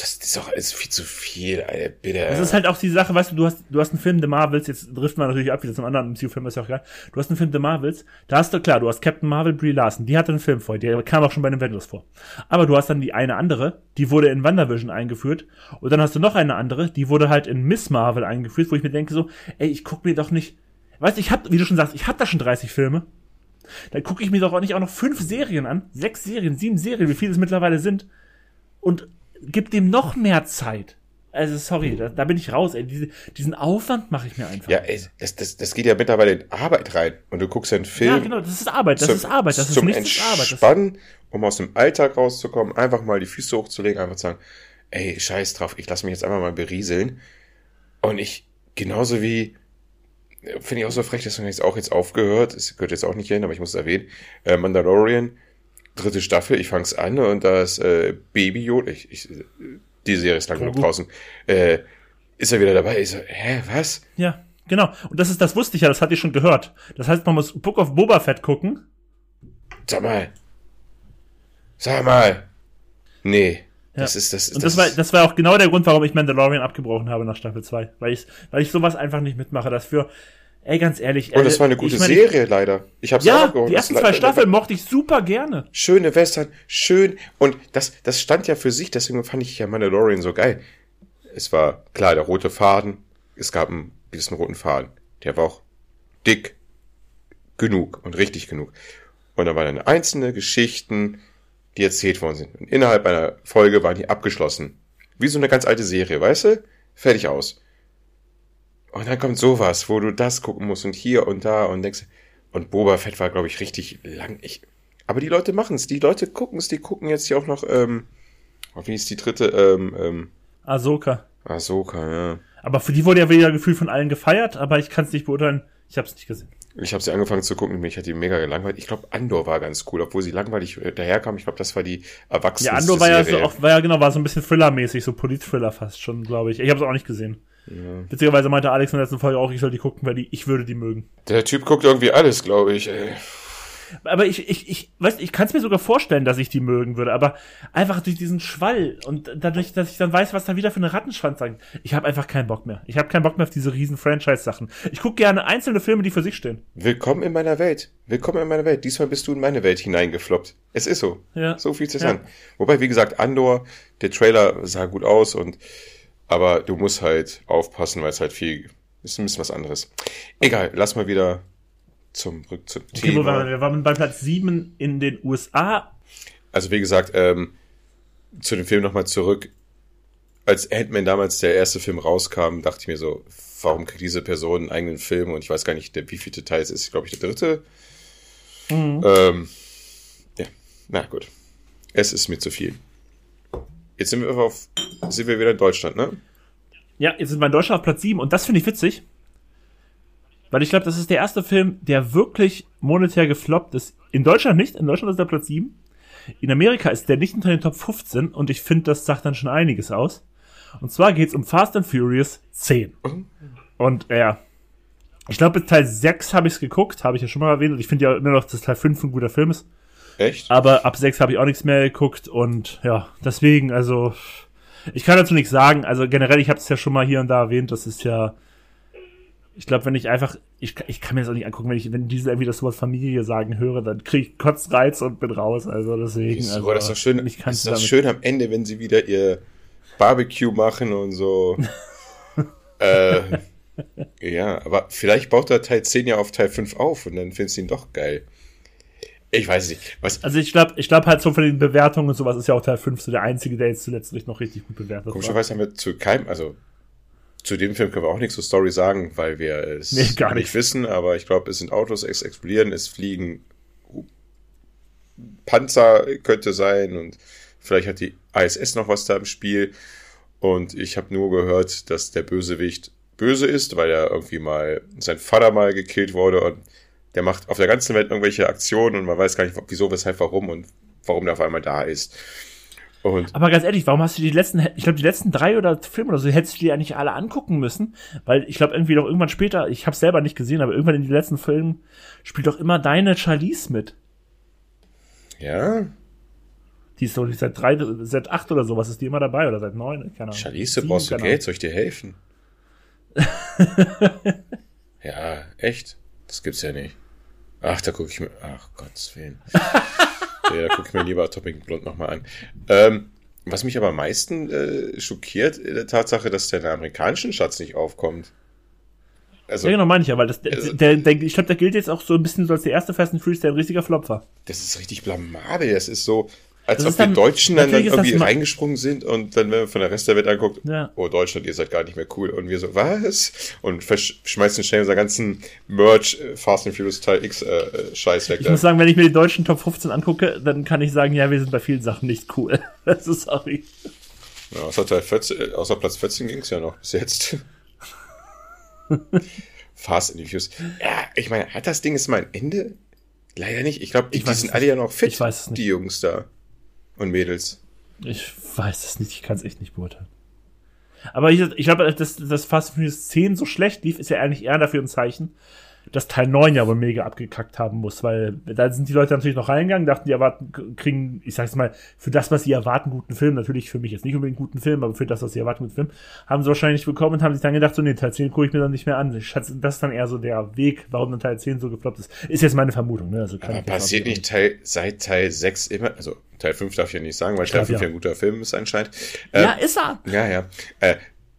[SPEAKER 2] Das ist doch alles viel zu viel, Alter, bitte.
[SPEAKER 1] Das ist halt auch die Sache, weißt du, du hast, du hast einen Film The Marvels, jetzt trifft man natürlich ab, wie das im anderen MCU-Film ist ja auch geil. Du hast einen Film The Marvels, da hast du, klar, du hast Captain Marvel, Brie Larson, die hatte einen Film vor, die kam auch schon bei den Avengers vor. Aber du hast dann die eine andere, die wurde in WandaVision eingeführt, und dann hast du noch eine andere, die wurde halt in Miss Marvel eingeführt, wo ich mir denke so, ey, ich guck mir doch nicht, weißt du, ich hab, wie du schon sagst, ich hab da schon 30 Filme, dann gucke ich mir doch auch nicht auch noch fünf Serien an, sechs Serien, sieben Serien, wie viele es mittlerweile sind, und gib dem noch mehr Zeit. Also sorry, da, da bin ich raus. Ey. Diese, diesen Aufwand mache ich mir einfach.
[SPEAKER 2] Ja, ey, das, das, das geht ja mittlerweile in Arbeit rein. Und du guckst ja einen Film. Ja,
[SPEAKER 1] genau, das ist Arbeit, das zum, ist Arbeit, das ist
[SPEAKER 2] nichts Arbeit. Entspannen, um aus dem Alltag rauszukommen, einfach mal die Füße hochzulegen, einfach zu sagen, ey, scheiß drauf, ich lasse mich jetzt einfach mal berieseln. Und ich, genauso wie, finde ich auch so frech, dass deswegen jetzt auch jetzt aufgehört, es gehört jetzt auch nicht hin, aber ich muss es erwähnen, äh, Mandalorian, dritte Staffel, ich fang's an und das äh, Baby Yoda, ich, ich, die Serie ist lang genug draußen, äh, ist er wieder dabei. Ich so, hä, was?
[SPEAKER 1] Ja, genau. Und das ist, das wusste ich ja, das hatte ich schon gehört. Das heißt, man muss Book of Boba Fett gucken.
[SPEAKER 2] Sag mal. Sag mal. Nee. Ja. Das ist das.
[SPEAKER 1] Und das, das war, das war auch genau der Grund, warum ich Mandalorian abgebrochen habe nach Staffel 2. Weil ich, weil ich sowas einfach nicht mitmache. Das für, Ey, ganz ehrlich.
[SPEAKER 2] Und das äh, war eine gute ich mein, Serie, leider. Ich hab's
[SPEAKER 1] ja, auch Die ersten zwei Staffeln mochte ich super gerne.
[SPEAKER 2] Schöne Western, schön. Und das, das stand ja für sich, deswegen fand ich ja Mandalorian so geil. Es war klar, der rote Faden. Es gab einen gewissen roten Faden. Der war auch dick genug und richtig genug. Und da waren dann einzelne Geschichten, die erzählt worden sind. Und innerhalb einer Folge waren die abgeschlossen. Wie so eine ganz alte Serie, weißt du? Fertig aus. Und dann kommt sowas, wo du das gucken musst und hier und da und denkst, und Boba Fett war, glaube ich, richtig lang. Ich, aber die Leute machen es, die Leute gucken es, die gucken jetzt hier auch noch, ähm, oh, wie ist die dritte, ähm, ähm,
[SPEAKER 1] Ahsoka.
[SPEAKER 2] Ahsoka, ja.
[SPEAKER 1] Aber für die wurde ja wieder gefühlt von allen gefeiert, aber ich kann es nicht beurteilen, ich habe es nicht gesehen.
[SPEAKER 2] Ich habe sie angefangen zu gucken, mich hat die mega gelangweilt. Ich glaube, Andor war ganz cool, obwohl sie langweilig daherkam. Ich glaube, das war die erwachsene
[SPEAKER 1] Ja, Andor war ja, so auch, war ja genau, war so ein bisschen Thriller-mäßig, so Polit-Thriller fast schon, glaube ich. Ich habe es auch nicht gesehen. Ja. Beziehungsweise meinte Alex in der letzten Folge auch, ich soll die gucken, weil die, ich würde die mögen.
[SPEAKER 2] Der Typ guckt irgendwie alles, glaube ich, ey.
[SPEAKER 1] Aber ich, ich, ich, weißt, ich kann es mir sogar vorstellen, dass ich die mögen würde, aber einfach durch diesen Schwall und dadurch, dass ich dann weiß, was da wieder für eine Rattenschwanz sagt. Ich habe einfach keinen Bock mehr. Ich habe keinen Bock mehr auf diese riesen Franchise-Sachen. Ich gucke gerne einzelne Filme, die für sich stehen.
[SPEAKER 2] Willkommen in meiner Welt. Willkommen in meiner Welt. Diesmal bist du in meine Welt hineingefloppt. Es ist so. Ja. So viel zu sagen. Ja. Wobei, wie gesagt, Andor, der Trailer sah gut aus und aber du musst halt aufpassen, weil es halt viel ist ein bisschen was anderes. Egal, lass mal wieder zum, zum okay, Thema.
[SPEAKER 1] Waren wir? wir waren bei Platz 7 in den USA.
[SPEAKER 2] Also wie gesagt, ähm, zu dem Film nochmal zurück. Als Ant-Man damals der erste Film rauskam, dachte ich mir so, warum kriegt diese Person einen eigenen Film? Und ich weiß gar nicht, der, wie viele Teil es ist, glaube ich, der dritte. Mhm. Ähm, ja, na gut. Es ist mir zu viel. Jetzt sind wir auf, sind wir wieder in Deutschland, ne?
[SPEAKER 1] Ja, jetzt sind wir in Deutschland auf Platz 7 und das finde ich witzig, weil ich glaube, das ist der erste Film, der wirklich monetär gefloppt ist. In Deutschland nicht, in Deutschland ist der Platz 7. In Amerika ist der nicht unter den Top 15 und ich finde, das sagt dann schon einiges aus. Und zwar geht's um Fast and Furious 10. Und ja, ich glaube, bis Teil 6 habe ich es geguckt, habe ich ja schon mal erwähnt. Und ich finde ja immer noch, dass Teil 5 ein guter Film ist.
[SPEAKER 2] Echt?
[SPEAKER 1] Aber ab 6 habe ich auch nichts mehr geguckt und ja, deswegen, also ich kann dazu nichts sagen. Also generell, ich habe es ja schon mal hier und da erwähnt, das ist ja ich glaube, wenn ich einfach, ich, ich kann mir das auch nicht angucken, wenn ich, wenn diese irgendwie das Wort Familie sagen höre, dann kriege ich Kotzreiz und bin raus. Also deswegen.
[SPEAKER 2] Ist,
[SPEAKER 1] also,
[SPEAKER 2] das ist doch schön, ist doch schön am Ende, wenn sie wieder ihr Barbecue machen und so. äh, ja, aber vielleicht baut er Teil 10 ja auf Teil 5 auf und dann findest du ihn doch geil. Ich weiß nicht. Was
[SPEAKER 1] also ich glaube, ich glaube halt so von den Bewertungen und sowas ist ja auch Teil 5 so der einzige, der jetzt zuletzt nicht noch richtig gut bewertet.
[SPEAKER 2] Komischerweise haben wir zu keinem, also zu dem Film können wir auch nichts zur Story sagen, weil wir es nee, gar nicht. nicht wissen, aber ich glaube, es sind Autos, es explodieren, es fliegen Panzer könnte sein und vielleicht hat die ISS noch was da im Spiel. Und ich habe nur gehört, dass der Bösewicht böse ist, weil er irgendwie mal sein Vater mal gekillt wurde und der macht auf der ganzen Welt irgendwelche Aktionen und man weiß gar nicht, wieso, weshalb, warum und warum der auf einmal da ist.
[SPEAKER 1] Und aber ganz ehrlich, warum hast du die letzten, ich glaube, die letzten drei oder Filme oder so, hättest du die eigentlich alle angucken müssen? Weil ich glaube, irgendwie doch irgendwann später, ich habe selber nicht gesehen, aber irgendwann in den letzten Filmen spielt doch immer deine Charlize mit.
[SPEAKER 2] Ja.
[SPEAKER 1] Die ist doch seit drei, seit acht oder sowas ist die immer dabei oder seit neun,
[SPEAKER 2] keine Ahnung. Charlize, brauchst du Geld? Soll ich dir helfen? ja, echt? Das gibt's ja nicht. Ach, da gucke ich mir, ach Gottes Willen. ja, da gucke ich mir lieber Topping Blond nochmal an. Ähm, was mich aber am meisten äh, schockiert, in der Tatsache, dass der, der amerikanischen Schatz nicht aufkommt.
[SPEAKER 1] Also, ja, genau, meine ich ja, weil das, also, der, der, ich glaube, der gilt jetzt auch so ein bisschen so als der erste Fast and Furious, der ein richtiger Flop war.
[SPEAKER 2] Das ist richtig blamabel. Das ist so, als ob die Deutschen dann, dann irgendwie reingesprungen sind und dann, wenn man von der Rest der Welt anguckt, ja. oh Deutschland, ihr seid gar nicht mehr cool. Und wir so, was? Und schmeißen schnell unser ganzen Merch äh, Fast and Furious Teil X äh, äh, Scheiß weg.
[SPEAKER 1] Ich da. muss sagen, wenn ich mir die deutschen Top 15 angucke, dann kann ich sagen, ja, wir sind bei vielen Sachen nicht cool. das ist sorry.
[SPEAKER 2] Ja, außer, Teil 14, äh, außer Platz 14 ging es ja noch bis jetzt. Fast and Furious. Ja, ich meine, hat das Ding jetzt mal ein Ende? Leider nicht. Ich glaube, die, die sind alle ja noch fit, die Jungs da und Mädels?
[SPEAKER 1] Ich weiß es nicht, ich kann es echt nicht beurteilen. Aber ich, ich glaube, dass das Fast Furious 10 so schlecht lief, ist ja eigentlich eher dafür ein Zeichen, dass Teil 9 ja wohl mega abgekackt haben muss, weil da sind die Leute natürlich noch reingegangen, dachten, die erwarten, kriegen, ich sag's mal, für das, was sie erwarten, guten Film, natürlich für mich jetzt nicht unbedingt guten Film, aber für das, was sie erwarten, guten Film, haben sie wahrscheinlich bekommen und haben sich dann gedacht, so, nee, Teil 10 gucke ich mir dann nicht mehr an. Das ist dann eher so der Weg, warum dann Teil 10 so gefloppt ist. Ist jetzt meine Vermutung, ne? Also
[SPEAKER 2] kann aber passiert nicht Teil, seit Teil 6 immer, also Teil 5 darf ich ja nicht sagen, weil Teil 5 ja. ein guter Film ist anscheinend.
[SPEAKER 1] Äh, ja, ist er.
[SPEAKER 2] Ja, ja. Äh,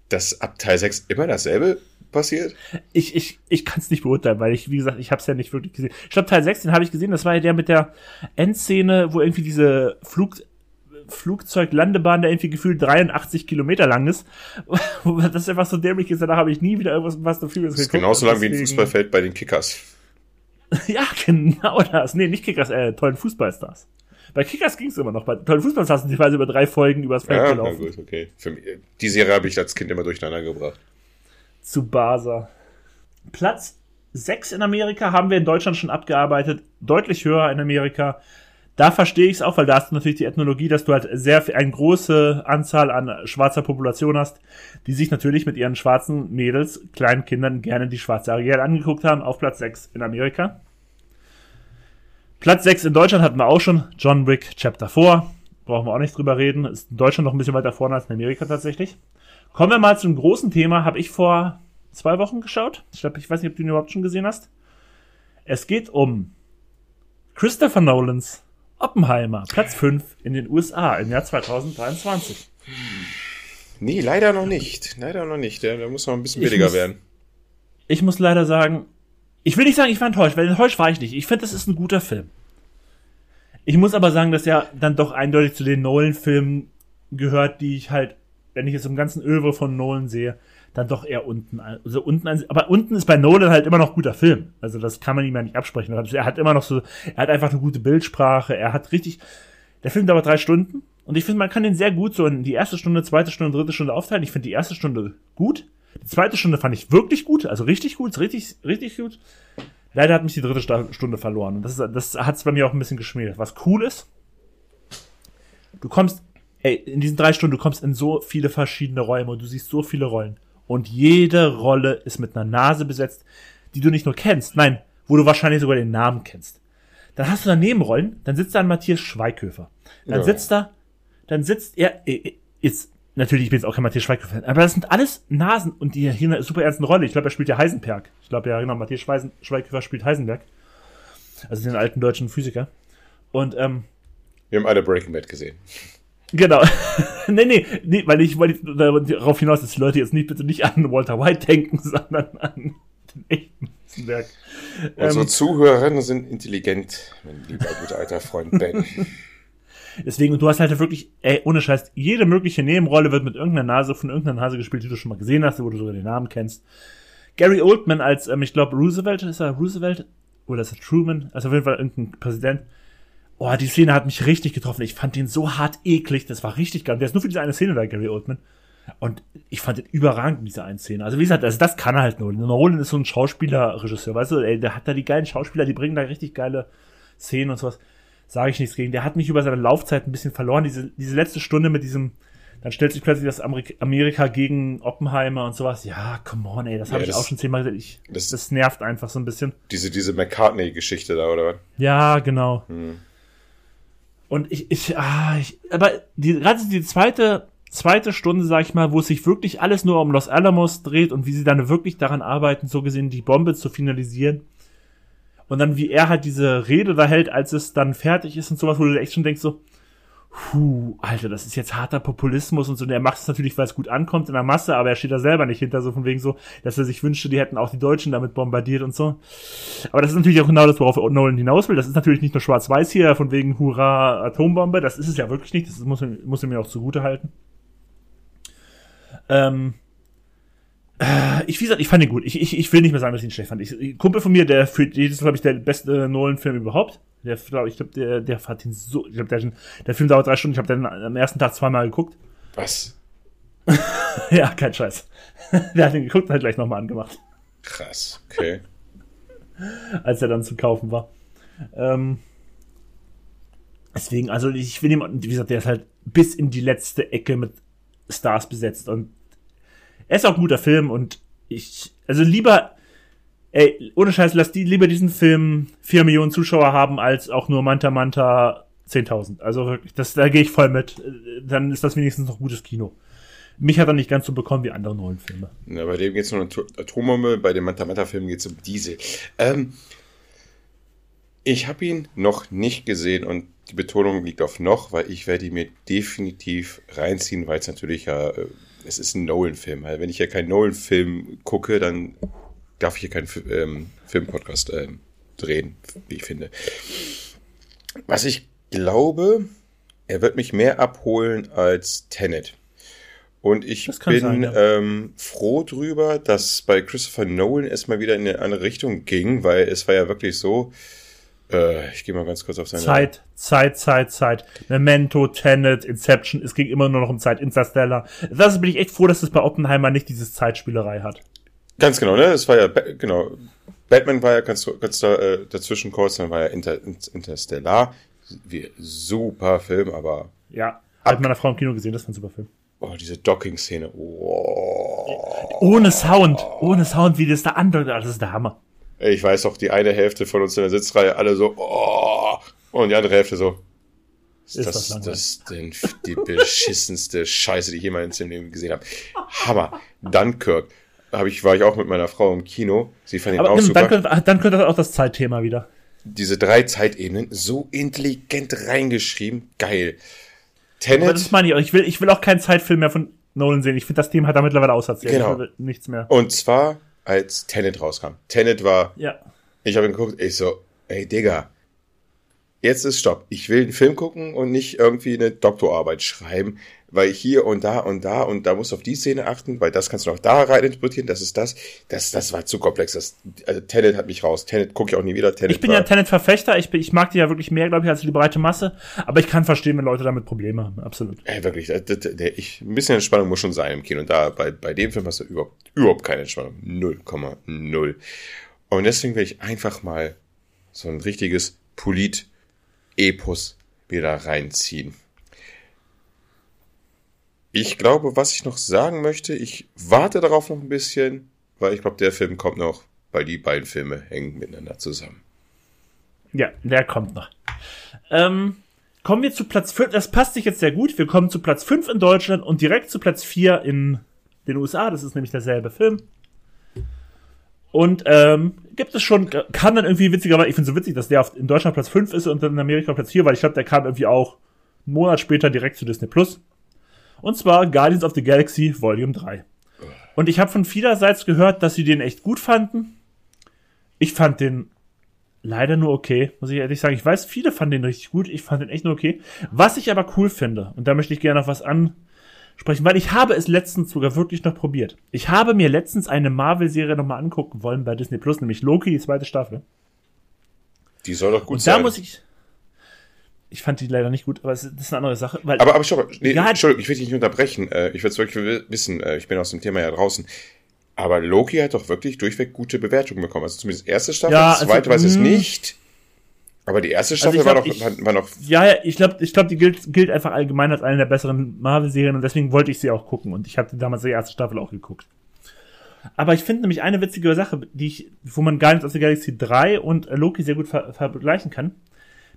[SPEAKER 2] dass ab Teil 6 immer dasselbe passiert?
[SPEAKER 1] Ich, ich, ich kann es nicht beurteilen, weil ich, wie gesagt, ich habe es ja nicht wirklich gesehen. Ich glaube, Teil 6, den habe ich gesehen, das war ja der mit der Endszene, wo irgendwie diese Flug, Flugzeuglandebahn, der irgendwie gefühlt 83 Kilometer lang ist. das ist einfach so dämlich ist, danach habe ich nie wieder irgendwas was dafür
[SPEAKER 2] Das ist genauso lang wie ein Fußballfeld bei den Kickers.
[SPEAKER 1] ja, genau das. Nee, nicht Kickers, äh, tollen Fußballstars. Bei Kickers ging es immer noch. Bei tollen Fußballstars sind die Weise über drei Folgen übers Feld ja, gelaufen.
[SPEAKER 2] Na gut, okay. Für mich, die Serie habe ich als Kind immer durcheinander gebracht.
[SPEAKER 1] Zu Basa. Platz 6 in Amerika, haben wir in Deutschland schon abgearbeitet, deutlich höher in Amerika. Da verstehe ich es auch, weil da hast du natürlich die Ethnologie, dass du halt sehr eine große Anzahl an schwarzer Population hast, die sich natürlich mit ihren schwarzen Mädels, kleinen Kindern gerne die schwarze Ariel angeguckt haben, auf Platz 6 in Amerika. Platz 6 in Deutschland hatten wir auch schon, John Wick Chapter 4. Brauchen wir auch nicht drüber reden. Ist in Deutschland noch ein bisschen weiter vorne als in Amerika tatsächlich. Kommen wir mal zum großen Thema, habe ich vor zwei Wochen geschaut. Ich glaube, ich weiß nicht, ob du ihn überhaupt schon gesehen hast. Es geht um Christopher Nolans Oppenheimer, Platz 5 in den USA im Jahr 2023.
[SPEAKER 2] Nee, leider noch nicht. Leider noch nicht. Der, der muss noch ein bisschen billiger
[SPEAKER 1] muss,
[SPEAKER 2] werden.
[SPEAKER 1] Ich muss leider sagen, ich will nicht sagen, ich war enttäuscht, weil enttäuscht war ich nicht. Ich finde, das ist ein guter Film. Ich muss aber sagen, dass er dann doch eindeutig zu den Nolan-Filmen gehört, die ich halt, wenn ich jetzt im ganzen Övre von Nolan sehe, dann doch eher unten. Also unten, aber unten ist bei Nolan halt immer noch guter Film. Also das kann man ihm ja nicht absprechen. Er hat immer noch so, er hat einfach eine gute Bildsprache. Er hat richtig, der Film dauert drei Stunden und ich finde, man kann den sehr gut so in die erste Stunde, zweite Stunde, dritte Stunde aufteilen. Ich finde die erste Stunde gut. Die zweite Stunde fand ich wirklich gut, also richtig gut, richtig, richtig gut. Leider hat mich die dritte Stunde verloren. Und das, das hat es bei mir auch ein bisschen geschmiedet. Was cool ist, du kommst, ey, in diesen drei Stunden, du kommst in so viele verschiedene Räume und du siehst so viele Rollen und jede Rolle ist mit einer Nase besetzt, die du nicht nur kennst, nein, wo du wahrscheinlich sogar den Namen kennst. Dann hast du da Nebenrollen, dann sitzt da ein Matthias Schweighöfer. Dann ja. sitzt da, dann sitzt er, ist, natürlich, ich bin jetzt auch kein Matthias Schweighöfer, aber das sind alles Nasen und die hier eine super ernste Rolle. Ich glaube, er spielt ja Heisenberg. Ich glaube, ja, genau, Matthias Schweighöfer spielt Heisenberg. Also den alten deutschen Physiker. Und, ähm,
[SPEAKER 2] Wir haben alle Breaking Bad gesehen.
[SPEAKER 1] Genau. nee, nee, nee, weil ich wollte darauf hinaus, dass die Leute jetzt nicht bitte nicht an Walter White denken, sondern an den echten Werk.
[SPEAKER 2] Unsere ähm, Zuhörerinnen sind intelligent, mein lieber guter alter Freund Ben.
[SPEAKER 1] Deswegen, du hast halt wirklich, ey, ohne Scheiß, jede mögliche Nebenrolle wird mit irgendeiner Nase von irgendeiner Nase gespielt, die du schon mal gesehen hast, wo du sogar den Namen kennst. Gary Oldman als, ähm, ich glaube, Roosevelt, ist er Roosevelt? Oder ist er Truman? Also auf jeden Fall irgendein Präsident Oh, die Szene hat mich richtig getroffen. Ich fand den so hart eklig. Das war richtig geil. Der ist nur für diese eine Szene da, Gary Oldman. Und ich fand den überragend, diese eine Szene. Also wie gesagt, also das kann er halt nur. Nolan ist so ein Schauspieler-Regisseur, weißt du, ey, der hat da die geilen Schauspieler, die bringen da richtig geile Szenen und sowas. Sage ich nichts gegen. Der hat mich über seine Laufzeit ein bisschen verloren. Diese, diese letzte Stunde mit diesem, dann stellt sich plötzlich das Amerika, Amerika gegen Oppenheimer und sowas. Ja, come on, ey, das habe ja, ich auch schon zehnmal gesagt. Ich, das, das nervt einfach so ein bisschen.
[SPEAKER 2] Diese, diese McCartney-Geschichte da, oder?
[SPEAKER 1] Ja, genau. Hm. Und ich, ich, ah, ich aber die, gerade die zweite, zweite Stunde, sag ich mal, wo es sich wirklich alles nur um Los Alamos dreht und wie sie dann wirklich daran arbeiten, so gesehen die Bombe zu finalisieren. Und dann wie er halt diese Rede da hält, als es dann fertig ist und sowas, wo du echt schon denkst so, puh, Alter, das ist jetzt harter Populismus und so. Und er macht es natürlich, weil es gut ankommt in der Masse, aber er steht da selber nicht hinter, so von wegen so, dass er sich wünschte, die hätten auch die Deutschen damit bombardiert und so. Aber das ist natürlich auch genau das, worauf Nolan hinaus will. Das ist natürlich nicht nur schwarz-weiß hier, von wegen Hurra, Atombombe. Das ist es ja wirklich nicht. Das muss, muss er mir auch zugute halten. Ähm, äh, ich, wie gesagt, ich fand ihn gut. Ich, ich, ich will nicht mehr sagen, dass ich ihn schlecht fand. Ich, Kumpel von mir, der für jedes, glaube ich, der beste Nolan-Film überhaupt. Der, glaub, ich glaube, der, der hat ihn so, ich glaube, der, der Film dauert drei Stunden. Ich habe den am ersten Tag zweimal geguckt.
[SPEAKER 2] Was?
[SPEAKER 1] ja, kein Scheiß. der hat ihn geguckt und hat gleich nochmal angemacht.
[SPEAKER 2] Krass, okay.
[SPEAKER 1] Als er dann zu kaufen war. Ähm, deswegen, also ich will ihm, wie gesagt, der ist halt bis in die letzte Ecke mit Stars besetzt und er ist auch ein guter Film und ich, also lieber, ey, ohne Scheiß, lass die lieber diesen Film vier Millionen Zuschauer haben, als auch nur Manta Manta 10.000. Also wirklich, das, da gehe ich voll mit. Dann ist das wenigstens noch gutes Kino. Mich hat er nicht ganz so bekommen wie andere neuen Filme.
[SPEAKER 2] Ja, bei dem geht es um Atombombe, bei dem Manta Manta Film geht es um Diesel. Ähm, ich habe ihn noch nicht gesehen und die Betonung liegt auf noch, weil ich werde ihn mir definitiv reinziehen, weil es natürlich ja äh, es ist ein Nolan-Film. Also wenn ich ja keinen Nolan-Film gucke, dann darf ich hier keinen ähm, Filmpodcast ähm, drehen, wie ich finde. Was ich glaube, er wird mich mehr abholen als Tenet. Und ich bin sein, ja. ähm, froh drüber, dass bei Christopher Nolan erstmal wieder in eine andere Richtung ging, weil es war ja wirklich so, äh, ich gehe mal ganz kurz auf seine.
[SPEAKER 1] Zeit, Zeit, Zeit, Zeit. Memento, Tenet, Inception, es ging immer nur noch um Zeit, Interstellar. Das bin ich echt froh, dass es bei Oppenheimer nicht dieses Zeitspielerei hat.
[SPEAKER 2] Ganz genau, ne? Es war ja, genau. Batman war ja ganz, ganz da, äh, dazwischen kurz, dann war ja Inter, Interstellar. Wie, super Film, aber.
[SPEAKER 1] Ja, hat meiner Frau im Kino gesehen, das war ein super Film.
[SPEAKER 2] Oh, diese Docking-Szene. Oh.
[SPEAKER 1] Ohne Sound, ohne Sound, wie das da andeutet, das ist der Hammer.
[SPEAKER 2] Ich weiß auch, die eine Hälfte von uns in der Sitzreihe alle so, oh, und die andere Hälfte so. Ist, ist das, das, das denn die beschissenste Scheiße, die ich jemals im Leben gesehen habe? Hammer. Dunkirk. Hab ich, war ich auch mit meiner Frau im Kino. Sie fand ihn Aber auch super.
[SPEAKER 1] Dann könnte, dann könnte das auch das Zeitthema wieder.
[SPEAKER 2] Diese drei Zeitebenen so intelligent reingeschrieben. Geil.
[SPEAKER 1] Tenet. Aber das meine ich auch. Ich will, ich will auch keinen Zeitfilm mehr von Nolan sehen. Ich finde, das Thema hat er mittlerweile auserzählt.
[SPEAKER 2] Genau.
[SPEAKER 1] Nichts mehr.
[SPEAKER 2] Und zwar, als Tenet rauskam. Tenet war.
[SPEAKER 1] Ja.
[SPEAKER 2] Ich habe ihn geguckt, ich so, ey Digga, jetzt ist Stopp. Ich will einen Film gucken und nicht irgendwie eine Doktorarbeit schreiben, weil hier und da und da und da musst du auf die Szene achten, weil das kannst du noch da rein interpretieren, das ist das. Das, das war zu komplex. Das, also Tenet hat mich raus. Tenet gucke ich auch nie wieder.
[SPEAKER 1] Tenet ich bin ja Tenet-Verfechter. Ich, ich mag die ja wirklich mehr, glaube ich, als die breite Masse. Aber ich kann verstehen, wenn Leute damit Probleme haben. Absolut.
[SPEAKER 2] Ey, wirklich. Der, der, ich, ein bisschen Entspannung muss schon sein im Kino. Und da bei, bei dem Film hast du überhaupt, überhaupt keine Entspannung. 0,0. Und deswegen will ich einfach mal so ein richtiges Polit- Epos wieder reinziehen. Ich glaube, was ich noch sagen möchte, ich warte darauf noch ein bisschen, weil ich glaube, der Film kommt noch, weil die beiden Filme hängen miteinander zusammen.
[SPEAKER 1] Ja, der kommt noch. Ähm, kommen wir zu Platz 5. Das passt sich jetzt sehr gut. Wir kommen zu Platz 5 in Deutschland und direkt zu Platz 4 in den USA. Das ist nämlich derselbe Film. Und ähm, gibt es schon, kann dann irgendwie witziger, weil ich finde es so witzig, dass der auf, in Deutschland Platz 5 ist und dann in Amerika Platz 4, weil ich glaube, der kam irgendwie auch einen Monat später direkt zu Disney Plus. Und zwar Guardians of the Galaxy Volume 3. Und ich habe von vielerseits gehört, dass sie den echt gut fanden. Ich fand den leider nur okay, muss ich ehrlich sagen. Ich weiß, viele fanden den richtig gut. Ich fand den echt nur okay. Was ich aber cool finde, und da möchte ich gerne noch was an, sprechen, weil ich habe es letztens sogar wirklich noch probiert. Ich habe mir letztens eine Marvel-Serie nochmal angucken wollen bei Disney Plus, nämlich Loki, die zweite Staffel.
[SPEAKER 2] Die soll doch gut
[SPEAKER 1] Und
[SPEAKER 2] sein.
[SPEAKER 1] Da muss ich. Ich fand die leider nicht gut, aber es ist eine andere Sache. Weil
[SPEAKER 2] aber, aber stopp, nee, Entschuldigung, ich will dich nicht unterbrechen. Äh, ich will es wirklich wissen, äh, ich bin aus dem Thema ja draußen. Aber Loki hat doch wirklich durchweg gute Bewertungen bekommen. Also zumindest erste Staffel, ja, also, zweite weiß es mhm. nicht. Aber die erste Staffel also glaub, war, noch, ich, war noch.
[SPEAKER 1] Ja, ja ich glaube, ich glaub, die gilt, gilt einfach allgemein als eine der besseren Marvel-Serien und deswegen wollte ich sie auch gucken. Und ich hatte damals die erste Staffel auch geguckt. Aber ich finde nämlich eine witzige Sache, die ich, wo man Guardians of the Galaxy 3 und Loki sehr gut ver vergleichen kann.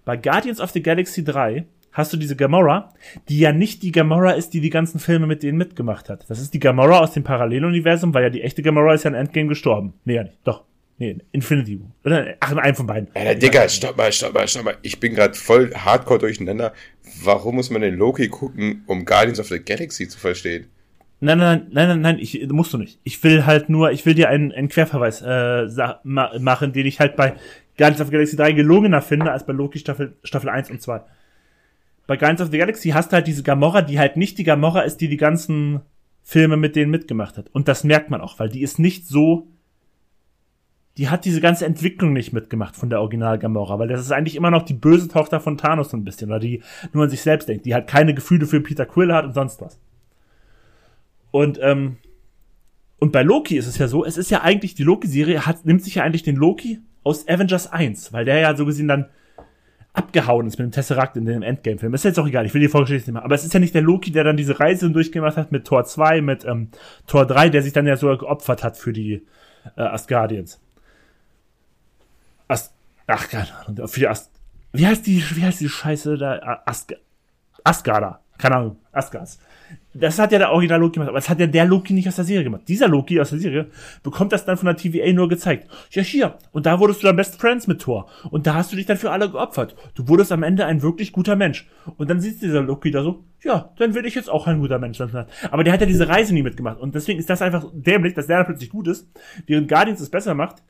[SPEAKER 1] Bei Guardians of the Galaxy 3 hast du diese Gamora, die ja nicht die Gamora ist, die die ganzen Filme mit denen mitgemacht hat. Das ist die Gamora aus dem Paralleluniversum, weil ja die echte Gamora ist ja in Endgame gestorben. Nee, ja nicht. Doch. Nee, Infinity War. Oder, ach, in einem von beiden.
[SPEAKER 2] Alter, Digga, stopp mal, stopp mal, stopp mal. Ich bin gerade voll hardcore durcheinander. Warum muss man denn Loki gucken, um Guardians of the Galaxy zu verstehen?
[SPEAKER 1] Nein, nein, nein, nein, nein, ich, musst du nicht. Ich will halt nur, ich will dir einen, einen Querverweis äh, ma machen, den ich halt bei Guardians of the Galaxy 3 gelungener finde, als bei Loki Staffel, Staffel 1 und 2. Bei Guardians of the Galaxy hast du halt diese Gamora, die halt nicht die Gamora ist, die die ganzen Filme mit denen mitgemacht hat. Und das merkt man auch, weil die ist nicht so die hat diese ganze Entwicklung nicht mitgemacht von der Original Gamora, weil das ist eigentlich immer noch die böse Tochter von Thanos so ein bisschen, oder die nur an sich selbst denkt, die halt keine Gefühle für Peter Quill hat und sonst was. Und ähm, und bei Loki ist es ja so, es ist ja eigentlich die Loki-Serie hat nimmt sich ja eigentlich den Loki aus Avengers 1, weil der ja so gesehen dann abgehauen ist mit dem Tesseract in dem Endgame-Film. Ist jetzt auch egal, ich will die Vorgeschichte nicht machen. Aber es ist ja nicht der Loki, der dann diese Reise durchgemacht hat mit Tor 2, mit ähm, Tor 3, der sich dann ja sogar geopfert hat für die äh, Asgardians. Ach, keine Ahnung. Für die Ast wie heißt die, wie heißt die Scheiße da? Ast Asgarda. Keine Ahnung. Asgards. Das hat ja der Original Loki gemacht, aber das hat ja der Loki nicht aus der Serie gemacht. Dieser Loki aus der Serie bekommt das dann von der TVA nur gezeigt. Ja, hier. Und da wurdest du dann Best Friends mit Thor. Und da hast du dich dann für alle geopfert. Du wurdest am Ende ein wirklich guter Mensch. Und dann sieht dieser Loki da so, ja, dann will ich jetzt auch ein guter Mensch sein. Aber der hat ja diese Reise nie mitgemacht. Und deswegen ist das einfach dämlich, dass der da plötzlich gut ist, während Guardians es besser macht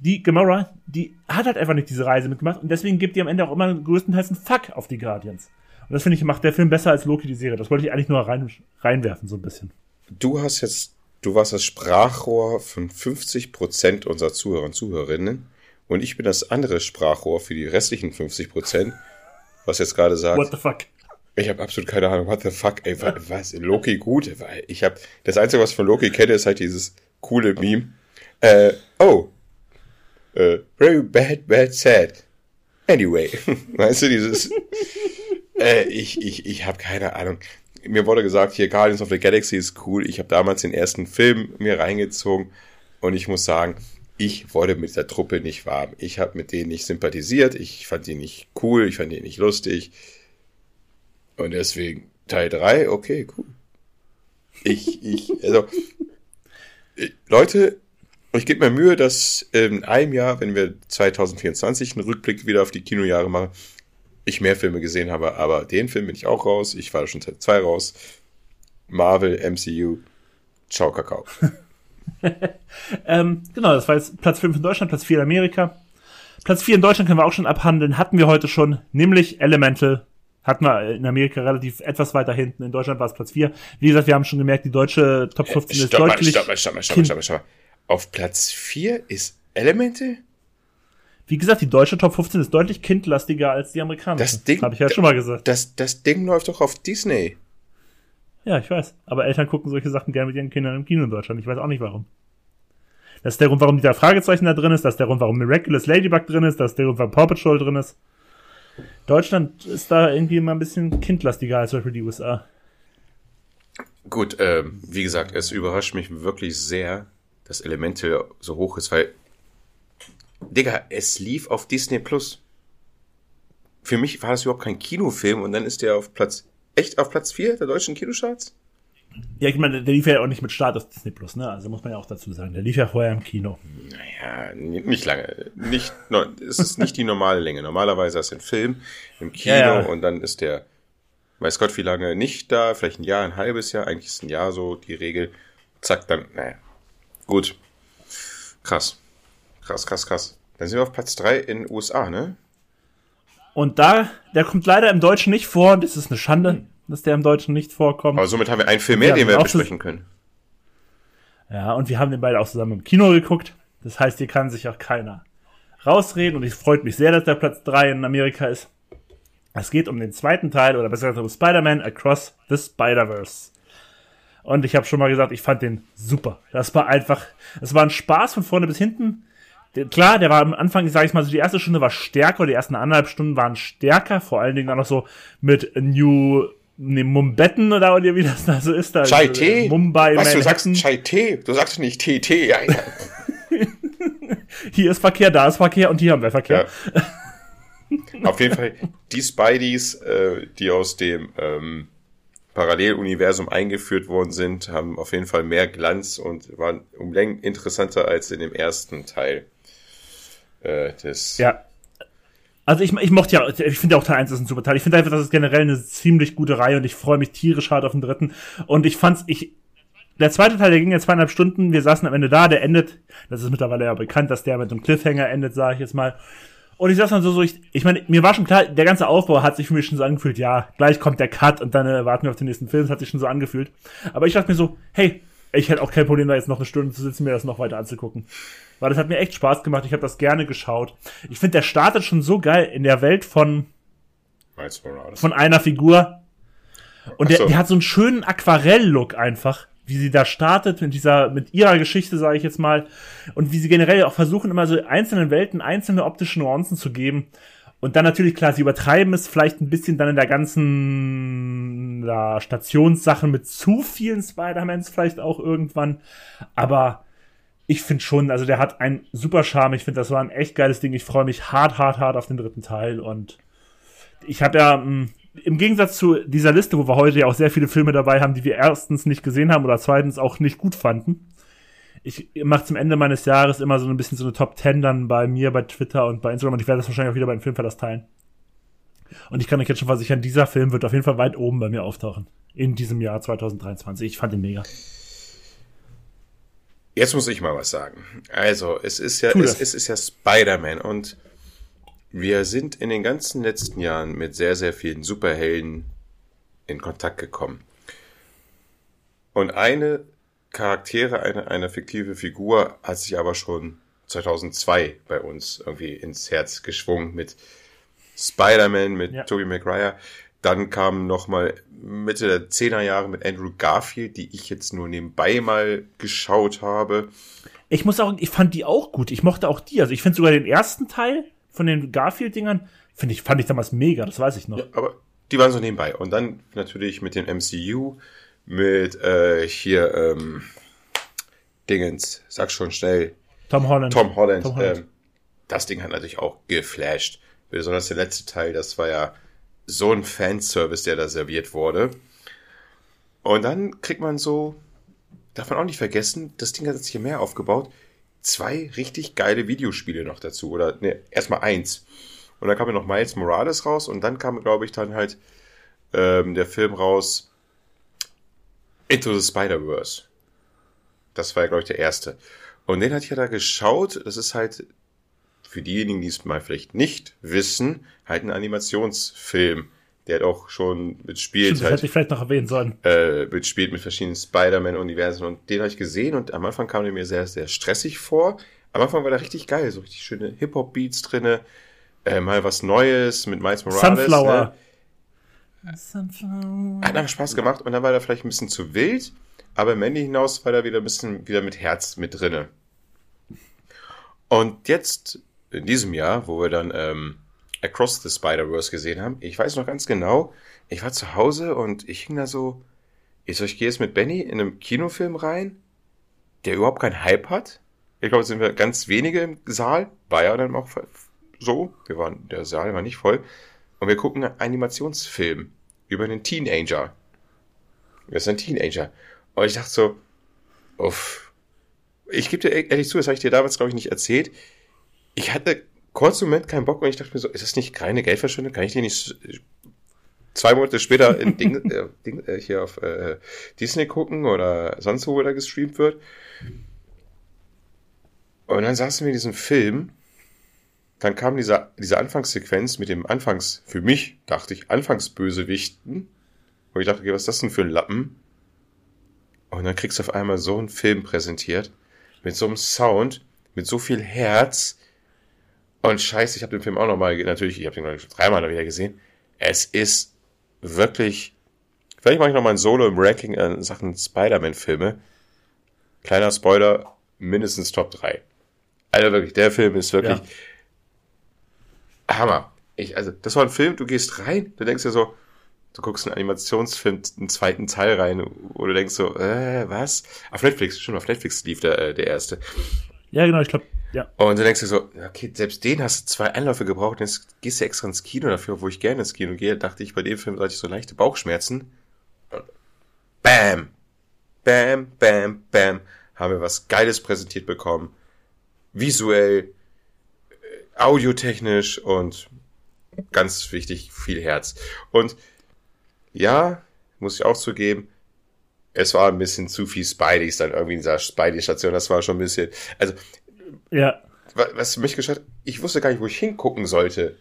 [SPEAKER 1] die Gamora, die hat halt einfach nicht diese Reise mitgemacht und deswegen gibt die am Ende auch immer größtenteils einen Fuck auf die Guardians. Und das finde ich, macht der Film besser als Loki die Serie. Das wollte ich eigentlich nur rein, reinwerfen, so ein bisschen.
[SPEAKER 2] Du hast jetzt, du warst das Sprachrohr von 50 Prozent unserer Zuhörer und Zuhörerinnen und ich bin das andere Sprachrohr für die restlichen 50 Prozent, was jetzt gerade sagt.
[SPEAKER 1] What the fuck?
[SPEAKER 2] Ich habe absolut keine Ahnung. What the fuck? Ey, was? Loki gut? Ich habe das Einzige, was ich von Loki kenne, ist halt dieses coole Meme. Äh, oh, äh, very bad, bad, sad. Anyway, weißt du, dieses, äh, ich, ich, ich habe keine Ahnung. Mir wurde gesagt, hier Guardians of the Galaxy ist cool. Ich habe damals den ersten Film mir reingezogen und ich muss sagen, ich wurde mit der Truppe nicht warm. Ich habe mit denen nicht sympathisiert. Ich fand die nicht cool. Ich fand die nicht lustig. Und deswegen Teil 3, okay, cool. Ich, ich, also, Leute, ich gebe mir Mühe, dass in einem Jahr, wenn wir 2024 einen Rückblick wieder auf die Kinojahre machen, ich mehr Filme gesehen habe, aber den Film bin ich auch raus. Ich war schon seit zwei raus. Marvel, MCU, ciao Kakao.
[SPEAKER 1] ähm, genau, das war jetzt Platz 5 in Deutschland, Platz 4 in Amerika. Platz 4 in Deutschland können wir auch schon abhandeln, hatten wir heute schon, nämlich Elemental. Hatten wir in Amerika relativ etwas weiter hinten. In Deutschland war es Platz 4. Wie gesagt, wir haben schon gemerkt, die deutsche Top 15
[SPEAKER 2] stopp
[SPEAKER 1] ist deutlich.
[SPEAKER 2] Mal, stopp mal, stopp mal, stopp mal, stopp mal, stopp mal. Auf Platz 4 ist Elemental?
[SPEAKER 1] Wie gesagt, die deutsche Top 15 ist deutlich kindlastiger als die amerikanische.
[SPEAKER 2] Das Ding.
[SPEAKER 1] Habe ich ja schon mal gesagt.
[SPEAKER 2] Das, das Ding läuft doch auf Disney.
[SPEAKER 1] Ja, ich weiß. Aber Eltern gucken solche Sachen gerne mit ihren Kindern im Kino in Deutschland. Ich weiß auch nicht warum. Das ist der Grund, warum dieser Fragezeichen da drin ist. Das ist der Grund, warum Miraculous Ladybug drin ist. Das ist der Grund, warum Paw Patrol drin ist. Deutschland ist da irgendwie immer ein bisschen kindlastiger als zum Beispiel die USA.
[SPEAKER 2] Gut, ähm, wie gesagt, es überrascht mich wirklich sehr, dass Elemente so hoch ist, weil, Digga, es lief auf Disney Plus. Für mich war das überhaupt kein Kinofilm und dann ist der auf Platz, echt auf Platz 4 der deutschen Kinocharts?
[SPEAKER 1] Ja, ich meine, der lief ja auch nicht mit Start auf Disney Plus, ne? Also muss man ja auch dazu sagen. Der lief ja vorher im Kino.
[SPEAKER 2] Naja, nicht lange. Nicht, no, es ist nicht die normale Länge. Normalerweise ist ein Film im Kino
[SPEAKER 1] Ja, ja.
[SPEAKER 2] und dann ist der, weiß Gott wie lange nicht da, vielleicht ein Jahr, ein halbes Jahr, eigentlich ist ein Jahr so die Regel. Zack, dann, naja. Gut. Krass. Krass, krass, krass. Dann sind wir auf Platz 3 in den USA, ne?
[SPEAKER 1] Und da, der kommt leider im Deutschen nicht vor. Das ist eine Schande, dass der im Deutschen nicht vorkommt.
[SPEAKER 2] Aber somit haben wir einen Film mehr,
[SPEAKER 1] Ja,
[SPEAKER 2] den wir
[SPEAKER 1] auch
[SPEAKER 2] besprechen können.
[SPEAKER 1] Ja, und wir haben den beide auch zusammen im Kino geguckt. Das heißt, hier kann sich auch keiner rausreden. Und es freut mich sehr, dass der Platz 3 in Amerika ist. Es geht um den zweiten Teil, oder besser gesagt um Spider-Man Across the Spider-Verse. Und ich habe schon mal gesagt, ich fand den super. Das war einfach, es war ein Spaß von vorne bis hinten. Klar, der war am Anfang, sage ich mal, so die erste Stunde war stärker, die ersten anderthalb Stunden waren stärker, vor allen Dingen dann noch so mit New ne, Mumbetten oder wie das da so ist. Da,
[SPEAKER 2] Chai Tee?
[SPEAKER 1] Mumbai,
[SPEAKER 2] Was, du
[SPEAKER 1] Manhattan.
[SPEAKER 2] sagst Chai Tee? Du sagst nicht TT, ja.
[SPEAKER 1] hier ist Verkehr, da ist Verkehr und hier haben wir Verkehr.
[SPEAKER 2] Ja. Auf jeden Fall, die Spideys, äh, die aus dem ähm, Paralleluniversum eingeführt worden sind, haben auf jeden Fall mehr Glanz und waren um Längen interessanter als in dem ersten Teil äh, des.
[SPEAKER 1] Ja. Also ich, ich mochte ja, ich finde ja auch Teil 1 ist ein super Teil. Ich finde einfach, das ist generell eine ziemlich gute Reihe und ich freue mich tierisch hart auf den dritten. Und ich fand's, ich, der zweite Teil, der ging ja zweieinhalb Stunden, wir saßen am Ende da, der endet, das ist mittlerweile ja bekannt, dass der mit einem Cliffhanger endet, sage ich jetzt mal. Und ich saß dann so, so ich, ich meine, mir war schon klar, der ganze Aufbau hat sich für mich schon so angefühlt, ja, gleich kommt der Cut und dann äh, warten wir auf den nächsten Film, das hat sich schon so angefühlt. Aber ich dachte mir so, hey, ich hätte auch kein Problem, da jetzt noch eine Stunde zu sitzen, mir das noch weiter anzugucken. Weil das hat mir echt Spaß gemacht, ich habe das gerne geschaut. Ich finde, der startet schon so geil in der Welt von, von einer Figur. Und der,
[SPEAKER 2] so.
[SPEAKER 1] der hat so einen schönen Aquarell-Look einfach, wie sie da startet mit dieser, mit ihrer Geschichte, sage ich jetzt mal. Und wie sie generell auch versuchen, immer so einzelnen Welten einzelne optische Nuancen zu geben. Und dann natürlich, klar, sie übertreiben es vielleicht ein bisschen dann in der ganzen ja, Stationssachen mit zu vielen Spider-Mans vielleicht auch irgendwann. Aber ich finde schon, also der hat einen super Charme. Ich finde, das war ein echt geiles Ding. Ich freue mich hart, hart, hart auf den dritten Teil. Und ich habe ja mh, im Gegensatz zu dieser Liste, wo wir heute ja auch sehr viele Filme dabei haben, die wir erstens nicht gesehen haben oder zweitens auch nicht gut fanden. Ich mache zum Ende meines Jahres immer so ein bisschen so eine Top 10 dann bei mir, bei Twitter und bei Instagram und ich werde das wahrscheinlich auch wieder bei den Filmverlass teilen. Und ich kann euch jetzt schon versichern, dieser Film wird auf jeden Fall weit oben bei mir auftauchen. In diesem Jahr 2023. Ich fand ihn mega.
[SPEAKER 2] Jetzt muss ich mal was sagen. Also, es ist ja, es, es ist ja Spider-Man und wir sind in den ganzen letzten Jahren mit sehr, sehr vielen Superhelden in Kontakt gekommen. Und eine Charaktere, eine, eine fiktive Figur hat sich aber schon 2002 bei uns irgendwie ins Herz geschwungen mit Spider-Man, mit
[SPEAKER 1] Ja.
[SPEAKER 2] Tobey Maguire. Dann kam nochmal Mitte der 10er Jahre mit Andrew Garfield, die ich jetzt nur nebenbei mal geschaut habe.
[SPEAKER 1] Ich muss auch, ich fand die auch gut. Ich mochte auch die. Also ich finde sogar den ersten Teil von den Garfield-Dingern, finde ich, fand ich damals mega, das weiß ich noch.
[SPEAKER 2] Ja, aber die waren so nebenbei. Und dann natürlich mit dem MCU, mit äh, hier, ähm, Dingens, sag schon schnell.
[SPEAKER 1] Tom Holland.
[SPEAKER 2] Tom Holland. Tom Holland. Ähm, das Ding hat natürlich auch geflasht. Besonders der letzte Teil, das war ja so ein Fanservice, der da serviert wurde. Und dann kriegt man so, darf man auch nicht vergessen, das Ding hat sich hier mehr aufgebaut. Zwei richtig geile Videospiele noch dazu. Oder ne, erstmal eins. Und dann kam ja noch Miles Morales raus und dann kam, glaube ich, dann halt ähm, der Film raus Into the Spider-Verse. Das war ja, glaube ich, der erste. Und den hatte ich ja da geschaut. Das ist halt für diejenigen, die es mal vielleicht nicht wissen, halt ein Animationsfilm. Der hat auch schon mitspielt. Stimmt, das
[SPEAKER 1] halt, hätte ich vielleicht noch erwähnen sollen.
[SPEAKER 2] Äh, mitspielt mit verschiedenen Spider-Man-Universen und den habe ich gesehen und am Anfang kam der mir sehr, sehr stressig vor. Am Anfang war der richtig geil, so richtig schöne Hip-Hop-Beats drinne, äh, mal was Neues mit Miles Morales.
[SPEAKER 1] Sunflower.
[SPEAKER 2] Ne? Sunflower. Hat einfach Spaß gemacht und dann war der vielleicht ein bisschen zu wild, aber am Ende hinaus war der wieder ein bisschen wieder mit Herz mit drinne. Und jetzt in diesem Jahr, wo wir dann ähm, Across the Spider-Verse gesehen haben, ich weiß noch ganz genau, ich war zu Hause und ich hing da so, ich so, ich gehe jetzt mit Benny in einem Kinofilm rein, der überhaupt keinen Hype hat. Ich glaube, sind wir ganz wenige im Saal, war ja dann auch so, wir waren, der Saal war nicht voll, und wir gucken einen Animationsfilm über einen Teenager. Das ist ein Teenager. Und ich dachte so, uff, ich gebe dir ehrlich zu, das habe ich dir damals, glaube ich, nicht erzählt ich hatte kurz im Moment keinen Bock und ich dachte mir so, ist das nicht keine Geldverschwendung? Kann ich den nicht zwei Monate später in Ding, äh, Ding, äh, hier auf äh, Disney gucken oder sonst wo da gestreamt wird? Und dann saßen wir in diesem Film, dann kam dieser, diese Anfangssequenz mit dem Anfangs, für mich, dachte ich, Anfangsbösewichten. Und ich dachte, okay, was ist das denn für ein Lappen? Und dann kriegst du auf einmal so einen Film präsentiert, mit so einem Sound, mit so viel Herz, und scheiße, ich habe den Film auch nochmal, natürlich, ich habe den schon dreimal wieder gesehen. Es ist wirklich, vielleicht mache ich nochmal ein Solo im Ranking in Sachen Spider-Man-Filme. Kleiner Spoiler, mindestens Top 3. Also wirklich, der Film ist wirklich ja. Hammer. Ich, also, das war ein Film, du gehst rein, du denkst dir so, du guckst einen Animationsfilm, einen zweiten Teil rein, wo du denkst so, äh, was? Auf Netflix, schon auf Netflix lief der, äh, der erste.
[SPEAKER 1] Ja, genau, ich glaube, ja.
[SPEAKER 2] Und du denkst dir so, okay, selbst den hast du zwei Einläufe gebraucht, jetzt gehst du extra ins Kino dafür, wo ich gerne ins Kino gehe, dachte ich, bei dem Film hatte ich so leichte Bauchschmerzen. Bam, bam, bam, bam, haben wir was Geiles präsentiert bekommen. Visuell, äh, audiotechnisch und ganz wichtig, viel Herz. Und ja, muss ich auch zugeben, es war ein bisschen zu viel Spideys dann irgendwie in dieser Spidey-Station. Das war schon ein bisschen. Also.
[SPEAKER 1] Ja.
[SPEAKER 2] Was mich geschah, ich wusste gar nicht, wo ich hingucken sollte.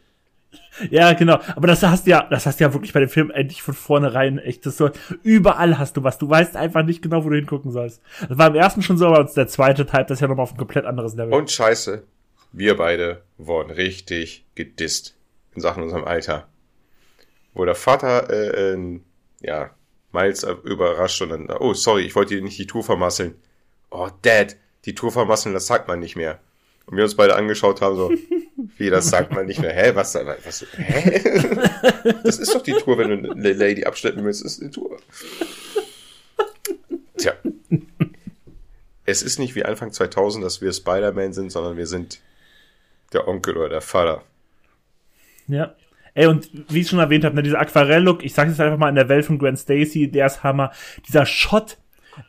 [SPEAKER 1] Ja, genau. Aber das hast du ja, das hast du ja wirklich bei dem Film endlich von vornherein echt das so. Überall hast du was. Du weißt einfach nicht genau, wo du hingucken sollst. Das war im ersten schon so, aber der zweite Teil, das ist ja nochmal auf ein komplett anderes Level.
[SPEAKER 2] Und scheiße. Wir beide wurden richtig gedisst in Sachen unserem Alter. Wo der Vater, äh, äh, ja, Miles überrascht und dann, oh, sorry, ich wollte dir nicht die Tour vermasseln. Oh, Dad, die Tour vermasseln, das sagt man nicht mehr. Und wir uns beide angeschaut haben, so, wie, das sagt man nicht mehr. Hä, was, was, hä? Das ist doch die Tour, wenn du eine Lady abschleppen willst, ist die Tour. Tja. Es ist nicht wie Anfang 2000, dass wir Spider-Man sind, sondern wir sind der Onkel oder der Vater.
[SPEAKER 1] Ja. Ey, und wie ich schon erwähnt habe, ne, dieser Aquarell-Look, ich sage es einfach mal in der Welt von Gwen Stacy, der ist Hammer. Dieser Shot,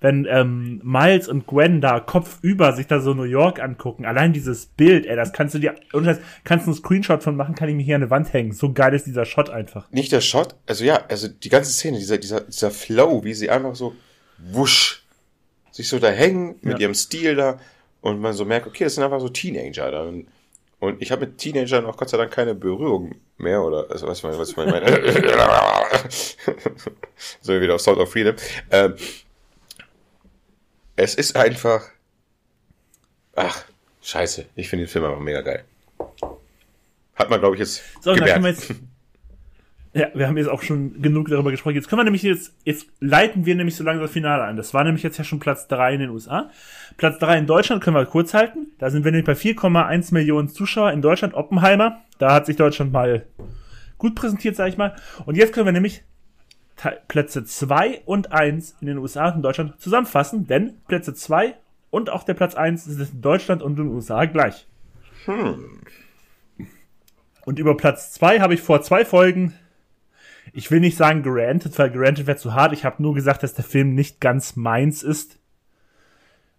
[SPEAKER 1] wenn ähm, Miles und Gwen da kopfüber sich da so New York angucken, allein dieses Bild, ey, das kannst du dir, und das kannst du einen Screenshot von machen, kann ich mir hier an die Wand hängen. So geil ist dieser Shot einfach.
[SPEAKER 2] Nicht der Shot, also ja, also die ganze Szene, dieser, dieser, dieser Flow, wie sie einfach so wusch sich so da hängen mit ja. ihrem Stil da und man so merkt, okay, das sind einfach so Teenager da. Und ich habe mit Teenagern auch Gott sei Dank keine Berührung mehr, oder, also was, was ich meine, so wieder auf Sound of Freedom. Ähm, es ist einfach, ach, scheiße, ich finde den Film einfach mega geil. Hat man, glaube ich, jetzt
[SPEAKER 1] so, gemerkt. Jetzt, Ja, wir haben jetzt auch schon genug darüber gesprochen. Jetzt können wir nämlich jetzt, jetzt leiten wir nämlich so langsam das Finale ein. Das war nämlich jetzt ja schon Platz drei in den USA. Platz drei in Deutschland können wir kurz halten. Da sind wir nämlich bei 4,1 Millionen Zuschauer in Deutschland. Oppenheimer. Da hat sich Deutschland mal gut präsentiert, sag ich mal. Und jetzt können wir nämlich Plätze zwei und eins in den USA und in Deutschland zusammenfassen, denn Plätze zwei und auch der Platz eins sind in Deutschland und in den USA gleich. Hm. Und über Platz zwei habe ich vor zwei Folgen ich will nicht sagen granted, weil granted wäre zu hart. Ich habe nur gesagt, dass der Film nicht ganz meins ist,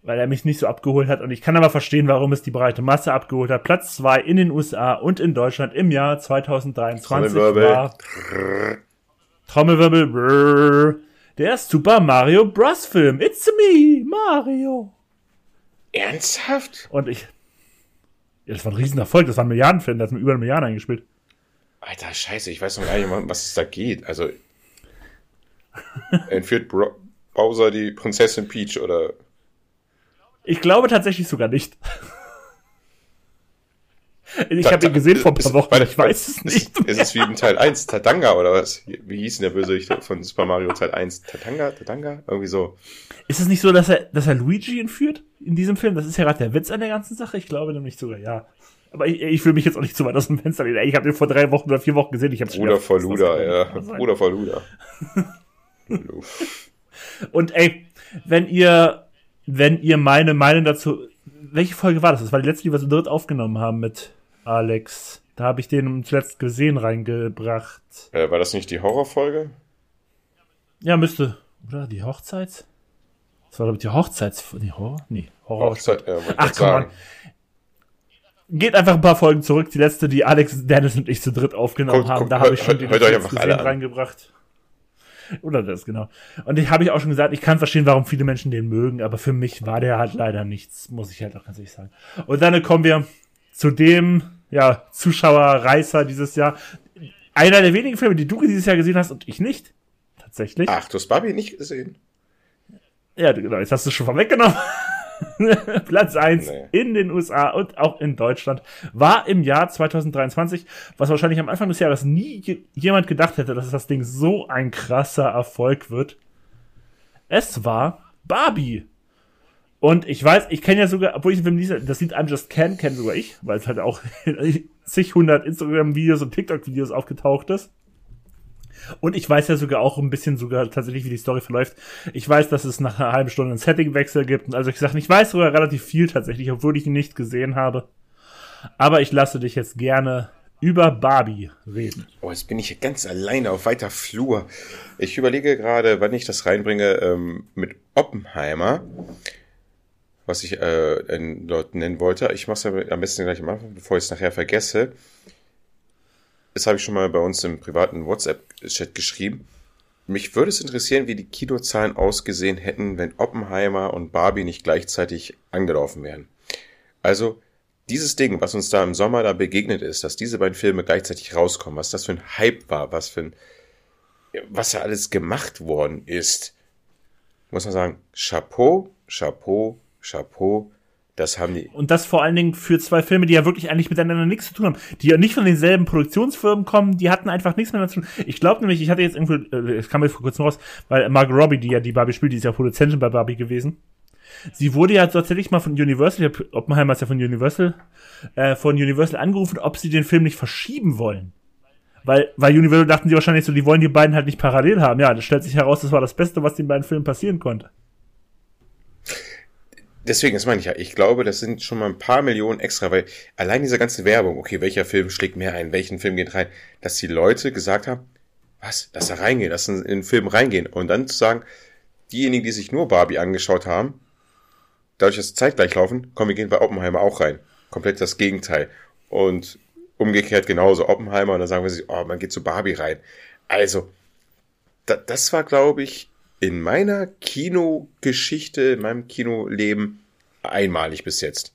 [SPEAKER 1] weil er mich nicht so abgeholt hat. Und ich kann aber verstehen, warum es die breite Masse abgeholt hat. Platz zwei in den USA und in Deutschland im Jahr 2023 war Trommelwirbel brrr, der Super Mario Bros. Film. It's me, Mario.
[SPEAKER 2] Ernsthaft?
[SPEAKER 1] Und ich. Ja, das war ein Riesenerfolg, das war ein Milliardenfilm, der hat mir über eine Milliarde eingespielt.
[SPEAKER 2] Alter, scheiße, ich weiß noch gar nicht, was es da geht. Also, entführt Bro Bowser die Prinzessin Peach oder?
[SPEAKER 1] Ich glaube tatsächlich sogar nicht. Ich habe ihn gesehen vor ein paar Wochen, ich weiß es nicht.
[SPEAKER 2] Ist, ist es wie in Teil 1, Tatanga oder was? Wie hieß denn der Bösewicht von Super Mario Teil 1? Tatanga? Tatanga? Irgendwie so.
[SPEAKER 1] Ist es nicht so, dass er, dass er Luigi entführt in diesem Film? Das ist ja gerade der Witz an der ganzen Sache. Ich glaube nämlich sogar, ja. Aber ich, ich will mich jetzt auch nicht zu weit aus dem Fenster lehnen. Ich habe den vor drei Wochen oder vier Wochen gesehen. Ich hab's
[SPEAKER 2] Bruder vor Luda, ja. Bruder vor Luda.
[SPEAKER 1] Und ey, wenn ihr, wenn ihr meine Meinung dazu, welche Folge war das? Das war die letzte, die wir so dritt aufgenommen haben mit Alex. Da habe ich den zuletzt gesehen reingebracht.
[SPEAKER 2] Äh, war das nicht die Horrorfolge?
[SPEAKER 1] Ja, müsste. Oder die Hochzeits? Das war, glaube ich, die Hochzeits... Nee, Horror? Nee, Horror.
[SPEAKER 2] Hochzeit, ja,
[SPEAKER 1] Ach, komm mal geht einfach ein paar Folgen zurück. Die letzte, die Alex, Dennis und ich zu dritt aufgenommen guck, haben, guck, da habe ich schon die
[SPEAKER 2] letzte
[SPEAKER 1] reingebracht. Oder das, genau. Und ich habe ich auch schon gesagt, ich kann verstehen, warum viele Menschen den mögen, aber für mich war der halt leider nichts, muss ich halt auch ganz ehrlich sagen. Und dann kommen wir zu dem, ja, Zuschauerreißer dieses Jahr. Einer der wenigen Filme, die du dieses Jahr gesehen hast und ich nicht. Tatsächlich.
[SPEAKER 2] Ach, du hast Barbie nicht gesehen?
[SPEAKER 1] Ja, genau, jetzt hast du es schon vorweggenommen. Platz 1 nee. in den USA und auch in Deutschland war im Jahr 2023, was wahrscheinlich am Anfang des Jahres nie jemand gedacht hätte, dass das Ding so ein krasser Erfolg wird. Es war Barbie. Und ich weiß, ich kenne ja sogar, obwohl ich den Film nicht, das Lied I'm Just Can kenne sogar ich, weil es halt auch zig hundert Instagram-Videos und TikTok-Videos aufgetaucht ist. Und ich weiß ja sogar auch ein bisschen sogar tatsächlich, wie die Story verläuft. Ich weiß, dass es nach einer halben Stunde einen Settingwechsel gibt und also ich sage, ich weiß sogar relativ viel tatsächlich, obwohl ich ihn nicht gesehen habe. Aber ich lasse dich jetzt gerne über Barbie reden.
[SPEAKER 2] Oh, jetzt bin ich hier ganz alleine auf weiter Flur. Ich überlege gerade, wann ich das reinbringe ähm, mit Oppenheimer, was ich äh, dort nennen wollte. Ich mache es am besten gleich am Anfang, bevor ich es nachher vergesse das habe ich schon mal bei uns im privaten WhatsApp-Chat geschrieben. Mich würde es interessieren, wie die Kinozahlen ausgesehen hätten, wenn Oppenheimer und Barbie nicht gleichzeitig angelaufen wären. Also, dieses Ding, was uns da im Sommer da begegnet ist, dass diese beiden Filme gleichzeitig rauskommen, was das für ein Hype war, was für ein, was da alles gemacht worden ist, muss man sagen, Chapeau, Chapeau, Chapeau, das haben die.
[SPEAKER 1] Und das vor allen Dingen für zwei Filme, die ja wirklich eigentlich miteinander nichts zu tun haben, die ja nicht von denselben Produktionsfirmen kommen, die hatten einfach nichts miteinander zu tun. Ich glaube nämlich, ich hatte jetzt irgendwo, äh, es kam jetzt vor kurzem raus, weil Margot Robbie, die ja die Barbie spielt, die ist ja Produzentin bei Barbie gewesen. Sie wurde ja tatsächlich mal von Universal, Oppenheimer ist ja von Universal, äh, von Universal angerufen, ob sie den Film nicht verschieben wollen. Weil, weil Universal dachten sie wahrscheinlich so, die wollen die beiden halt nicht parallel haben. Ja, das stellt sich heraus, das war das Beste, was den beiden Filmen passieren konnte.
[SPEAKER 2] Deswegen, das meine ich ja. Ich glaube, das sind schon mal ein paar Millionen extra, weil allein diese ganze Werbung, okay, welcher Film schlägt mehr ein, welchen Film geht rein, dass die Leute gesagt haben, was, dass da reingehen, dass in den Film reingehen. Und dann zu sagen, diejenigen, die sich nur Barbie angeschaut haben, dadurch, dass sie zeitgleich laufen, komm, wir gehen bei Oppenheimer auch rein. Komplett das Gegenteil. Und umgekehrt genauso Oppenheimer und dann sagen wir sich, oh, man geht zu Barbie rein. Also, da, das war, glaube ich, in meiner Kinogeschichte, in meinem Kinoleben einmalig bis jetzt.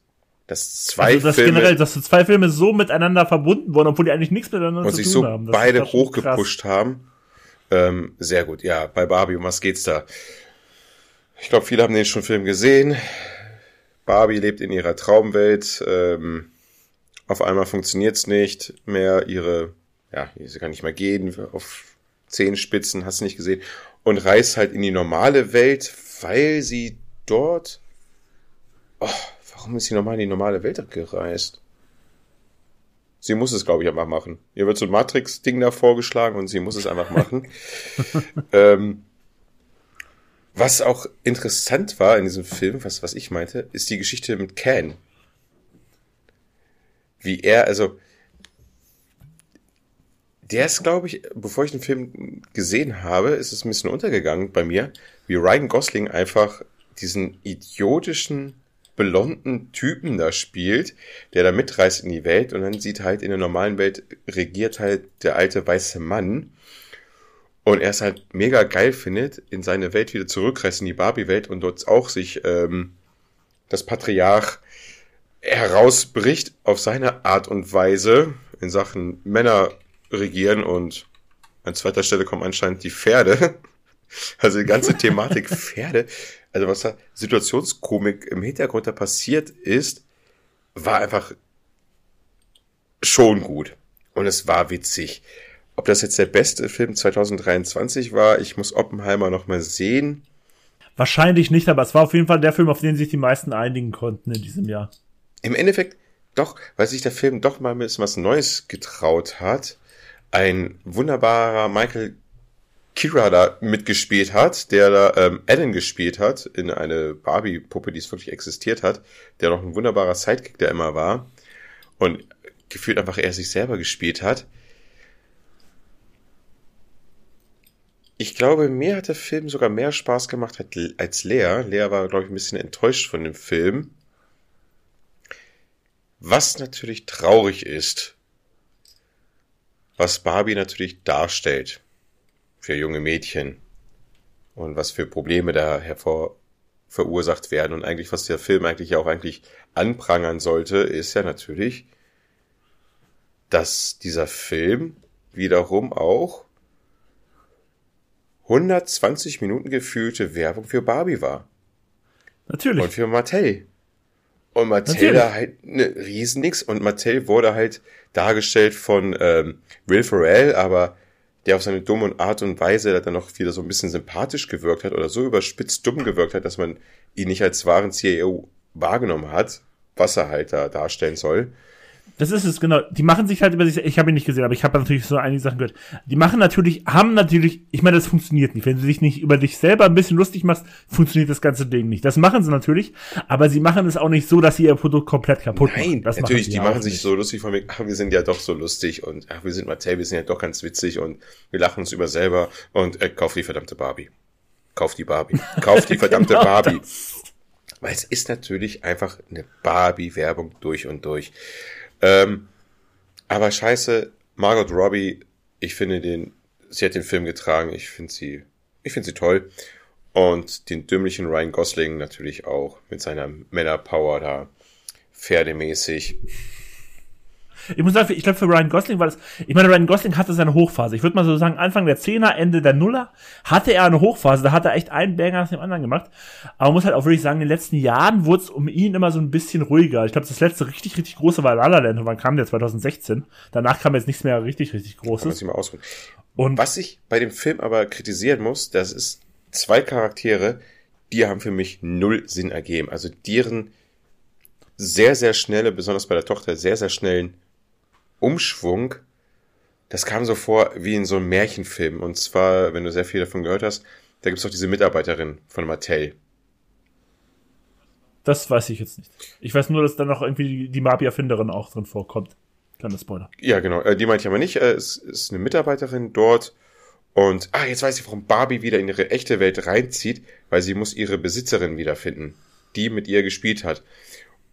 [SPEAKER 2] Dass zwei also
[SPEAKER 1] das
[SPEAKER 2] Filme
[SPEAKER 1] generell, dass so zwei Filme so miteinander verbunden wurden, obwohl die eigentlich nichts miteinander zu tun
[SPEAKER 2] so
[SPEAKER 1] haben.
[SPEAKER 2] Und sich so beide hochgepusht haben. Ähm, sehr gut. Ja, bei Barbie, um was geht's da? Ich glaube, viele haben den schon Film gesehen. Barbie lebt in ihrer Traumwelt. Ähm, auf einmal funktioniert's nicht mehr. Ihre ja, sie kann nicht mehr gehen, auf Zehenspitzen, hast du nicht gesehen, und reist halt in die normale Welt, weil sie dort, oh, warum ist sie nochmal in die normale Welt gereist? Sie muss es, glaube ich, einfach machen. Ihr wird so ein Matrix-Ding da vorgeschlagen und sie muss es einfach machen. ähm, was auch interessant war in diesem Film, was, was ich meinte, ist die Geschichte mit Ken. Wie er, also, der ist, glaube ich, bevor ich den Film gesehen habe, ist es ein bisschen untergegangen bei mir, wie Ryan Gosling einfach diesen idiotischen, blonden Typen da spielt, der da mitreißt in die Welt und dann sieht halt in der normalen Welt regiert halt der alte weiße Mann. Und er es halt mega geil findet, in seine Welt wieder zurückreist, in die Barbie-Welt und dort auch sich ähm, das Patriarch herausbricht auf seine Art und Weise in Sachen Männer regieren und an zweiter Stelle kommen anscheinend die Pferde. Also die ganze Thematik Pferde, also was da Situationskomik im Hintergrund da passiert ist, war einfach schon gut. Und es war witzig. Ob das jetzt der beste Film 2023 war, ich muss Oppenheimer nochmal sehen.
[SPEAKER 1] Wahrscheinlich nicht, aber es war auf jeden Fall der Film, auf den sich die meisten einigen konnten in diesem Jahr.
[SPEAKER 2] Im Endeffekt doch, weil sich der Film doch mal ein bisschen was Neues getraut hat ein wunderbarer Michael Kira da mitgespielt hat, der da ähm, Alan gespielt hat, in eine Barbie-Puppe, die es wirklich existiert hat, der noch ein wunderbarer Sidekick der immer war und gefühlt einfach er sich selber gespielt hat. Ich glaube, mir hat der Film sogar mehr Spaß gemacht als Lea. Lea war, glaube ich, ein bisschen enttäuscht von dem Film. Was natürlich traurig ist, was Barbie natürlich darstellt für junge Mädchen und was für Probleme da hervor verursacht werden und eigentlich was der Film eigentlich auch eigentlich anprangern sollte, ist ja natürlich, dass dieser Film wiederum auch 120 Minuten gefühlte Werbung für Barbie war.
[SPEAKER 1] Natürlich.
[SPEAKER 2] Und für Mattel. Und Mattel da halt ne Riesennix und Mattel wurde halt dargestellt von ähm, Will Ferrell, aber der auf seine dumme Art und Weise dann noch wieder so ein bisschen sympathisch gewirkt hat oder so überspitzt dumm gewirkt hat, dass man ihn nicht als wahren CEO wahrgenommen hat, was er halt da darstellen soll.
[SPEAKER 1] Das ist es, genau. Die machen sich halt über sich, ich habe ihn nicht gesehen, aber ich habe natürlich so einige Sachen gehört. Die machen natürlich, haben natürlich, ich meine, das funktioniert nicht. Wenn du dich nicht über dich selber ein bisschen lustig machst, funktioniert das ganze Ding nicht. Das machen sie natürlich, aber sie machen es auch nicht so, dass sie ihr Produkt komplett kaputt
[SPEAKER 2] Nein, machen. Das natürlich, machen die machen sich nicht. so lustig von mir, ach, wir sind ja doch so lustig und ach, wir sind Mattel, wir sind ja doch ganz witzig und wir lachen uns über selber und äh, kauf die verdammte Barbie. Kauf die Barbie. Kauf die verdammte genau Barbie. Das. Weil es ist natürlich einfach eine Barbie-Werbung durch und durch. Ähm, aber scheiße, Margot Robbie, ich finde den, sie hat den Film getragen, ich finde sie, ich finde sie toll. Und den dümmlichen Ryan Gosling natürlich auch mit seiner Männerpower da, pferdemäßig.
[SPEAKER 1] Ich muss sagen, ich glaube, für Ryan Gosling war das, ich meine, Ryan Gosling hatte seine Hochphase. Ich würde mal so sagen, Anfang der Zehner, Ende der Nuller hatte er eine Hochphase. Da hat er echt einen Banger nach dem anderen gemacht. Aber man muss halt auch wirklich sagen, in den letzten Jahren wurde es um ihn immer so ein bisschen ruhiger. Ich glaube, das letzte richtig, richtig große war La La Land. Und wann kam der? 2016. Danach kam jetzt nichts mehr richtig, richtig Großes.
[SPEAKER 2] Kann mal ausruhen. Und was ich bei dem Film aber kritisieren muss, das ist zwei Charaktere, die haben für mich null Sinn ergeben. Also deren sehr, sehr schnelle, besonders bei der Tochter, sehr, sehr schnellen Umschwung, das kam so vor wie in so einem Märchenfilm. Und zwar, wenn du sehr viel davon gehört hast, da gibt es doch diese Mitarbeiterin von Mattel.
[SPEAKER 1] Das weiß ich jetzt nicht. Ich weiß nur, dass da noch irgendwie die Barbie-Erfinderin auch drin vorkommt. Kleiner Spoiler.
[SPEAKER 2] Ja, genau. Äh, die meinte ich aber nicht. Äh, es ist eine Mitarbeiterin dort. Und, ah, jetzt weiß ich, warum Barbie wieder in ihre echte Welt reinzieht, weil sie muss ihre Besitzerin wiederfinden, die mit ihr gespielt hat.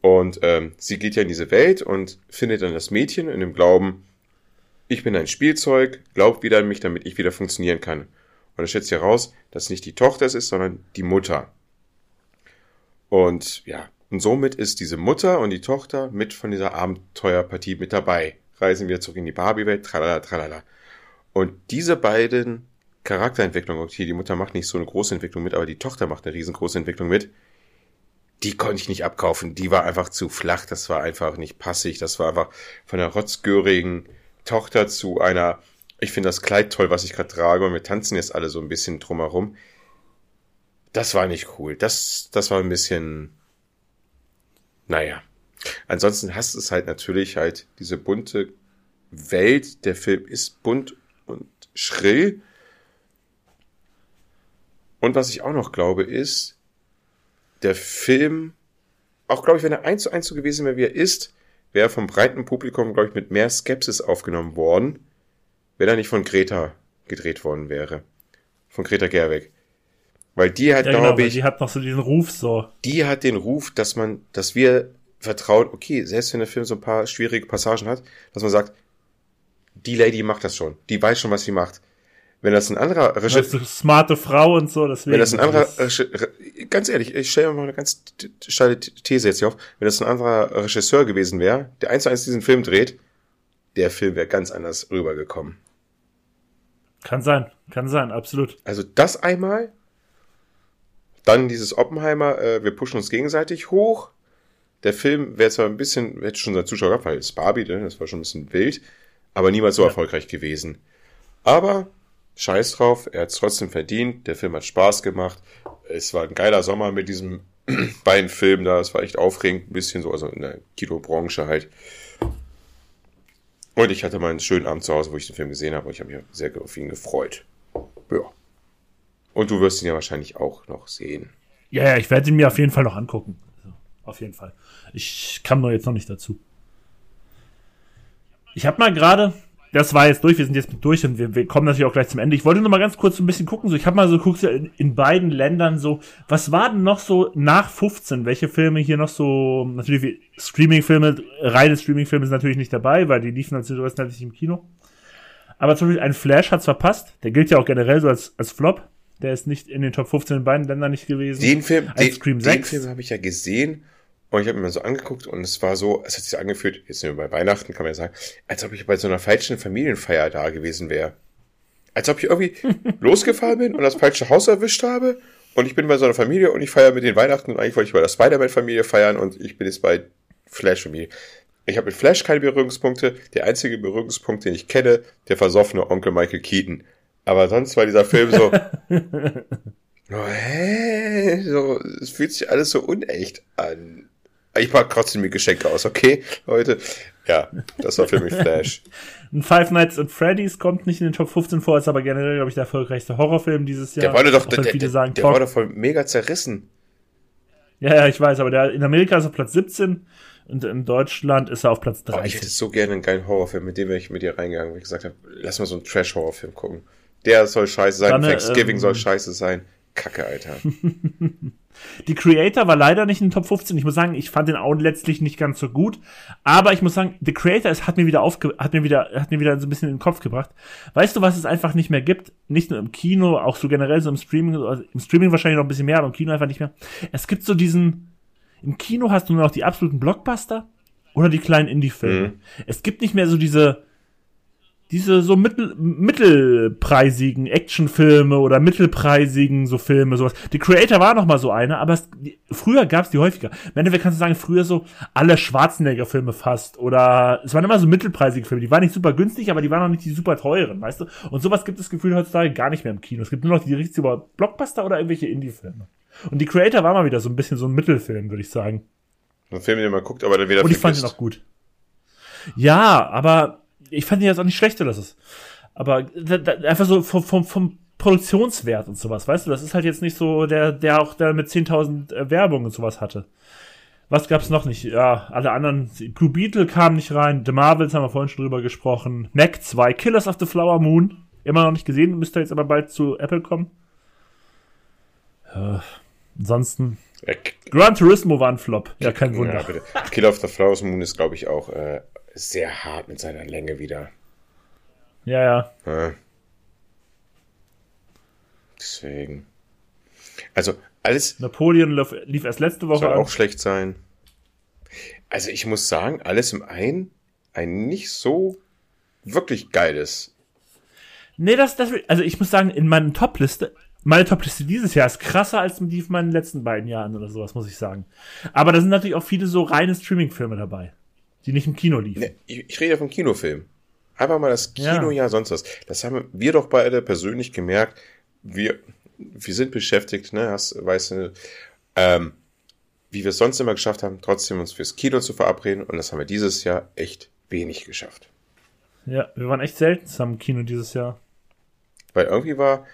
[SPEAKER 2] Und ähm, sie geht ja in diese Welt und findet dann das Mädchen in dem Glauben, ich bin ein Spielzeug, glaubt wieder an mich, damit ich wieder funktionieren kann. Und dann stellt sich heraus, dass nicht die Tochter es ist, sondern die Mutter. Und ja, und somit ist diese Mutter und die Tochter mit von dieser Abenteuerpartie mit dabei. Reisen wir zurück in die Barbie-Welt, tralala, tralala. Und diese beiden Charakterentwicklungen, okay, die Mutter macht nicht so eine große Entwicklung mit, aber die Tochter macht eine riesengroße Entwicklung mit, die konnte ich nicht abkaufen. Die war einfach zu flach, das war einfach nicht passig, das war einfach von der rotzgörigen Tochter zu einer, ich finde das Kleid toll, was ich gerade trage und wir tanzen jetzt alle so ein bisschen drumherum. Das war nicht cool. Das, das war ein bisschen, naja. Ansonsten hast es halt natürlich halt diese bunte Welt. Der Film ist bunt und schrill. Und was ich auch noch glaube, ist, der Film, auch glaube ich, wenn er eins zu eins so gewesen wäre, wie er ist, wäre vom breiten Publikum, glaube ich, mit mehr Skepsis aufgenommen worden, wenn er nicht von Greta gedreht worden wäre. Von Greta Gerwig. Weil die hat, ja, glaube genau, ich.
[SPEAKER 1] Die hat noch so diesen Ruf so.
[SPEAKER 2] Die hat den Ruf, dass man, dass wir vertrauen, okay, selbst wenn der Film so ein paar schwierige Passagen hat, dass man sagt, die Lady macht das schon. Die weiß schon, was sie macht. Wenn das ein anderer
[SPEAKER 1] Regisseur. Weißt smarte Frau und so, deswegen.
[SPEAKER 2] Wenn das ein anderer, ganz ehrlich, ich stelle mir mal eine ganz steile These jetzt hier auf. Wenn das ein anderer Regisseur gewesen wäre, der eins zu eins diesen Film dreht, der Film wäre ganz anders rübergekommen.
[SPEAKER 1] Kann sein, kann sein, absolut.
[SPEAKER 2] Also das einmal, dann dieses Oppenheimer, äh, wir pushen uns gegenseitig hoch. Der Film wäre zwar ein bisschen, hätte schon seinen Zuschauer gehabt, weil es Barbie, ne, das war schon ein bisschen wild, aber niemals so ja. erfolgreich gewesen. Aber scheiß drauf, er hat es trotzdem verdient, der Film hat Spaß gemacht. Es war ein geiler Sommer mit diesem beiden Filmen da, es war echt aufregend, ein bisschen so, also in der Kinobranche halt. Und ich hatte mal einen schönen Abend zu Hause, wo ich den Film gesehen habe und ich habe mich sehr auf ihn gefreut. Ja. Und du wirst ihn ja wahrscheinlich auch noch sehen.
[SPEAKER 1] Ja, ja, ich werde ihn mir auf jeden Fall noch angucken. Also, auf jeden Fall. Ich kam nur jetzt noch nicht dazu. Ich habe mal gerade, das war jetzt durch, wir sind jetzt durch und wir, wir kommen natürlich auch gleich zum Ende. Ich wollte nur mal ganz kurz so ein bisschen gucken. So, ich habe mal so geguckt in, in, beiden Ländern so, was war denn noch so nach 15? Welche Filme hier noch so, natürlich Streaming-Filme, reine Streaming-Filme sind natürlich nicht dabei, weil die liefen natürlich natürlich im Kino. Aber zum Beispiel ein Flash hat's verpasst. Der gilt ja auch generell so als, als Flop. Der ist nicht in den Top 15 in beiden Ländern nicht gewesen.
[SPEAKER 2] Den Film, den, den Film habe ich ja gesehen und ich habe mir so angeguckt und es war so, es hat sich angefühlt, jetzt sind wir bei Weihnachten, kann man ja sagen, als ob ich bei so einer falschen Familienfeier da gewesen wäre. Als ob ich irgendwie losgefahren bin und das falsche Haus erwischt habe und ich bin bei so einer Familie und ich feiere mit den Weihnachten und eigentlich wollte ich bei der Spider-Man-Familie feiern und ich bin jetzt bei Flash-Familie. Ich habe mit Flash keine Berührungspunkte. Der einzige Berührungspunkt, den ich kenne, der versoffene Onkel Michael Keaton. Aber sonst war dieser Film so. oh, hä? So, es fühlt sich alles so unecht an. Ich pack trotzdem die Geschenke aus, okay, Leute? Ja, das war für mich Flash.
[SPEAKER 1] Ein Five Nights at Freddy's kommt nicht in den Top 15 vor, ist aber generell, glaube ich, der erfolgreichste Horrorfilm dieses Jahr.
[SPEAKER 2] Der wurde doch, der, der, sagen, der wurde voll mega zerrissen.
[SPEAKER 1] Ja, ja, ich weiß, aber der, in Amerika ist er auf Platz 17 und in Deutschland ist er auf Platz 30. Oh,
[SPEAKER 2] ich hätte so gerne einen geilen Horrorfilm, mit dem wäre ich mit dir reingegangen, wo ich gesagt habe, lass mal so einen Trash-Horrorfilm gucken. Der soll scheiße sein, Dann, Thanksgiving ähm, soll scheiße sein. Kacke, Alter.
[SPEAKER 1] Die Creator war leider nicht in den Top 15. Ich muss sagen, ich fand den auch letztlich nicht ganz so gut. Aber ich muss sagen, The Creator ist, hat mir wieder aufge, hat mir wieder, hat mir wieder so ein bisschen in den Kopf gebracht. Weißt du, was es einfach nicht mehr gibt? Nicht nur im Kino, auch so generell so im Streaming, also im Streaming wahrscheinlich noch ein bisschen mehr, aber im Kino einfach nicht mehr. Es gibt so diesen, im Kino hast du nur noch die absoluten Blockbuster oder die kleinen Indie-Filme. Mhm. Es gibt nicht mehr so diese, diese so mittel, mittelpreisigen Actionfilme oder mittelpreisigen so Filme, sowas. Die Creator war noch mal so eine, aber es, die, früher gab's die häufiger. Im Endeffekt kannst du sagen, früher so alle Schwarzenegger-Filme fast oder es waren immer so mittelpreisige Filme. Die waren nicht super günstig, aber die waren auch nicht die super teuren, weißt du? Und sowas gibt es Gefühl heutzutage gar nicht mehr im Kino. Es gibt nur noch die richtig über Blockbuster oder irgendwelche Indie-Filme. Und die Creator war mal wieder so ein bisschen so ein Mittelfilm, würde ich sagen.
[SPEAKER 2] Ein Film, den man guckt, aber dann wieder
[SPEAKER 1] Und ich fand ihn auch gut. Ja, aber ich fand ihn jetzt auch nicht schlecht oder das. Aber da, da, einfach so vom, vom, vom Produktionswert und sowas, weißt du, das ist halt jetzt nicht so der, der auch da mit 10.000 äh, Werbung und sowas hatte. Was gab's noch nicht? Ja, alle anderen, Blue Beetle kam nicht rein, The Marvels haben wir vorhin schon drüber gesprochen, Mac 2, Killers of the Flower Moon, immer noch nicht gesehen, müsste jetzt aber bald zu Apple kommen. Äh, ansonsten, äh, Gran Turismo war ein Flop, ja, kein Wunder. Ja, bitte.
[SPEAKER 2] Killer of the Flower Moon ist, glaube ich, auch äh, sehr hart mit seiner Länge wieder.
[SPEAKER 1] Ja, ja.
[SPEAKER 2] ja. Deswegen. Also alles.
[SPEAKER 1] Napoleon lief erst letzte Woche.
[SPEAKER 2] Soll auch schlecht sein. Also ich muss sagen, alles im einen ein nicht so wirklich geiles.
[SPEAKER 1] Nee, das, das, also ich muss sagen, in meinen Top-Liste, meine Top-Liste dieses Jahr ist krasser als die von meinen letzten beiden Jahren oder sowas, muss ich sagen. Aber da sind natürlich auch viele so reine Streaming-Filme dabei die nicht im Kino liefen. Nee,
[SPEAKER 2] ich, ich rede ja vom Kinofilm. Einfach mal das Kino, ja, ja sonst was. Das haben wir doch beide persönlich gemerkt. Wir, wir sind beschäftigt, ne, hast, weißt du, ähm, wie wir es sonst immer geschafft haben, trotzdem uns fürs Kino zu verabreden. Und das haben wir dieses Jahr echt wenig geschafft.
[SPEAKER 1] Ja, wir waren echt selten zusammen im Kino dieses Jahr.
[SPEAKER 2] Weil irgendwie war,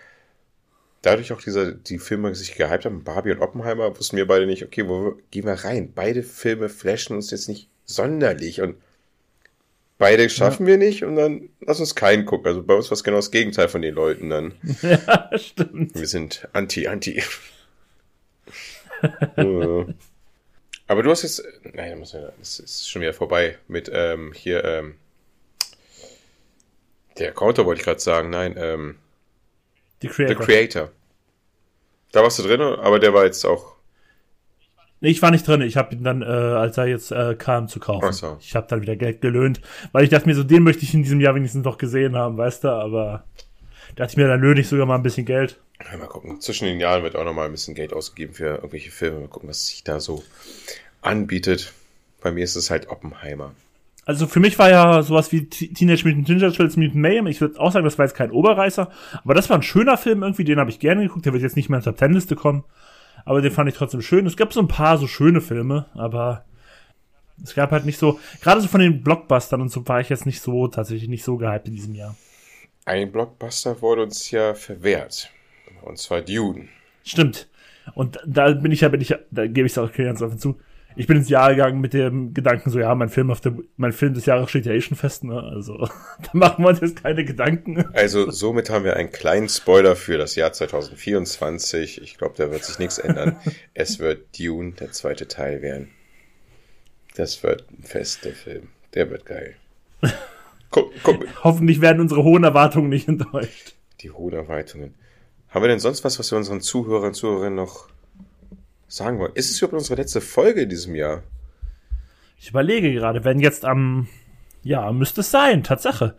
[SPEAKER 2] dadurch auch dieser, die Filme sich gehypt haben, Barbie und Oppenheimer, wussten wir beide nicht, okay, wo gehen wir rein? Beide Filme flashen uns jetzt nicht sonderlich und beide schaffen ja. wir nicht und dann lass uns keinen gucken. Also bei uns war es genau das Gegenteil von den Leuten dann.
[SPEAKER 1] Ja, stimmt.
[SPEAKER 2] Wir sind anti, anti. Aber du hast jetzt, nein, das ist schon wieder vorbei mit ähm, hier, ähm, der Counter wollte ich gerade sagen, nein, ähm,
[SPEAKER 1] The Creator.
[SPEAKER 2] The Creator. Da warst du drin, aber der war jetzt auch.
[SPEAKER 1] Nee, ich war nicht drin. Ich habe ihn dann, äh, als er jetzt äh, kam, zu kaufen. Ach so. Ich habe dann wieder Geld gelöhnt, weil ich dachte mir so, den möchte ich in diesem Jahr wenigstens noch gesehen haben, weißt du, aber dachte ich mir, dann löhne ich sogar mal ein bisschen Geld.
[SPEAKER 2] Ja, mal gucken. Zwischen den Jahren wird auch noch mal ein bisschen Geld ausgegeben für irgendwelche Filme. Mal gucken, was sich da so anbietet. Bei mir ist es halt Oppenheimer.
[SPEAKER 1] Also für mich war ja sowas wie Teenage Mutant Ninja Turtles Mutant Mayhem. Ich würde auch sagen, das war jetzt kein Oberreißer, aber das war ein schöner Film irgendwie, den habe ich gerne geguckt. Der wird jetzt nicht mehr in Top Ten Liste kommen, aber den fand ich trotzdem schön. Es gab so ein paar so schöne Filme, aber es gab halt nicht so, gerade so von den Blockbustern und so war ich jetzt nicht so, tatsächlich nicht so gehypt in diesem Jahr.
[SPEAKER 2] Ein Blockbuster wurde uns ja verwehrt. Und zwar Dune.
[SPEAKER 1] Stimmt. Und da bin ich ja, bin ich ja, da gebe ich es auch ganz offen zu ich bin ins Jahr gegangen mit dem Gedanken, so ja, mein Film auf der, mein Film des Jahres steht ja eh schon fest, ne? Also da machen wir uns jetzt keine Gedanken.
[SPEAKER 2] Also somit haben wir einen kleinen Spoiler für das Jahr 2024. Ich glaube, da wird sich nichts ändern. es wird Dune, der zweite Teil werden. Das wird ein Fest, der Film. Der wird geil.
[SPEAKER 1] Guck, guck. Hoffentlich werden unsere hohen Erwartungen nicht enttäuscht.
[SPEAKER 2] Die hohen Erwartungen. Haben wir denn sonst was, was wir unseren Zuhörern und Zuhörerinnen noch sagen wollen. Ist es überhaupt unsere letzte Folge in diesem Jahr?
[SPEAKER 1] Ich überlege gerade, wenn jetzt am, ja, müsste es sein, Tatsache.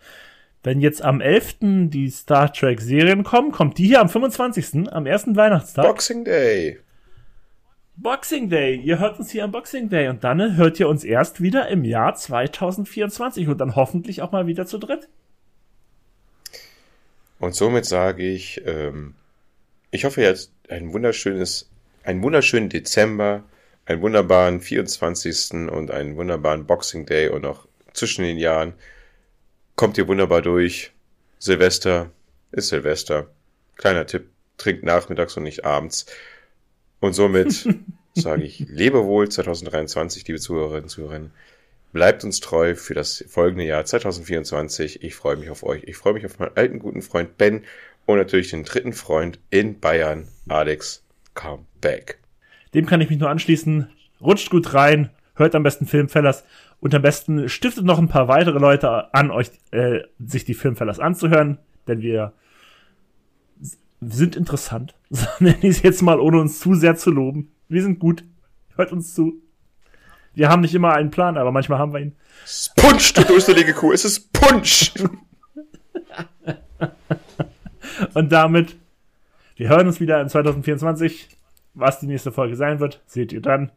[SPEAKER 1] Wenn jetzt am 11. die Star Trek Serien kommen, kommt die hier am 25. am ersten Weihnachtstag.
[SPEAKER 2] Boxing Day.
[SPEAKER 1] Boxing Day. Ihr hört uns hier am Boxing Day und dann hört ihr uns erst wieder im Jahr 2024 und dann hoffentlich auch mal wieder zu dritt.
[SPEAKER 2] Und somit sage ich, ähm, ich hoffe, ihr habt ein wunderschönes einen wunderschönen Dezember, einen wunderbaren 24. und einen wunderbaren Boxing Day und auch zwischen den Jahren. Kommt ihr wunderbar durch. Silvester ist Silvester. Kleiner Tipp, trinkt nachmittags und nicht abends. Und somit sage ich, lebe wohl 2023, liebe Zuhörerinnen und Zuhörer. Bleibt uns treu für das folgende Jahr 2024. Ich freue mich auf euch. Ich freue mich auf meinen alten guten Freund Ben und natürlich den dritten Freund in Bayern, Alex. Come back.
[SPEAKER 1] Dem kann ich mich nur anschließen. Rutscht gut rein, hört am besten Filmfellers und am besten stiftet noch ein paar weitere Leute an, euch äh, sich die Filmfellers anzuhören, denn wir sind interessant. Nenne ich es jetzt mal, ohne uns zu sehr zu loben. Wir sind gut. Hört uns zu. Wir haben nicht immer einen Plan, aber manchmal haben wir ihn.
[SPEAKER 2] Punsch, du durchselige Kuh. Es ist Punsch.
[SPEAKER 1] und damit wir hören uns wieder in 2024. Was die nächste Folge sein wird, seht ihr dann.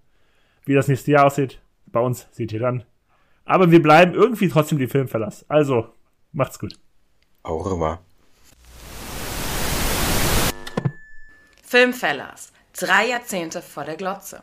[SPEAKER 1] Wie das nächste Jahr aussieht, bei uns seht ihr dann. Aber wir bleiben irgendwie trotzdem die Filmverlass. Also, macht's gut.
[SPEAKER 2] Au revoir.
[SPEAKER 3] Filmfellers. Drei Jahrzehnte vor der Glotze.